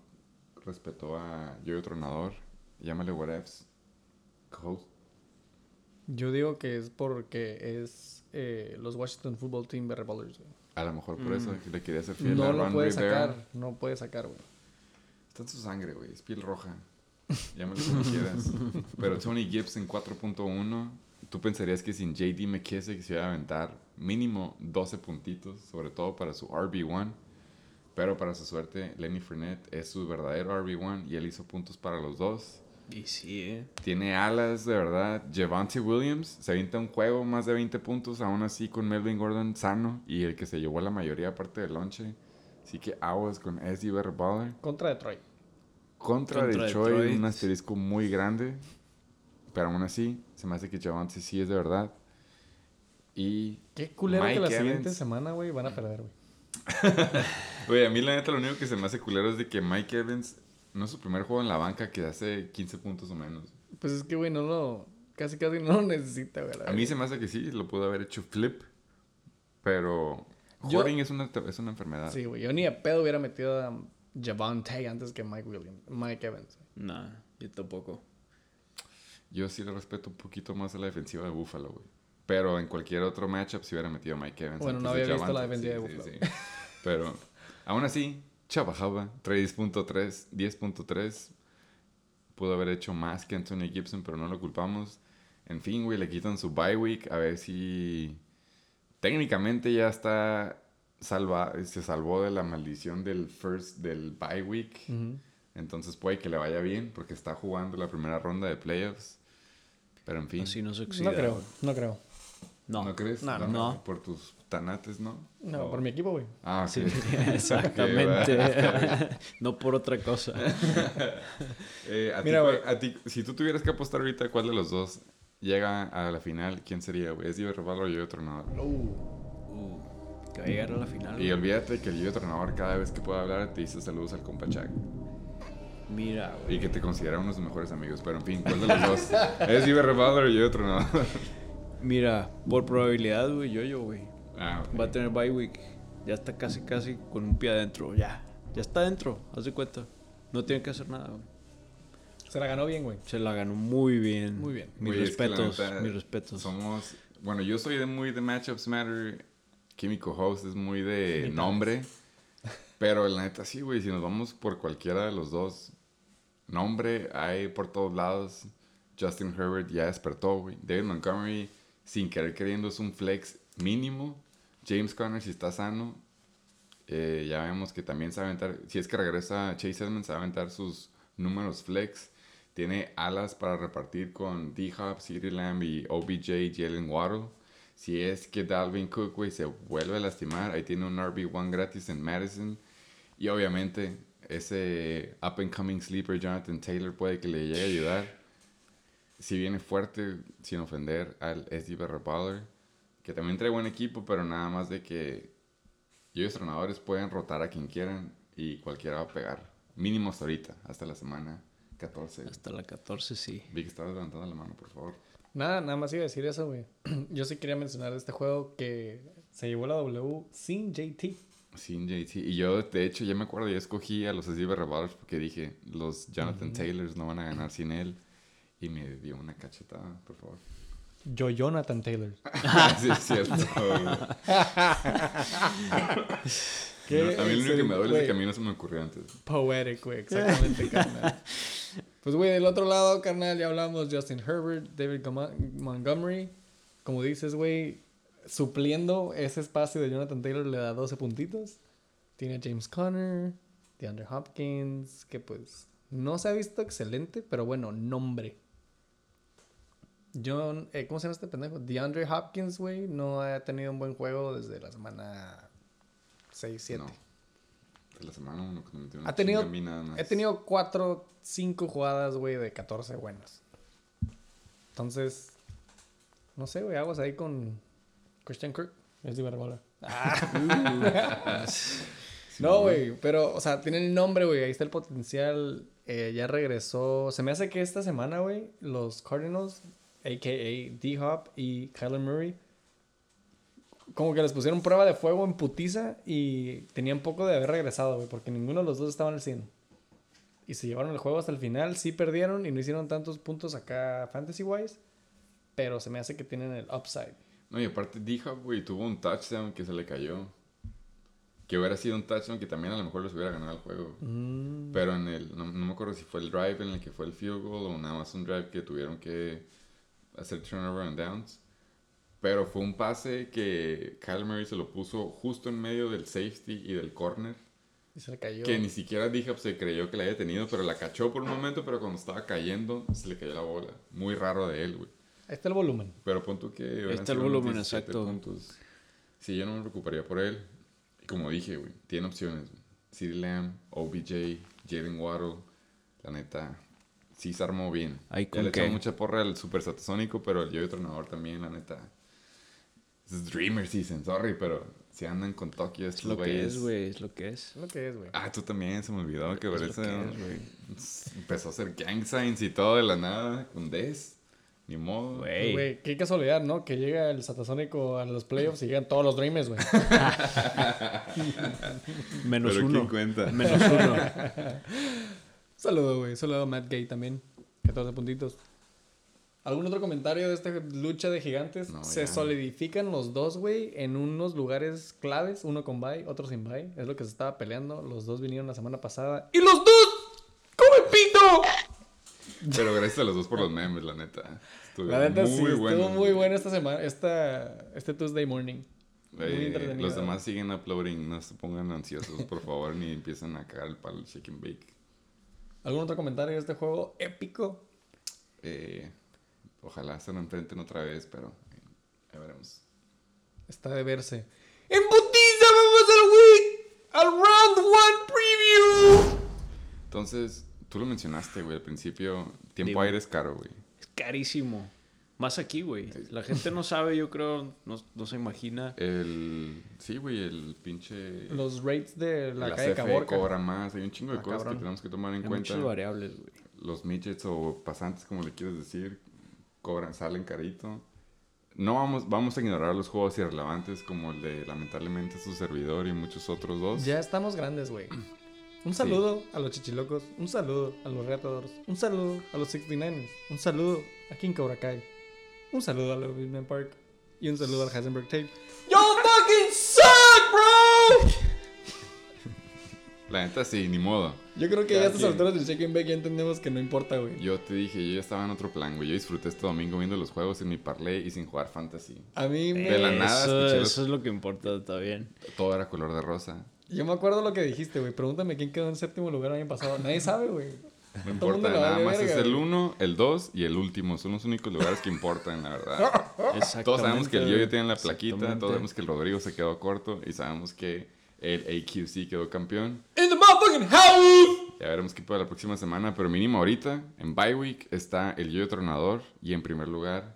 respetó a Yo Tronador. Llámale whatevs. Co-host. yo digo que es porque es eh, los Washington Football Team Barrett Ballers, güey. A lo mejor por eso le quería hacer fiel No a lo Ron puede sacar, no puede sacar, güey. Está en su sangre, güey. Es piel roja. Llámalo como quieras. Pero Tony Gibbs en 4.1. Tú pensarías que sin JD McKissick se iba a aventar mínimo 12 puntitos, sobre todo para su RB1. Pero para su suerte, Lenny Fournette es su verdadero RB1 y él hizo puntos para los dos. Y sí, eh. Tiene alas, de verdad. Javante Williams se avienta un juego más de 20 puntos, aún así con Melvin Gordon sano y el que se llevó la mayoría aparte del lonche. Así que aguas con SD Baller. Contra Detroit. Contra, Contra Detroit, Detroit. un asterisco muy grande. Pero aún así, se me hace que Javante sí es de verdad. Y. Qué culero que Mike la siguiente Evans. semana, güey, van a perder, güey. Oye, a mí la neta lo único que se me hace culero es de que Mike Evans no es su primer juego en la banca que hace 15 puntos o menos. Pues es que, güey, no lo... Casi, casi no lo necesita, güey. A mí se me hace que sí, lo pudo haber hecho flip. Pero. Hoarding es, una, es una enfermedad. Sí, güey. Yo ni de pedo hubiera metido a Javante antes que Mike Williams. Mike Evans. güey. Nah, yo tampoco. Yo sí le respeto un poquito más a la defensiva de Buffalo, güey. Pero en cualquier otro matchup si hubiera metido a Mike Evans. Bueno, no había visto la defensiva de Buffalo. sí, sí. Pero aún así, Chabajaba, 3.3, 10.3. Pudo haber hecho más que Anthony Gibson, pero no lo culpamos. En fin, güey, le quitan su bye week. A ver si técnicamente ya está salva, se salvó de la maldición del first del bye week. Entonces puede que le vaya bien porque está jugando la primera ronda de playoffs. Pero en fin. Así no se oxida. No creo, no creo. No. ¿No crees? No, no. Por tus tanates, ¿no? No, O- por mi equipo, güey. Ah, sí. Exactamente. no por otra cosa. Eh, a Mira, güey. a ti- si tú tuvieras que apostar ahorita, ¿cuál de los dos llega a la final? ¿Quién sería, güey? ¿Es Diego Revalor o yo otro nada? Uh, Que va a llegar a la final. Y güey. olvídate que el yo entrenador cada vez que pueda hablar te dice saludos al compa Chuck. Mira, güey. Y que te considera uno de sus mejores amigos. Pero en fin, ¿cuál de los dos? ¿Es Iber Revolver o yo entrenador? Mira, por probabilidad, güey, yo, yo, güey. Ah, ok. Va a tener bye week. Ya está casi, casi con un pie adentro. Ya. Ya está adentro. Haz de cuenta. No tiene que hacer nada, güey. Se la ganó bien, güey. Se la ganó muy bien. Muy bien. Mis Güey, es que respetos. mis respetos. Somos. Bueno, yo soy de muy de Matchups Matter. Químico Host es muy de nombre. Pero la neta, sí, güey. Si nos vamos por cualquiera de los dos, nombre hay por todos lados. Justin Herbert ya despertó, güey. David Montgomery, sin querer queriendo, es un flex mínimo. James Conner, si está sano, eh, ya vemos que también sabe aventar. Si es que regresa Chase Edmonds, sabe aventar sus números flex. Tiene alas para repartir con D-Hop, CeeDee Lamb y OBJ, Jalen Waddle. Si es que Dalvin Cook, güey, se vuelve a lastimar, ahí tiene un RB1 gratis en Madison. Y obviamente, ese up and coming sleeper Jonathan Taylor puede que le llegue a ayudar. Si viene fuerte, sin ofender al SD Baller, que también trae buen equipo, pero nada más de que ellos entrenadores pueden rotar a quien quieran y cualquiera va a pegar. Mínimo hasta ahorita, hasta la semana 14. Hasta la 14, sí. Vi que estabas levantando la mano, por favor. Nada, nada más iba a decir eso, güey. Yo sí quería mencionar de este juego que se llevó la W sin JT. Sin JT. Y yo, de hecho, ya me acuerdo, ya escogí a los Steve Revolvers porque dije, los Jonathan Taylors no van a ganar sin él. Y me dio una cachetada, por favor. Yo, Jonathan Taylor. sí, es cierto. ¿Qué No, a mí lo único que me duele es que a mí no se me ocurrió antes. Poetic, güey, exactamente, carnal. Pues, güey, del otro lado, carnal, ya hablamos Justin Herbert, David Montgomery. Como dices, güey, supliendo ese espacio de Jonathan Taylor le da 12 puntitos. Tiene a James Conner, DeAndre Hopkins, que pues no se ha visto excelente, pero bueno, nombre. John, eh, ¿cómo se llama este pendejo? DeAndre Hopkins, güey, no ha tenido un buen juego desde la semana 6, 7. No. De la semana uno que me metió una Ha tenido, chinga a mí nada más. he tenido 4, 5 jugadas, güey, de 14 buenas. Entonces, no sé, güey, aguas ahí con Christian Kirk. Es de Barbola. no, güey, pero, o sea, tiene el nombre, güey, ahí está el potencial. eh, ya regresó. Se me hace que esta semana, güey, los Cardinals, a.k.a. D-Hop y Kyler Murray, como que les pusieron prueba de fuego en putiza y tenían poco de haber regresado, güey, porque ninguno de los dos estaban al 100. Y se llevaron el juego hasta el final, sí perdieron y no hicieron tantos puntos acá fantasy-wise, pero se me hace que tienen el upside. No, y aparte D-Hop, güey, tuvo un touchdown que se le cayó. Que hubiera sido un touchdown que también a lo mejor les hubiera ganado el juego. Mm. Pero en el, no, no me acuerdo si fue el drive en el que fue el field goal o nada más un drive que tuvieron que hacer turnover and downs. Pero fue un pase que Kyle Murray se lo puso justo en medio del safety y del corner. Y se le cayó. Que ni siquiera D-Hop se creyó que la había tenido, pero la cachó por un momento, pero cuando estaba cayendo se le cayó la bola. Muy raro de él, güey. Ahí está el volumen. Pero punto que. hubieran está el volumen, 17 exacto. puntos. Sí, yo no me preocuparía por él. Y como dije, güey, tiene opciones. CeeDee Lamb, OBJ, Jalen Waddle. La neta, sí se armó bien. Ya con le qué. echó mucha porra al Super Satasónico, pero el yo entrenador también, la neta. Es Dreamer Season, sorry, pero si andan con Tokio Es estos lo que güeyes. es, güey. Es lo que es. Es lo que es, güey. Ah, tú también, se me olvidó que Es por lo eso que es, empezó a hacer gang signs y todo de la nada con Des. Ni modo. Güey. Qué casualidad, ¿no? Que llega el Satasónico a los playoffs y llegan todos los Dreamers, güey. Menos Pero uno. Menos uno. Saludo, güey. Saludo a Matt Gay también. 14 puntitos. ¿Algún otro comentario de esta lucha de gigantes? No, Se ya. solidifican los dos, güey, en unos lugares claves. Uno con bye, otro sin bye. Es lo que se estaba peleando. Los dos vinieron la semana pasada. ¡Y los dos! ¡Come pito! Pero gracias a los dos por los memes, la neta. Estuvo La neta sí, muy bueno. estuvo muy bueno esta semana, esta, este Tuesday morning. Muy Eh, los demás siguen uploading, no se pongan ansiosos, por favor, ni empiecen a cagar el palo shake and bake. ¿Algún otro comentario de este juego épico? Eh, ojalá se lo enfrenten otra vez, pero eh, ya veremos. Está de verse. ¡En putiza vamos al week! ¡Al round one preview! Entonces, tú lo mencionaste, güey, al principio. Tiempo Digo. aire es caro, güey. Es carísimo. Más aquí, güey. La gente no sabe, yo creo, no, no se imagina. El. Sí, güey, el pinche. Los rates de la, la calle CFE Caborca. cobra más. Hay un chingo de Ah, cosas cabrón. que tenemos que tomar en Hay cuenta. muchas variables, güey. Los midgets o pasantes, como le quieres decir, cobran, salen carito. No vamos, vamos a ignorar los juegos irrelevantes como el de lamentablemente su servidor y muchos otros dos. Ya estamos grandes, güey. Un saludo a los chichilocos, un saludo a los Raptors, un saludo a los 69ers, un saludo a King Cobra Kai, un saludo a los Bisman Park y un saludo al Heisenberg Tape. ¡Yo fucking suck, bro! La neta sí, ni modo. Yo creo que ya a estas alturas del check and back ya entendemos que no importa, güey. Yo te dije, yo ya estaba en otro plan, güey. Yo disfruté este domingo viendo los juegos en mi parlay y sin jugar fantasy. A mí me... De la nada, Eso, escuché los- eso es lo que importa, está bien. Todo era color de rosa. Yo me acuerdo lo que dijiste, güey. Pregúntame quién quedó en séptimo lugar el año pasado. Nadie sabe, güey. No importa, nada vale más verga, es el güey. 1, el 2 y el último. Son los únicos lugares que importan, la verdad. Todos sabemos que el yo tiene la plaquita, todos sabemos que el Rodrigo se quedó corto y sabemos que el AQC quedó campeón. In the motherfucking house! Ya veremos qué para la próxima semana, pero mínimo ahorita, en bye week, está el yo tronador y en primer lugar,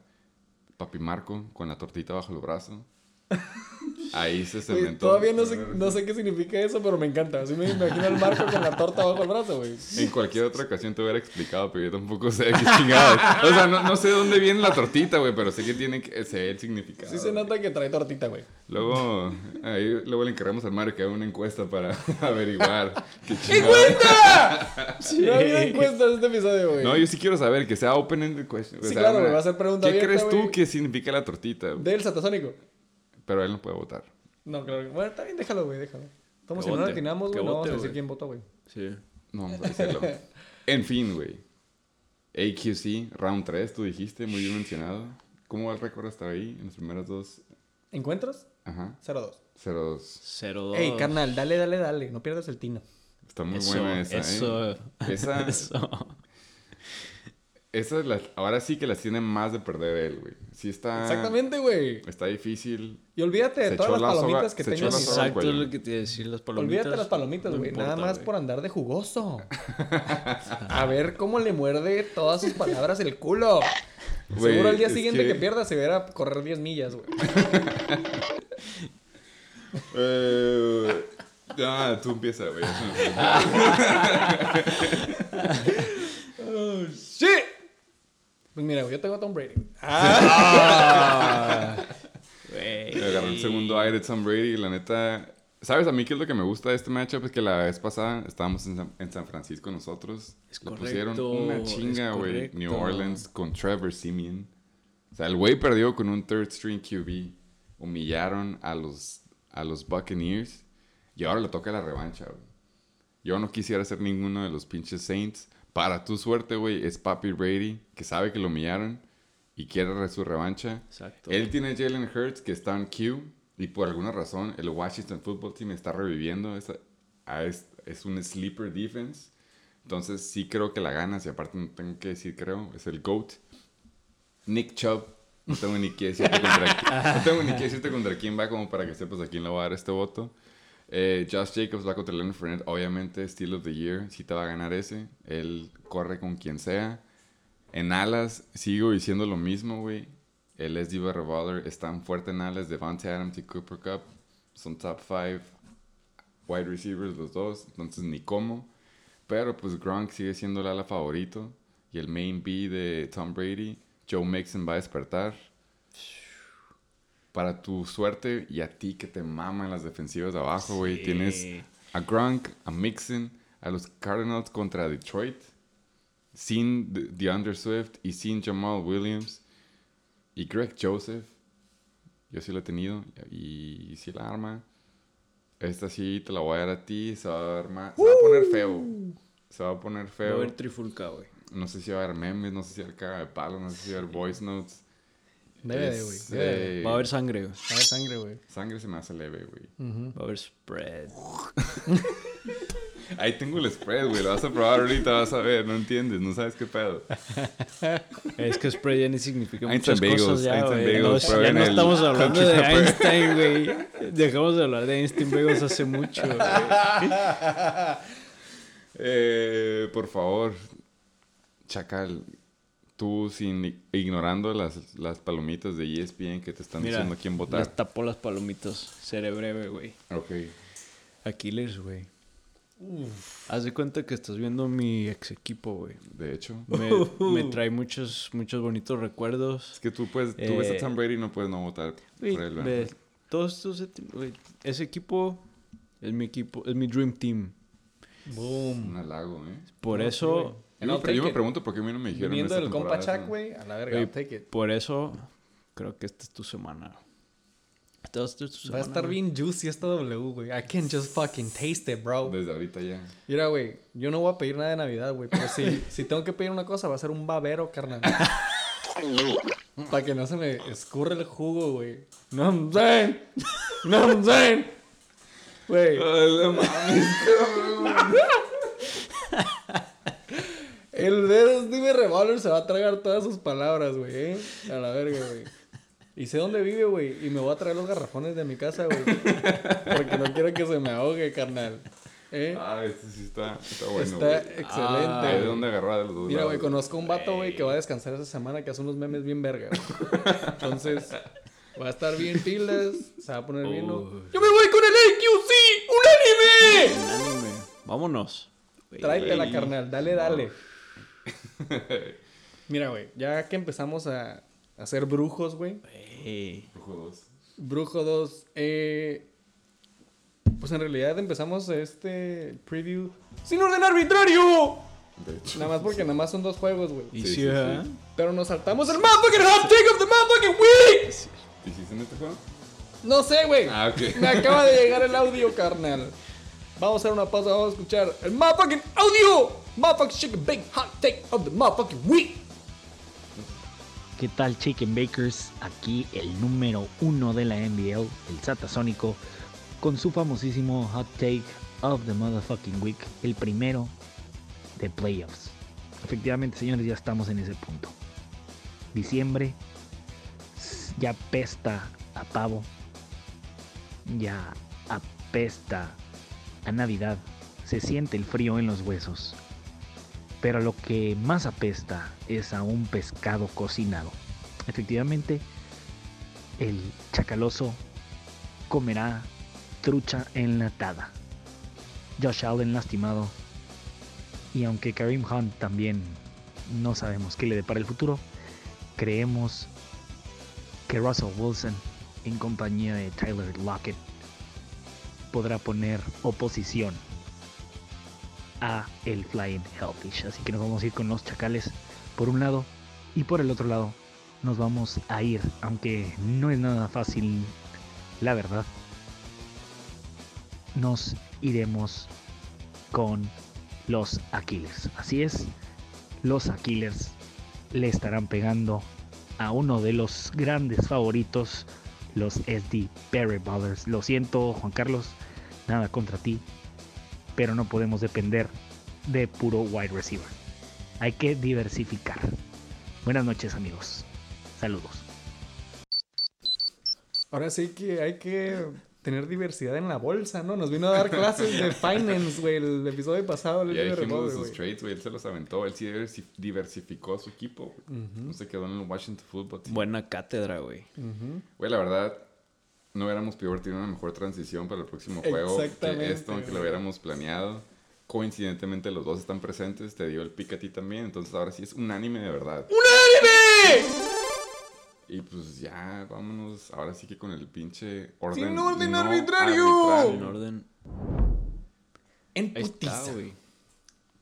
Papi Marco con la tortita bajo el brazo. Ahí se cementó. todavía no sé, no sé qué significa eso, pero me encanta. Así me imagino al Marco con la torta bajo el brazo, güey. En cualquier otra ocasión te hubiera explicado, pero yo tampoco sé qué chingados. O sea, no, no sé dónde viene la tortita, güey, pero sé que tiene que, sé el significado. Sí se nota que trae tortita, güey. Luego, ahí, luego le encargamos al Mario que haga una encuesta para averiguar qué chingados. ¡Encuesta! No había encuesta en este episodio, güey. No, yo sí quiero saber que sea open-ended question. Sí, claro, güey, va a ser pregunta ¿Qué abierta, crees tú güey. que significa la tortita? Del satasónico. Pero él no puede votar. No, claro. que- Bueno, está bien, déjalo, güey, déjalo. Como Que si no atinamos, güey, no vamos a decir güey. quién votó, güey. Sí. No vamos a decirlo. en fin, güey. AQC, round 3, tú dijiste, muy bien mencionado. ¿Cómo va el récord hasta ahí en las primeras dos? ¿Encuentros? Ajá, 0-2. 0-2. 0-2. Ey, carnal, dale, dale, dale. No pierdas el tino. Está muy Eso, buena esa, eso, ¿eh? Esa, eso. Esa es la- ahora sí que las tiene más de perder él, güey. Sí está... Exactamente, güey. Está difícil. Y olvídate de todas las la soga- palomitas que se tengas. Exacto, es lo que te iba a decir, las palomitas. Olvídate de las palomitas, güey. Nada más por andar de jugoso. A ver cómo le muerde todas sus palabras el culo. Seguro al día siguiente que... que- pierda se verá correr 10 millas, güey. Eh, ah, tú empieza, güey. ¡Sí! Pues mira, yo tengo a Tom Brady. Güey. Me agarró el segundo aire de Tom Brady y la neta... ¿Sabes a mí qué es lo que me gusta de este matchup? Es que la vez pasada estábamos en San, en San Francisco nosotros. Es Le correcto, pusieron una chinga, güey. New Orleans con Trevor Simeon. O sea, el güey perdió con un third string QB. Humillaron a los, a los Buccaneers. Y ahora le toca la revancha, güey. Yo no quisiera ser ninguno de los pinches Saints. Para tu suerte, güey, es Papi Brady, que sabe que lo humillaron y quiere re- su revancha. Exacto. Él tiene a Jalen Hurts, que está en Q, y por alguna razón el Washington Football Team está reviviendo. esa- a es, es un sleeper defense. Entonces sí creo que la ganas, y aparte no tengo que decir creo, es el GOAT. Nick Chubb. No tengo ni que decirte contra, no tengo ni que decirte contra quién va, como para que sepas a quién le voy a dar este voto. Eh, Josh Jacobs va contra Leonard Fournette. Obviamente, Steel of the Year. Sí te va a ganar ese. Él corre con quien sea. En alas, sigo diciendo lo mismo, güey. El SD Revolver es tan fuerte en alas. Devante Adams y Cooper Cup son top 5 wide receivers los dos. Entonces, ni cómo. Pero, pues, Gronk sigue siendo el ala favorito. Y el main B de Tom Brady. Joe Mixon va a despertar. Para tu suerte y a ti que te maman las defensivas de abajo, güey. Sí. Tienes a Gronk, a Mixon, a los Cardinals contra Detroit. Sin De- DeAndre Swift y sin Jamal Williams. Y Greg Joseph. Yo sí lo he tenido. Y, sí la arma. Esta sí te la voy a dar a ti. Se va a armar. Se va a poner feo. Se va a poner Va a feo. haber trifulca, güey. No sé si va a haber memes, no sé si va a haber caga de palo, no sé si va a haber voice notes. Debe de, güey. Debe de. eh, Va a haber sangre, güey. A ver, sangre, güey. Sangre se me hace leve, güey. Va a haber spread. Ahí tengo el spread, güey. Lo vas a probar ahorita, vas a ver. No entiendes, no sabes qué pedo. Es que spread ya ni significa Einstein muchas Bagels, cosas ya, Einstein güey. Bagels, No, ya no estamos hablando de. Einstein, güey. Dejamos de hablar de Einstein Bagels hace mucho, güey. Eh, por favor, Chacal, tú sin ignorando las, las palomitas de ESPN que te están Mira, diciendo quién votar. les tapó las palomitas. Seré breve, güey. Ok. Aquiles, güey. Haz de cuenta que estás viendo mi ex equipo, güey. De hecho. Me, me trae muchos, muchos bonitos recuerdos. Es que tú puedes, tú ves Eh, a Tom Brady y no puedes no votar Güey, por él, ve, todos estos, ese equipo es mi equipo, es mi dream team. Boom. Un halago, ¿eh? Por No, eso. Yo, me, yo me pregunto por qué a mí no me dijeron Viniendo del compa Chuck, eso. güey, a la verga, I'll take it. por eso creo que esta es tu semana. Esta es tu Va a semana, estar güey. bien juicy esta W, güey. I can just fucking taste it, bro. Desde ahorita ya. Mira, güey, yo no voy a pedir nada de Navidad, güey. Pero si, si tengo que pedir una cosa, va a ser un babero, carnal. Para que no se me escurre el jugo, güey. No I'm saying. No I'm saying. Güey, el dedo Steve Revolver se va a tragar todas sus palabras, güey, eh. A la verga, güey. Y sé dónde vive, güey. Y me voy a traer los garrafones de mi casa, güey. Porque no quiero que se me ahogue, carnal. ¿Eh? Ah, este sí está, está bueno, Está excelente. Ah, ¿De dónde agarrar de los Mira, güey, conozco un vato, güey, que va a descansar esa semana que hace unos memes bien verga. güey. Entonces, va a estar bien pilas, se va a poner bien. ¡Yo me voy con el AQC! ¡Un anime! Un anime. Vámonos. Tráetela, carnal, dale, dale. Mira, güey, ya que empezamos a, a ser brujos, güey. güey. Brujo dos. Brujo 2, eh. Pues en realidad empezamos este preview sin orden arbitrario. De hecho. Nada más porque nada más son dos juegos, güey. Y Sí, sí, sí, ¿verdad? sí. Pero nos saltamos el motherfucking hot take of the motherfucking week. ¿Hiciste en este juego? No sé, güey. Ah. Me acaba de llegar el audio, carnal. Vamos a hacer una pausa, vamos a escuchar el motherfucking audio. Motherfucking chicken big hot take of the motherfucking week. ¿Qué tal Chicken Bakers? Aquí el número uno de la NBL, el Satasónico, con su famosísimo Hot Take of the Motherfucking Week, el primero de playoffs. Efectivamente, señores, ya estamos en ese punto. Diciembre ya apesta a pavo, ya apesta a Navidad, se siente el frío en los huesos. Pero lo que más apesta es a un pescado cocinado. Efectivamente, el chacaloso comerá trucha enlatada. Josh Allen lastimado. Y aunque Kareem Hunt también no sabemos qué le depara el futuro, creemos que Russell Wilson, en compañía de Tyler Lockett, podrá poner oposición a el Flying Hellfish. Así que nos vamos a ir con los chacales por un lado y por el otro lado nos vamos a ir, aunque no es nada fácil, la verdad. Nos iremos con los Aquiles. Así es, los Aquiles le estarán pegando a uno de los grandes favoritos, los SD Perry Brothers. Lo siento, Juan Carlos, nada contra ti, pero no podemos depender de puro wide receiver. Hay que diversificar. Buenas noches amigos. Saludos. Ahora sí que hay que tener diversidad en la bolsa, ¿no? Nos vino a dar clases de finance, güey, el episodio pasado. El Ya de dijimos de sus trades, güey. Él se los aventó. Él sí diversi- diversificó su equipo. güey. No se quedó en el Washington Football Team. Buena cátedra, güey. Güey, la verdad, no hubiéramos podido tener una mejor transición para el próximo juego que esto, que güey. lo hubiéramos planeado. Coincidentemente, los dos están presentes. Te dio el pick a ti también. Entonces, ahora sí es unánime de verdad. ¡Unánime! Y pues ya, vámonos. Ahora sí que con el pinche orden. Sin orden no arbitrario. En orden. En putiza.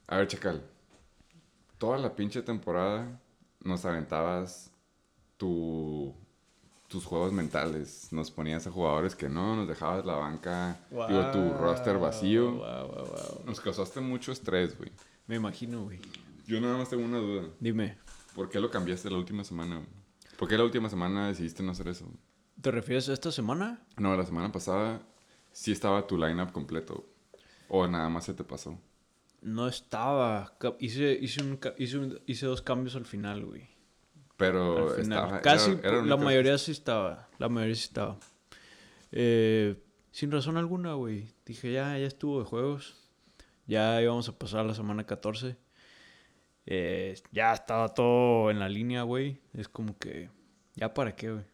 A ver, Chacal. Toda la pinche temporada nos aventabas tu, tus juegos mentales. Nos ponías a jugadores que no, nos dejabas la banca, digo, tu roster vacío. Wow, wow, wow. Nos causaste mucho estrés, güey. Me imagino, güey. Yo nada más tengo una duda. Dime, ¿Por qué lo cambiaste la última semana? güey? ¿Por qué la última semana decidiste no hacer eso? ¿te refieres a esta semana? No, la semana pasada sí estaba tu lineup completo. O nada más se te pasó. No estaba. Hice, hice, un, hice, un- hice dos cambios al final, güey. Pero Al final. estaba. Casi, era- era la mayoría sí estaba. La mayoría sí estaba. Eh, sin razón alguna, güey. Dije, ya, ya estuvo de juegos. Ya íbamos a pasar la semana 14. Eh, ya estaba todo en la línea, güey. Es como que, ¿ya para qué, güey?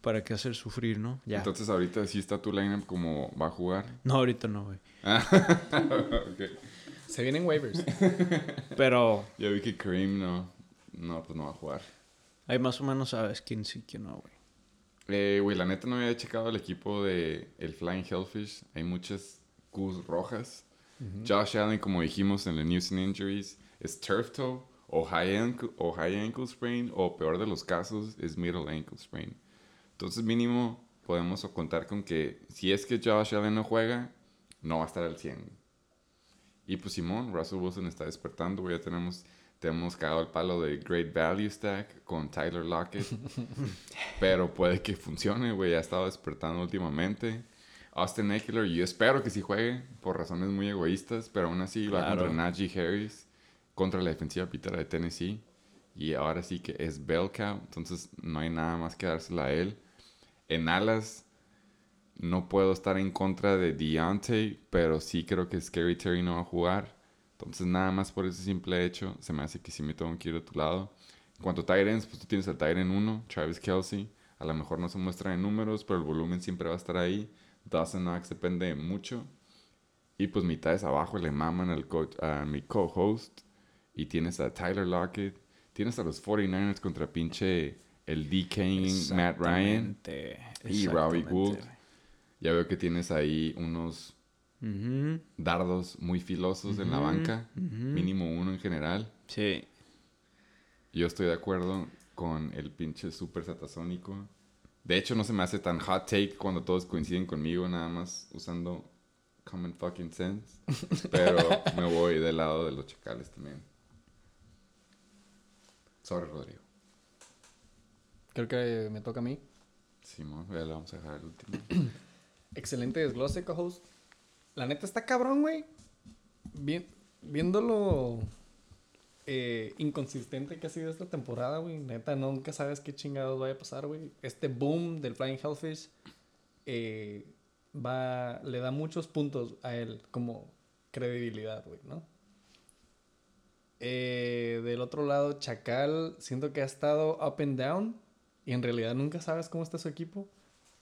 ¿Para qué hacer sufrir, no? Ya. Entonces ahorita sí está tu lineup como va a jugar. no, ahorita no, güey. Se vienen waivers. Pero Ya vi que Kareem no, no, pues no va a jugar. ahí más o menos sabes quién sí, quién no, güey. Eh, güey, la neta no había checado el equipo de el Flying Hellfish. Hay muchas Qs rojas. Josh Allen, como dijimos en la News and Injuries, es turf toe o high, ankle, o high ankle sprain o peor de los casos es middle ankle sprain. Entonces mínimo podemos contar con que si es que Josh Allen no juega, no va a estar al 100. güey. Y pues Simón, Russell Wilson está despertando, güey. Ya tenemos, tenemos cagado el palo de Great Value Stack con Tyler Lockett. Pero puede que funcione, güey. Ha estado despertando últimamente. Austin Eckler, yo espero que sí juegue por razones muy egoístas, pero aún así va contra Najee Harris, contra la defensiva pitera de Tennessee. Y ahora sí que es cow, entonces no hay nada más que dársela a él. En alas, no puedo estar en contra de Deontay, pero sí creo que Scary Terry no va a jugar. Entonces, nada más por ese simple hecho, se me hace que sí me tengo que ir de tu lado. En cuanto a Tyrants, pues tú tienes al Tyrant 1, Travis Kelsey. A lo mejor no se muestra en números, pero el volumen siempre va a estar ahí. Dawson Knox depende mucho. Y pues mitades abajo le maman al coach, a mi co-host. Y tienes a Tyler Lockett. Tienes a los 49ers contra pinche el DKing Matt Ryan. Y Robbie Gould. Ya veo que tienes ahí unos dardos muy filosos en la banca. Mínimo uno en general. Sí. Yo estoy de acuerdo con el pinche super satasónico. De hecho, no se me hace tan hot take cuando todos coinciden conmigo, nada más usando common fucking sense. Pero me voy del lado de los chacales también. Sobre Rodrigo. Creo que me toca a mí. Simón, ya le vamos a dejar el último. Excelente desglose, co-host. La neta está cabrón, güey. Bien, viéndolo eh, inconsistente que ha sido esta temporada, güey. Neta, nunca sabes qué chingados vaya a pasar, güey. Este boom del Flying Hellfish eh, va, le da muchos puntos a él como credibilidad, güey, ¿no? Eh, del otro lado, Chacal, siento que ha estado up and down y en realidad nunca sabes cómo está su equipo.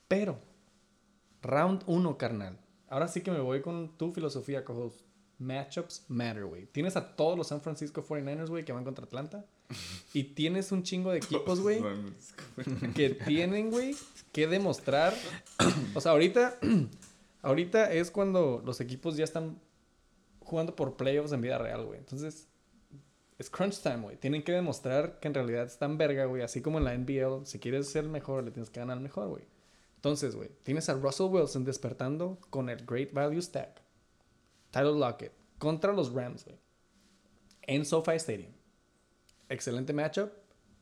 Pero, round 1, carnal. Ahora sí que me voy con tu filosofía, co-host. Matchups matter, güey. Tienes a todos los San Francisco 49ers, güey, que van contra Atlanta. Y tienes un chingo de equipos, güey, que tienen, güey, que demostrar. O sea, ahorita, ahorita es cuando los equipos ya están jugando por playoffs en vida real, güey. Entonces, es crunch time, güey. Tienen que demostrar que en realidad están verga, güey. Así como en la NBL, si quieres ser el mejor, le tienes que ganar al mejor, güey. Entonces, güey, tienes a Russell Wilson despertando con el Great Value Stack. Tyler Lockett contra los Rams, güey. En SoFi Stadium. Excelente matchup.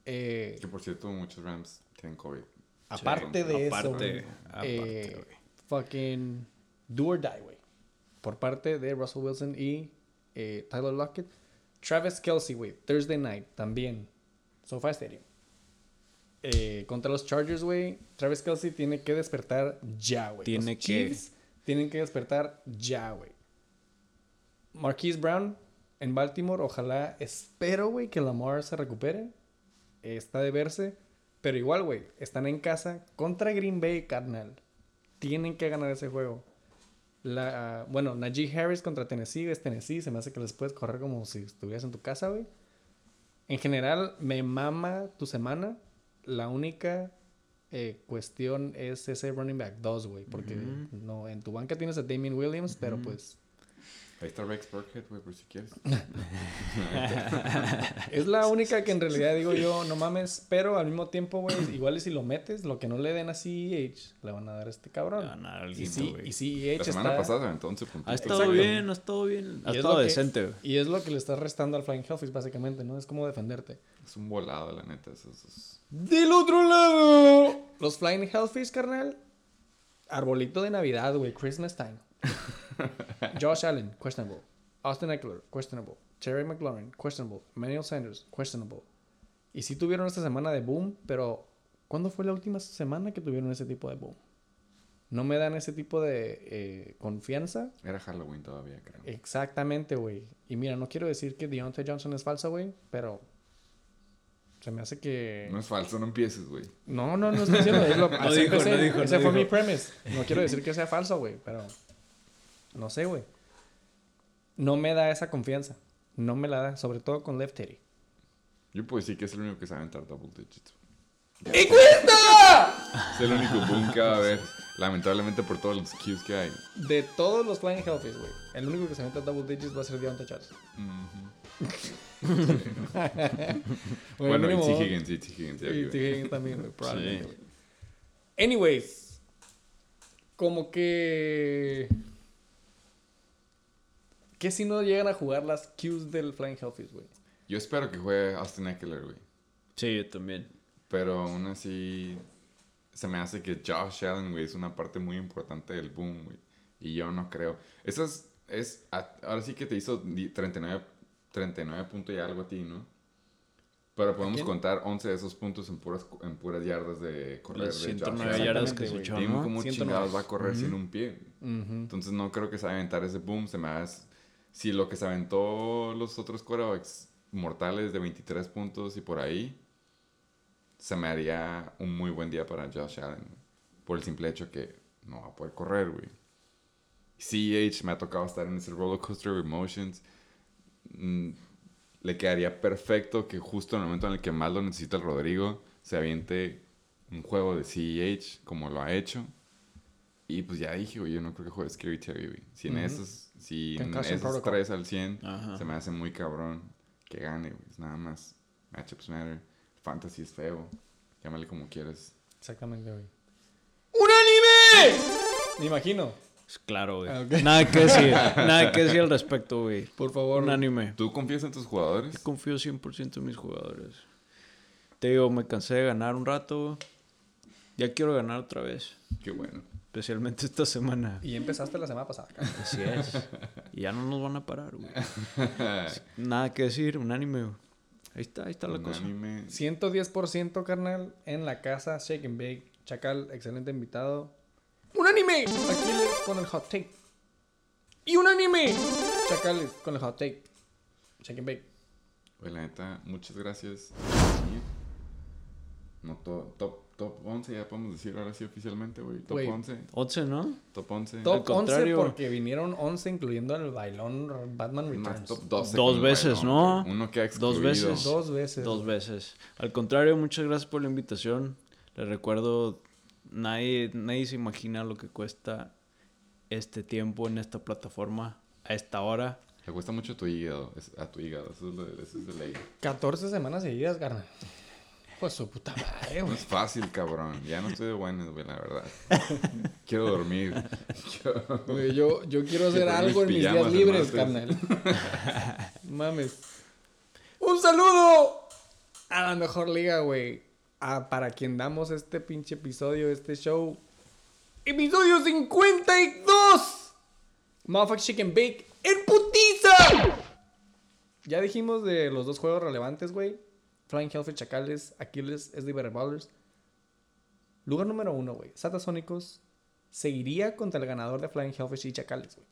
Eh, Que por cierto, muchos Rams tienen COVID. aparte de eso, aparte, eh, fucking do or die, güey. Por parte de Russell Wilson y eh, Tyler Lockett. Travis Kelsey, güey. Thursday night también. SoFi Stadium. Eh, contra los Chargers, güey. Travis Kelsey tiene que despertar ya, güey. Tiene Los que. Chiefs tienen que despertar ya, güey. Marquise Brown en Baltimore. Ojalá, espero, güey, que Lamar se recupere. Está de verse. Pero igual, güey, están en casa contra Green Bay, carnal. Tienen que ganar ese juego. La, bueno, Najee Harris contra Tennessee es Tennessee. Se me hace que les puedes correr como si estuvieras en tu casa, güey. En general, me mama tu semana. La única eh, cuestión es ese running back 2, güey. Porque no, en tu banca tienes a Damien Williams, pero pues Ahí está Rex Burkhead, güey, por si quieres. es la única que en realidad digo yo, no mames. Pero al mismo tiempo, güey, igual si lo metes, lo que no le den a CEH, le van a dar a este cabrón. Le van a dar al y, sí, y CEH La semana está- pasada, entonces, Ha estado Exacto. bien, ha estado bien. Ha y es estado lo que- decente, güey. Y es lo que le estás restando al Flying Hellfish, básicamente, ¿no? Es como defenderte. Es un volado, la neta. Eso, eso es- Del otro lado, los Flying Hellfish, carnal. Arbolito de Navidad, güey. Christmas time. Josh Allen, questionable. Austin Eckler, questionable. Terry McLaurin, questionable. Emmanuel Sanders, questionable. Y sí tuvieron esta semana de boom, pero ¿cuándo fue la última semana que tuvieron ese tipo de boom? no me dan ese tipo de eh, confianza. Era Halloween todavía, creo. Exactamente, güey. Y mira, no quiero decir que Deontay Johnson es falsa, güey, pero se me hace que... No es falso, no empieces, güey. No, no, no estoy diciendo. Es lo, No así dijo, empecé. no dijo, Ese no fue dijo. mi premise. No quiero decir que sea falso, güey, pero... No sé, güey. No me da esa confianza. No me la da, sobre todo con Left Teddy. Yo puedo decir que es el único que sabe aventar double digits. ¡Y cuesta! Es el único boom que va a haber. Lamentablemente por todos los cues que hay. De todos los Flying Hellfish, güey. El único que se mete a double digits va a ser Deontay. Güey, Bueno, y mínimo- T. Higgins, y T. Higgins. Y T. güey. Higgins también, güey, probablemente, Sí. güey. Anyways. Como que... Que si no llegan a jugar las Qs del Flying Hellfish, güey. Yo espero que juegue Austin Eckler, güey. Sí, yo también. Pero aún así, se me hace que Josh Allen, güey, es una parte muy importante del boom, güey. Y yo no creo. Eso es, es a- ahora sí que te hizo di- 39, 39 puntos y algo a ti, ¿no? Pero podemos contar 11 de esos puntos en puras, en puras yardas de correr Las de Josh 109 Allen. yardas que se echó, Dime ¿no? cómo 109. chingados va a correr sin un pie. Entonces no creo que se va a aventar ese boom. Se me hace... Si lo que se aventó los otros quarterbacks mortales de 23 puntos y por ahí, se me haría un muy buen día para Josh Allen. Por el simple hecho que no va a poder correr, güey. CH me ha tocado estar en ese roller coaster of emotions. Mm, le quedaría perfecto que justo en el momento en el que más lo necesita el Rodrigo, se aviente un juego de CEH como lo ha hecho. Y pues ya dije, güey, yo no creo que juegue Scary Terry, güey. Si en esos, si en esos tres al 100, Ajá. se me hace muy cabrón que gane, güey. Nada más. Matchups matter. Fantasy es feo. Llámale como quieras. Exactamente, güey. ¡Un anime! Me imagino. Es claro, güey. Ah. Nada que decir. Nada que decir al respecto, güey. Por favor. Un anime. ¿Tú confías en tus jugadores? Yo confío 100% en mis jugadores. Te digo, me cansé de ganar un rato. Ya quiero ganar otra vez. Qué bueno. Especialmente esta semana. Y empezaste la semana pasada. cara. Así es. Y ya no nos van a parar, güey. Nada que decir, un anime, güey. Ahí está, ahí está la cosa. anime. 110% carnal en la casa Shake and Bake. Chacal, excelente invitado. ¡Un anime! Aquiles con el hot take. ¡Y un anime! Chacal con el hot take. Shake and Bake. Pues la neta, muchas gracias. No, to- top, top 11, ya podemos decir ahora sí oficialmente, güey. Top Güey. 11. 11, ¿no? Top 11. Top 11 contrario. porque vinieron 11 incluyendo el bailón Batman Más Returns. top 12. Dos con veces, Bailón, ¿no? güey. Uno que ha Dos excluido. veces. Dos veces. Dos veces. Al contrario, muchas gracias por la invitación. Les recuerdo, nadie, nadie se imagina lo que cuesta este tiempo en esta plataforma a esta hora. Le cuesta mucho a tu hígado. es- a tu hígado. Eso es, lo de, eso es de ley. 14 semanas seguidas, carnal. Pues su puta madre, güey. es fácil, cabrón. Ya no estoy de buenas, güey, la verdad. Quiero dormir. Güey, Yo, yo quiero hacer algo en mis días libres, carnal. Mames. ¡Un saludo! A la mejor liga, güey. A- para quien damos este pinche episodio, este show. ¡Episodio 52! Motherfucker Chicken Bake en putiza. Ya dijimos de los dos juegos relevantes, güey. Flying Hellfish Chacales, Aquiles, SD Ballers. Lugar número uno, güey. Satasónicos seguiría contra el ganador de Flying Hellfish y Chacales, güey.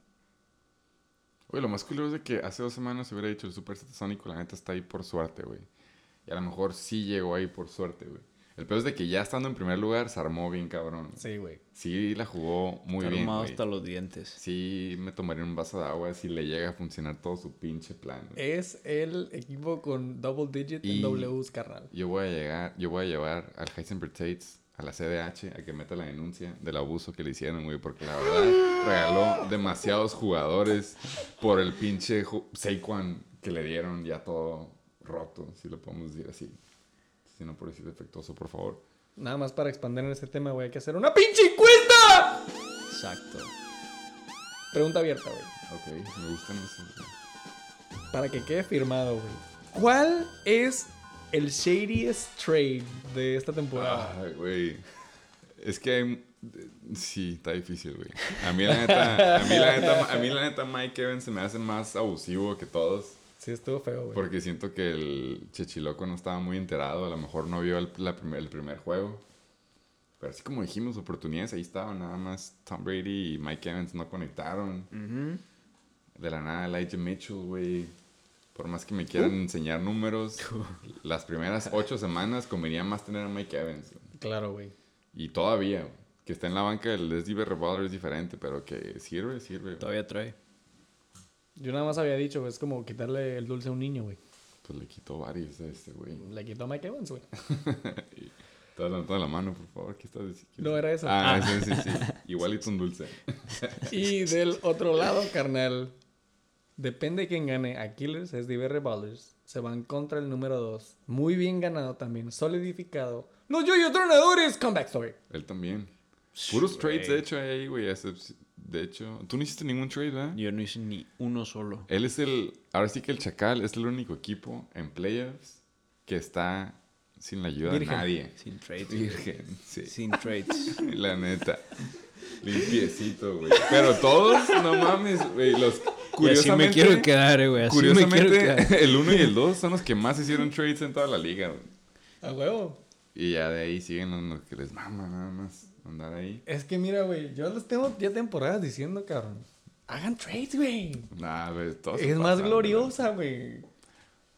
Oye, lo más culero es de que hace dos semanas se hubiera dicho el Super Satasónico, la neta está ahí por suerte, güey. Y a lo mejor sí llegó ahí por suerte, güey. El peor es de que ya estando en primer lugar se armó bien cabrón. Sí, güey. Sí la jugó muy bien, Armado hasta los dientes. Sí me tomaría un vaso de agua si le llega a funcionar todo su pinche plan. Es el equipo con double digit Y- en Ws, carnal. Yo voy a llegar, yo voy a llevar al Heisenberg Tates, a la CDH, a que meta la denuncia del abuso que le hicieron, güey, porque la verdad regaló demasiados jugadores por el pinche Saquon que le dieron ya todo roto, si lo podemos decir así. Si no por decir defectuoso, por favor. Nada más para expandir en este tema, güey, hay que hacer una pinche encuesta. Exacto. Pregunta abierta, güey. Ok, me gustan güey. Para que quede firmado, güey. ¿Cuál es el shadiest trade de esta temporada? Ay, güey. Es que hay- sí, está difícil, güey. A mí la neta, a mí la neta, a mí la neta Mike Evans se me hace más abusivo que todos. Sí, estuvo feo, güey. Porque siento que el Chechiloco no estaba muy enterado. A lo mejor no vio el, la primer, el primer juego. Pero así como dijimos, oportunidades ahí estaban. Nada más Tom Brady y Mike Evans no conectaron. De la nada, Elijah Mitchell, güey. Por más que me quieran enseñar números, las primeras ocho semanas convenía más tener a Mike Evans. güey. Claro, güey. Y todavía, que está en la banca del Leslie Revolver es diferente, pero que sirve, sirve. Todavía trae. Yo nada más había dicho, es como quitarle el dulce a un niño, güey. Pues le quitó varios a este, güey. Le quitó a Mike Evans, güey. Levantando la mano, por favor. ¿Qué estás diciendo? No era eso. Ah, sí, sí, sí. Igualito un dulce. Y del otro lado, carnal, depende de quién gane. Aquiles es Diver Ballers. Se van contra el número 2. Muy bien ganado también, solidificado. Los yo Tronadores, comeback story. Él también. Puros trades, de hecho, ahí, güey. De hecho, tú no hiciste ningún trade, ¿verdad? Yo no hice ni uno solo. Él es el. Ahora sí que el Chacal es el único equipo en playoffs que está sin la ayuda Virgen. de nadie. Sin trades. Virgen, sí. Sin trades. La neta. Limpiecito, güey. Pero todos, no mames, güey. Los. Y así me Curiosamente, quiero quedar, güey. Así me quiero curiosamente quedar. el 1 y el 2 son los que más hicieron trades en toda la liga, güey. A huevo. Y ya de ahí siguen los que les mama nada más andar ahí. Es que mira, güey, yo les tengo ya temporadas diciendo, cabrón. Hagan trades, güey. Nah, se Es más gloriosa, güey.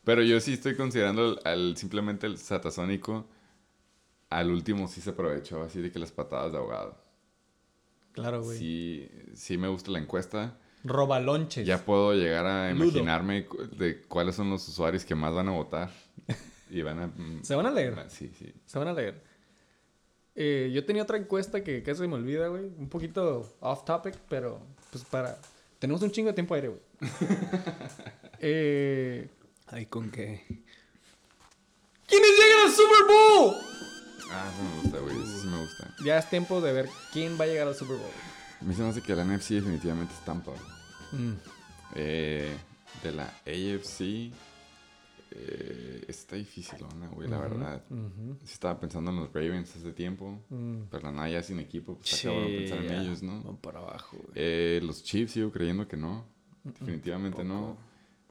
Pero yo sí estoy considerando al, al- simplemente el satasónico. Al último sí se aprovechó así de que las patadas de ahogado. Claro, güey. Sí, sí me gusta la encuesta. Robalonches. Ya puedo llegar a imaginarme de cuáles son los usuarios que más van a votar. Y van a... mm, Se van a leer. Sí, sí. Se van a leer. Eh, yo tenía otra encuesta que casi se me olvida, güey. Un poquito off topic, pero pues para. Tenemos un chingo de tiempo aire, güey. eh, Ay, ¿con qué? ¿Quiénes llegan al Super Bowl? Ah, eso me gusta, güey. Eso sí me gusta. Ya es tiempo de ver quién va a llegar al Super Bowl. A mí se me hace que la NFC definitivamente es Tampa. Mm. Eh, de la AFC eh, está difícil, güey, la verdad. Sí estaba pensando en los Ravens hace tiempo, Mm. pero nada ya sin equipo, pues está cabrón pensar en ya, ellos, ¿no? Van para abajo, güey. Eh, los Chiefs sigo creyendo que no. Definitivamente no.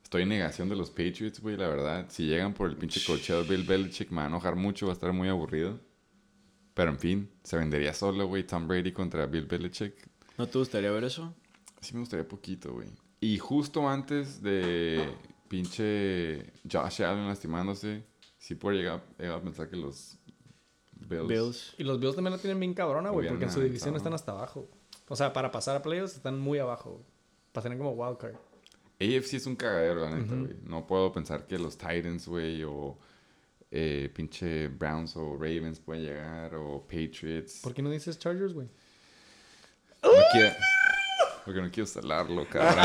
Estoy en negación de los Patriots, güey, la verdad. Si llegan por el pinche cocheo de Bill Belichick, me va a enojar mucho, va a estar muy aburrido. Pero en fin, se vendería solo, güey, Tom Brady contra Bill Belichick. ¿No te gustaría ver eso? Sí me gustaría poquito, güey. Y justo antes de pinche Josh Allen lastimándose, sí puedo llegar, llegar a pensar que los Bills... Bills. Y los Bills también la tienen bien cabrona, güey, porque en su división están hasta abajo. O sea, para pasar a playoffs están muy abajo. güey. Para tener como wildcard. AFC es un cagadero, la neta, güey. No puedo pensar que los Titans, güey, o eh, pinche Browns o Ravens pueden llegar, o Patriots. ¿Por qué no dices Chargers, güey? No quiero- Porque no quiero salarlo, cabrón.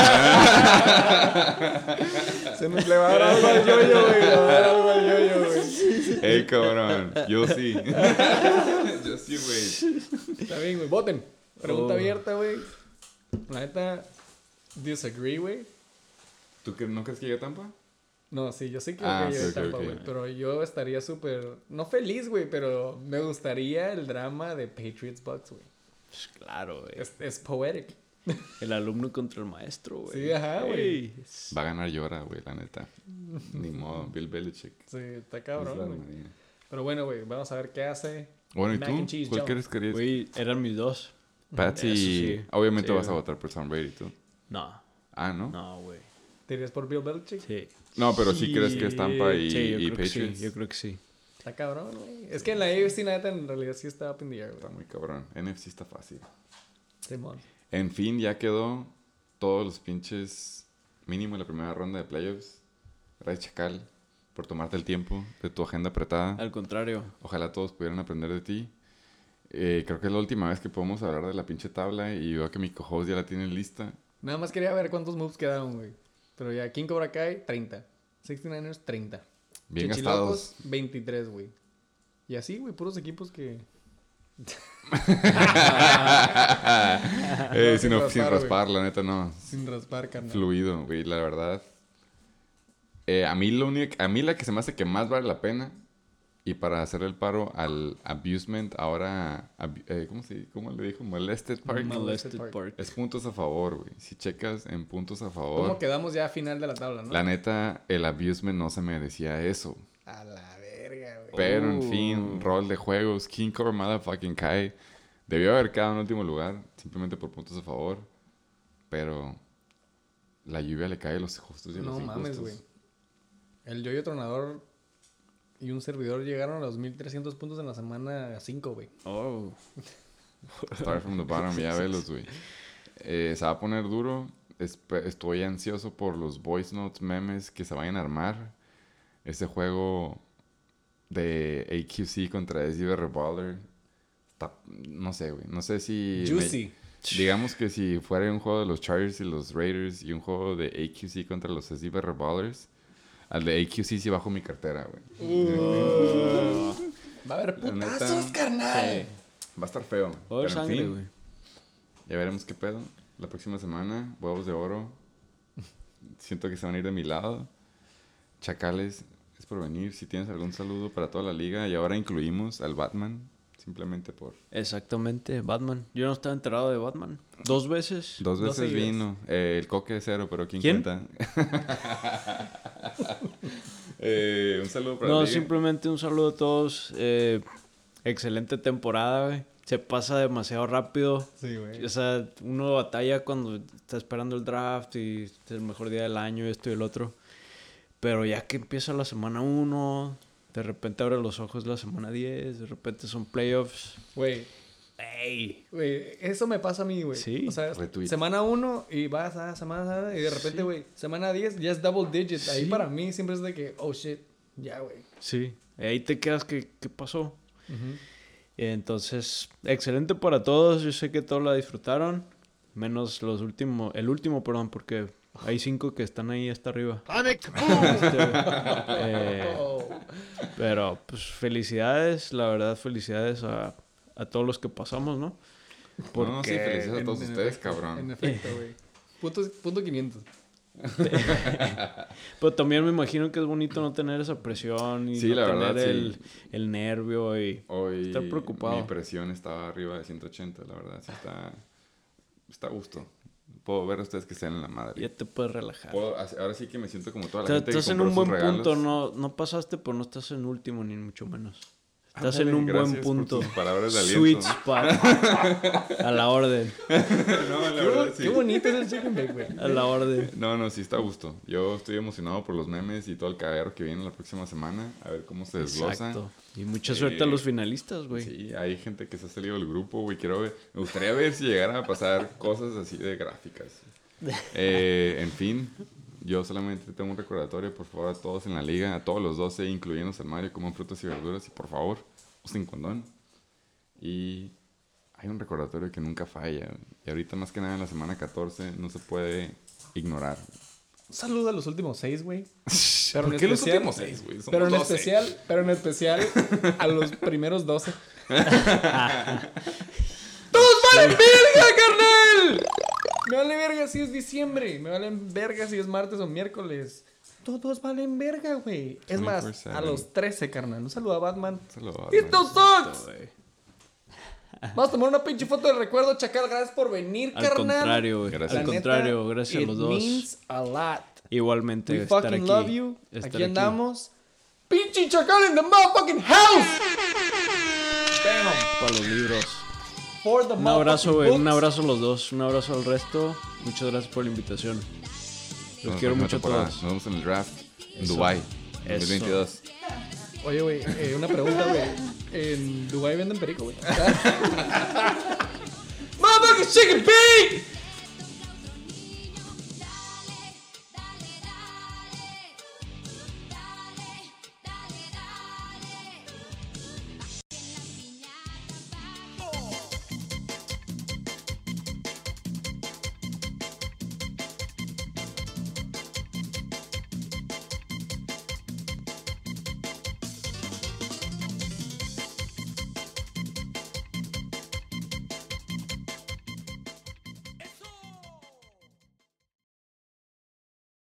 Se nos le va a dar algo al yoyo, güey. Le va a dar algo al yoyo, güey. Ey, cabrón. Yo sí. Yo sí, güey. Está bien, güey. Voten. Pregunta Oh. abierta, güey. La neta, disagree, güey. ¿Tú no crees que llegue a Tampa? No, sí, yo sí que Ah, que llegue sí, ok, Tampa, güey. Pero yo estaría súper. No feliz, güey, pero me gustaría el drama de Patriots Bucks, güey. Claro, güey. Es, es poetic. El alumno contra el maestro, güey. Sí, ajá, güey. Ey, Va a ganar llora, güey, la neta. Ni modo, Bill Belichick. Sí, está Es cabrón, güey. armonía. Pero bueno, güey, vamos a ver qué hace. Bueno, ¿y Mac and tú? cheese, ¿Cuál Joe. crees que harías? Güey, eran mis dos. Patsy, sí. obviamente Sí, vas a votar por Tom Brady, tú. No, Ah, ¿no? no, güey. ¿Te irías por Bill Belichick? Sí. No, pero sí crees que es Tampa y, Sí, yo y creo que sí. Patriots. Yo creo que sí. Está cabrón, güey. Es que en la AFC, neta, en realidad sí está up in the air, Está güey. muy cabrón. NFC está fácil. Simón. En fin, ya quedó todos los pinches mínimo en la primera ronda de playoffs. Gracias, Chacal, por tomarte el tiempo de tu agenda apretada. Al contrario. Ojalá todos pudieran aprender de ti. Eh, creo que es la última vez que podemos hablar de la pinche tabla y veo que mi co ya la tiene lista. Nada más quería ver cuántos moves quedaron, güey. Pero ya, King Cobra Kai, 30. 69ers, 30. Bien gastados. 23, güey. Y así, güey, puros equipos que... Eh, sin, raspar, la neta no. Sin raspar, carnal. Fluido, güey, la verdad. Eh, a mí lo único, a mí la que se me hace que más vale la pena y para hacer el paro al abusement ahora, eh, ¿cómo se, cómo le dijo? Molested park. Molested Park. Es puntos a favor, güey. Si checas en puntos a ¿Cómo favor, quedamos ya a final de la tabla, no? la neta, el abusement no se merecía eso. A la Pero, en Oh. fin, rol de juegos. King Cobra Motherfucking Kai. Debió haber quedado en último lugar, simplemente por puntos a favor. Pero la lluvia le cae a los justos y a los No mames, güey. El Yoyo Tronador y un servidor llegaron a los 1300 puntos en la semana 5, güey. Oh. Start from the bottom, ya velos, güey. Eh, se va a poner duro. Estoy ansioso por los voice notes memes que se vayan a armar. Ese juego de AQC contra Decibel Revolver. Está, no sé, güey. No sé si. me- Juicy. digamos que si fuera un juego de los Chargers y los Raiders y un juego de AQC contra los Decibel Revolvers. Al de AQC sí bajo mi cartera, güey. Va a haber putazos, carnal. Va a estar feo. Pero en fin, güey. Ya veremos qué pedo. La próxima semana, huevos de oro. Siento que se van a ir de mi lado. Chacales, es por venir. Si tienes algún saludo para toda la liga. Y ahora incluimos al Batman. Simplemente por... Exactamente, Batman. Yo no estaba enterado de Batman. Dos veces. Dos veces vino. Eh, el coque de cero, pero ¿quién, ¿Quién? cuenta? Eh, un saludo para No, la liga. simplemente un saludo a todos. Eh, excelente temporada, güey. Se pasa demasiado rápido. Sí, güey. O sea, uno batalla cuando está esperando el draft y es el mejor día del año, esto y el otro. Pero ya que empieza la semana 1, de repente abre los ojos la semana 10, de repente son playoffs. Güey, ¡Ey! güey, eso me pasa a mí, güey. Sí. O sea, Retweet. semana 1 y vas a semana y de repente, güey, semana 10 ya es double digit. Ahí para mí siempre es de que, oh shit, ya, güey. Sí. Ahí te quedas, ¿qué, qué pasó? Entonces, excelente para todos. Yo sé que todos la disfrutaron. Menos los últimos, el último, perdón, porque hay cinco que están ahí hasta arriba. Este, eh, pero, pues, felicidades, la verdad, felicidades a, a todos los que pasamos, ¿no? No, sí, felicidades a En- todos en ustedes, efecto, cabrón. En efecto, güey. Punto, punto 500. Pero también me imagino que es bonito no tener esa presión y Sí, no la tener verdad, sí. el, el nervio y... Hoy Estar preocupado. mi presión estaba arriba de 180, la verdad. Sí está, está a gusto. Puedo ver a ustedes que están en la madre. Ya te puedes relajar. Puedo- ahora sí que me siento como toda la Te- gente que estás en un buen punto, no, no pasaste, pero no estás en último ni mucho menos. Estás Ándale, en un buen punto. palabras de Sweet aliento. spot. a la orden. no, la Qué, verdad, sí. qué bonito es el chicken bake, güey. A la orden. No, no, sí está a gusto. Yo estoy emocionado por los memes y todo el cagadero que viene la próxima semana. A ver cómo se desglosa. Exacto. Y mucha suerte a Eh, los finalistas, güey. Sí, hay gente que se ha salido del grupo, güey. Quiero ver. Me gustaría ver si llegaran a pasar cosas así de gráficas. Eh, en fin, yo solamente tengo un recordatorio, por favor, a todos en la liga, a todos los 12, incluyendo al Mario, coman frutas y verduras y por favor, usen condón. Y hay un recordatorio que nunca falla. Y ahorita, más que nada, en la semana 14, no se puede ignorar. Un saludo a los últimos seis, güey. Pero ¿Por en qué los especial- últimos seis, güey? Pero en 12. especial, pero en especial a los primeros 12. ¡Todos valen verga, carnal! Me vale verga si es diciembre. Me valen verga si es martes o miércoles. Todos valen verga, güey. Es más, 24/7. a los 13, carnal. Un saludo a Batman. Saludos, ¡It no sucks! Güey. Vamos a tomar una pinche foto de recuerdo, Chacal. Gracias por venir, Al carnal. contrario, güey. Al contrario, gracias a los dos. means a lot. Igualmente, We estar fucking aquí. love you. estar Aquí andamos. Pinche Chacal in the motherfucking house. Bam. Para los libros. For the Un abrazo, güey. Un abrazo a los dos. Un abrazo al resto. Muchas gracias por la invitación. Los Nos quiero en mucho a todos. Nos vemos en el draft en Eso. Dubai Eso. 2022. Oye, güey, eh, una pregunta, güey. En Dubai venden perico, güey. Motherfucking chicken pig!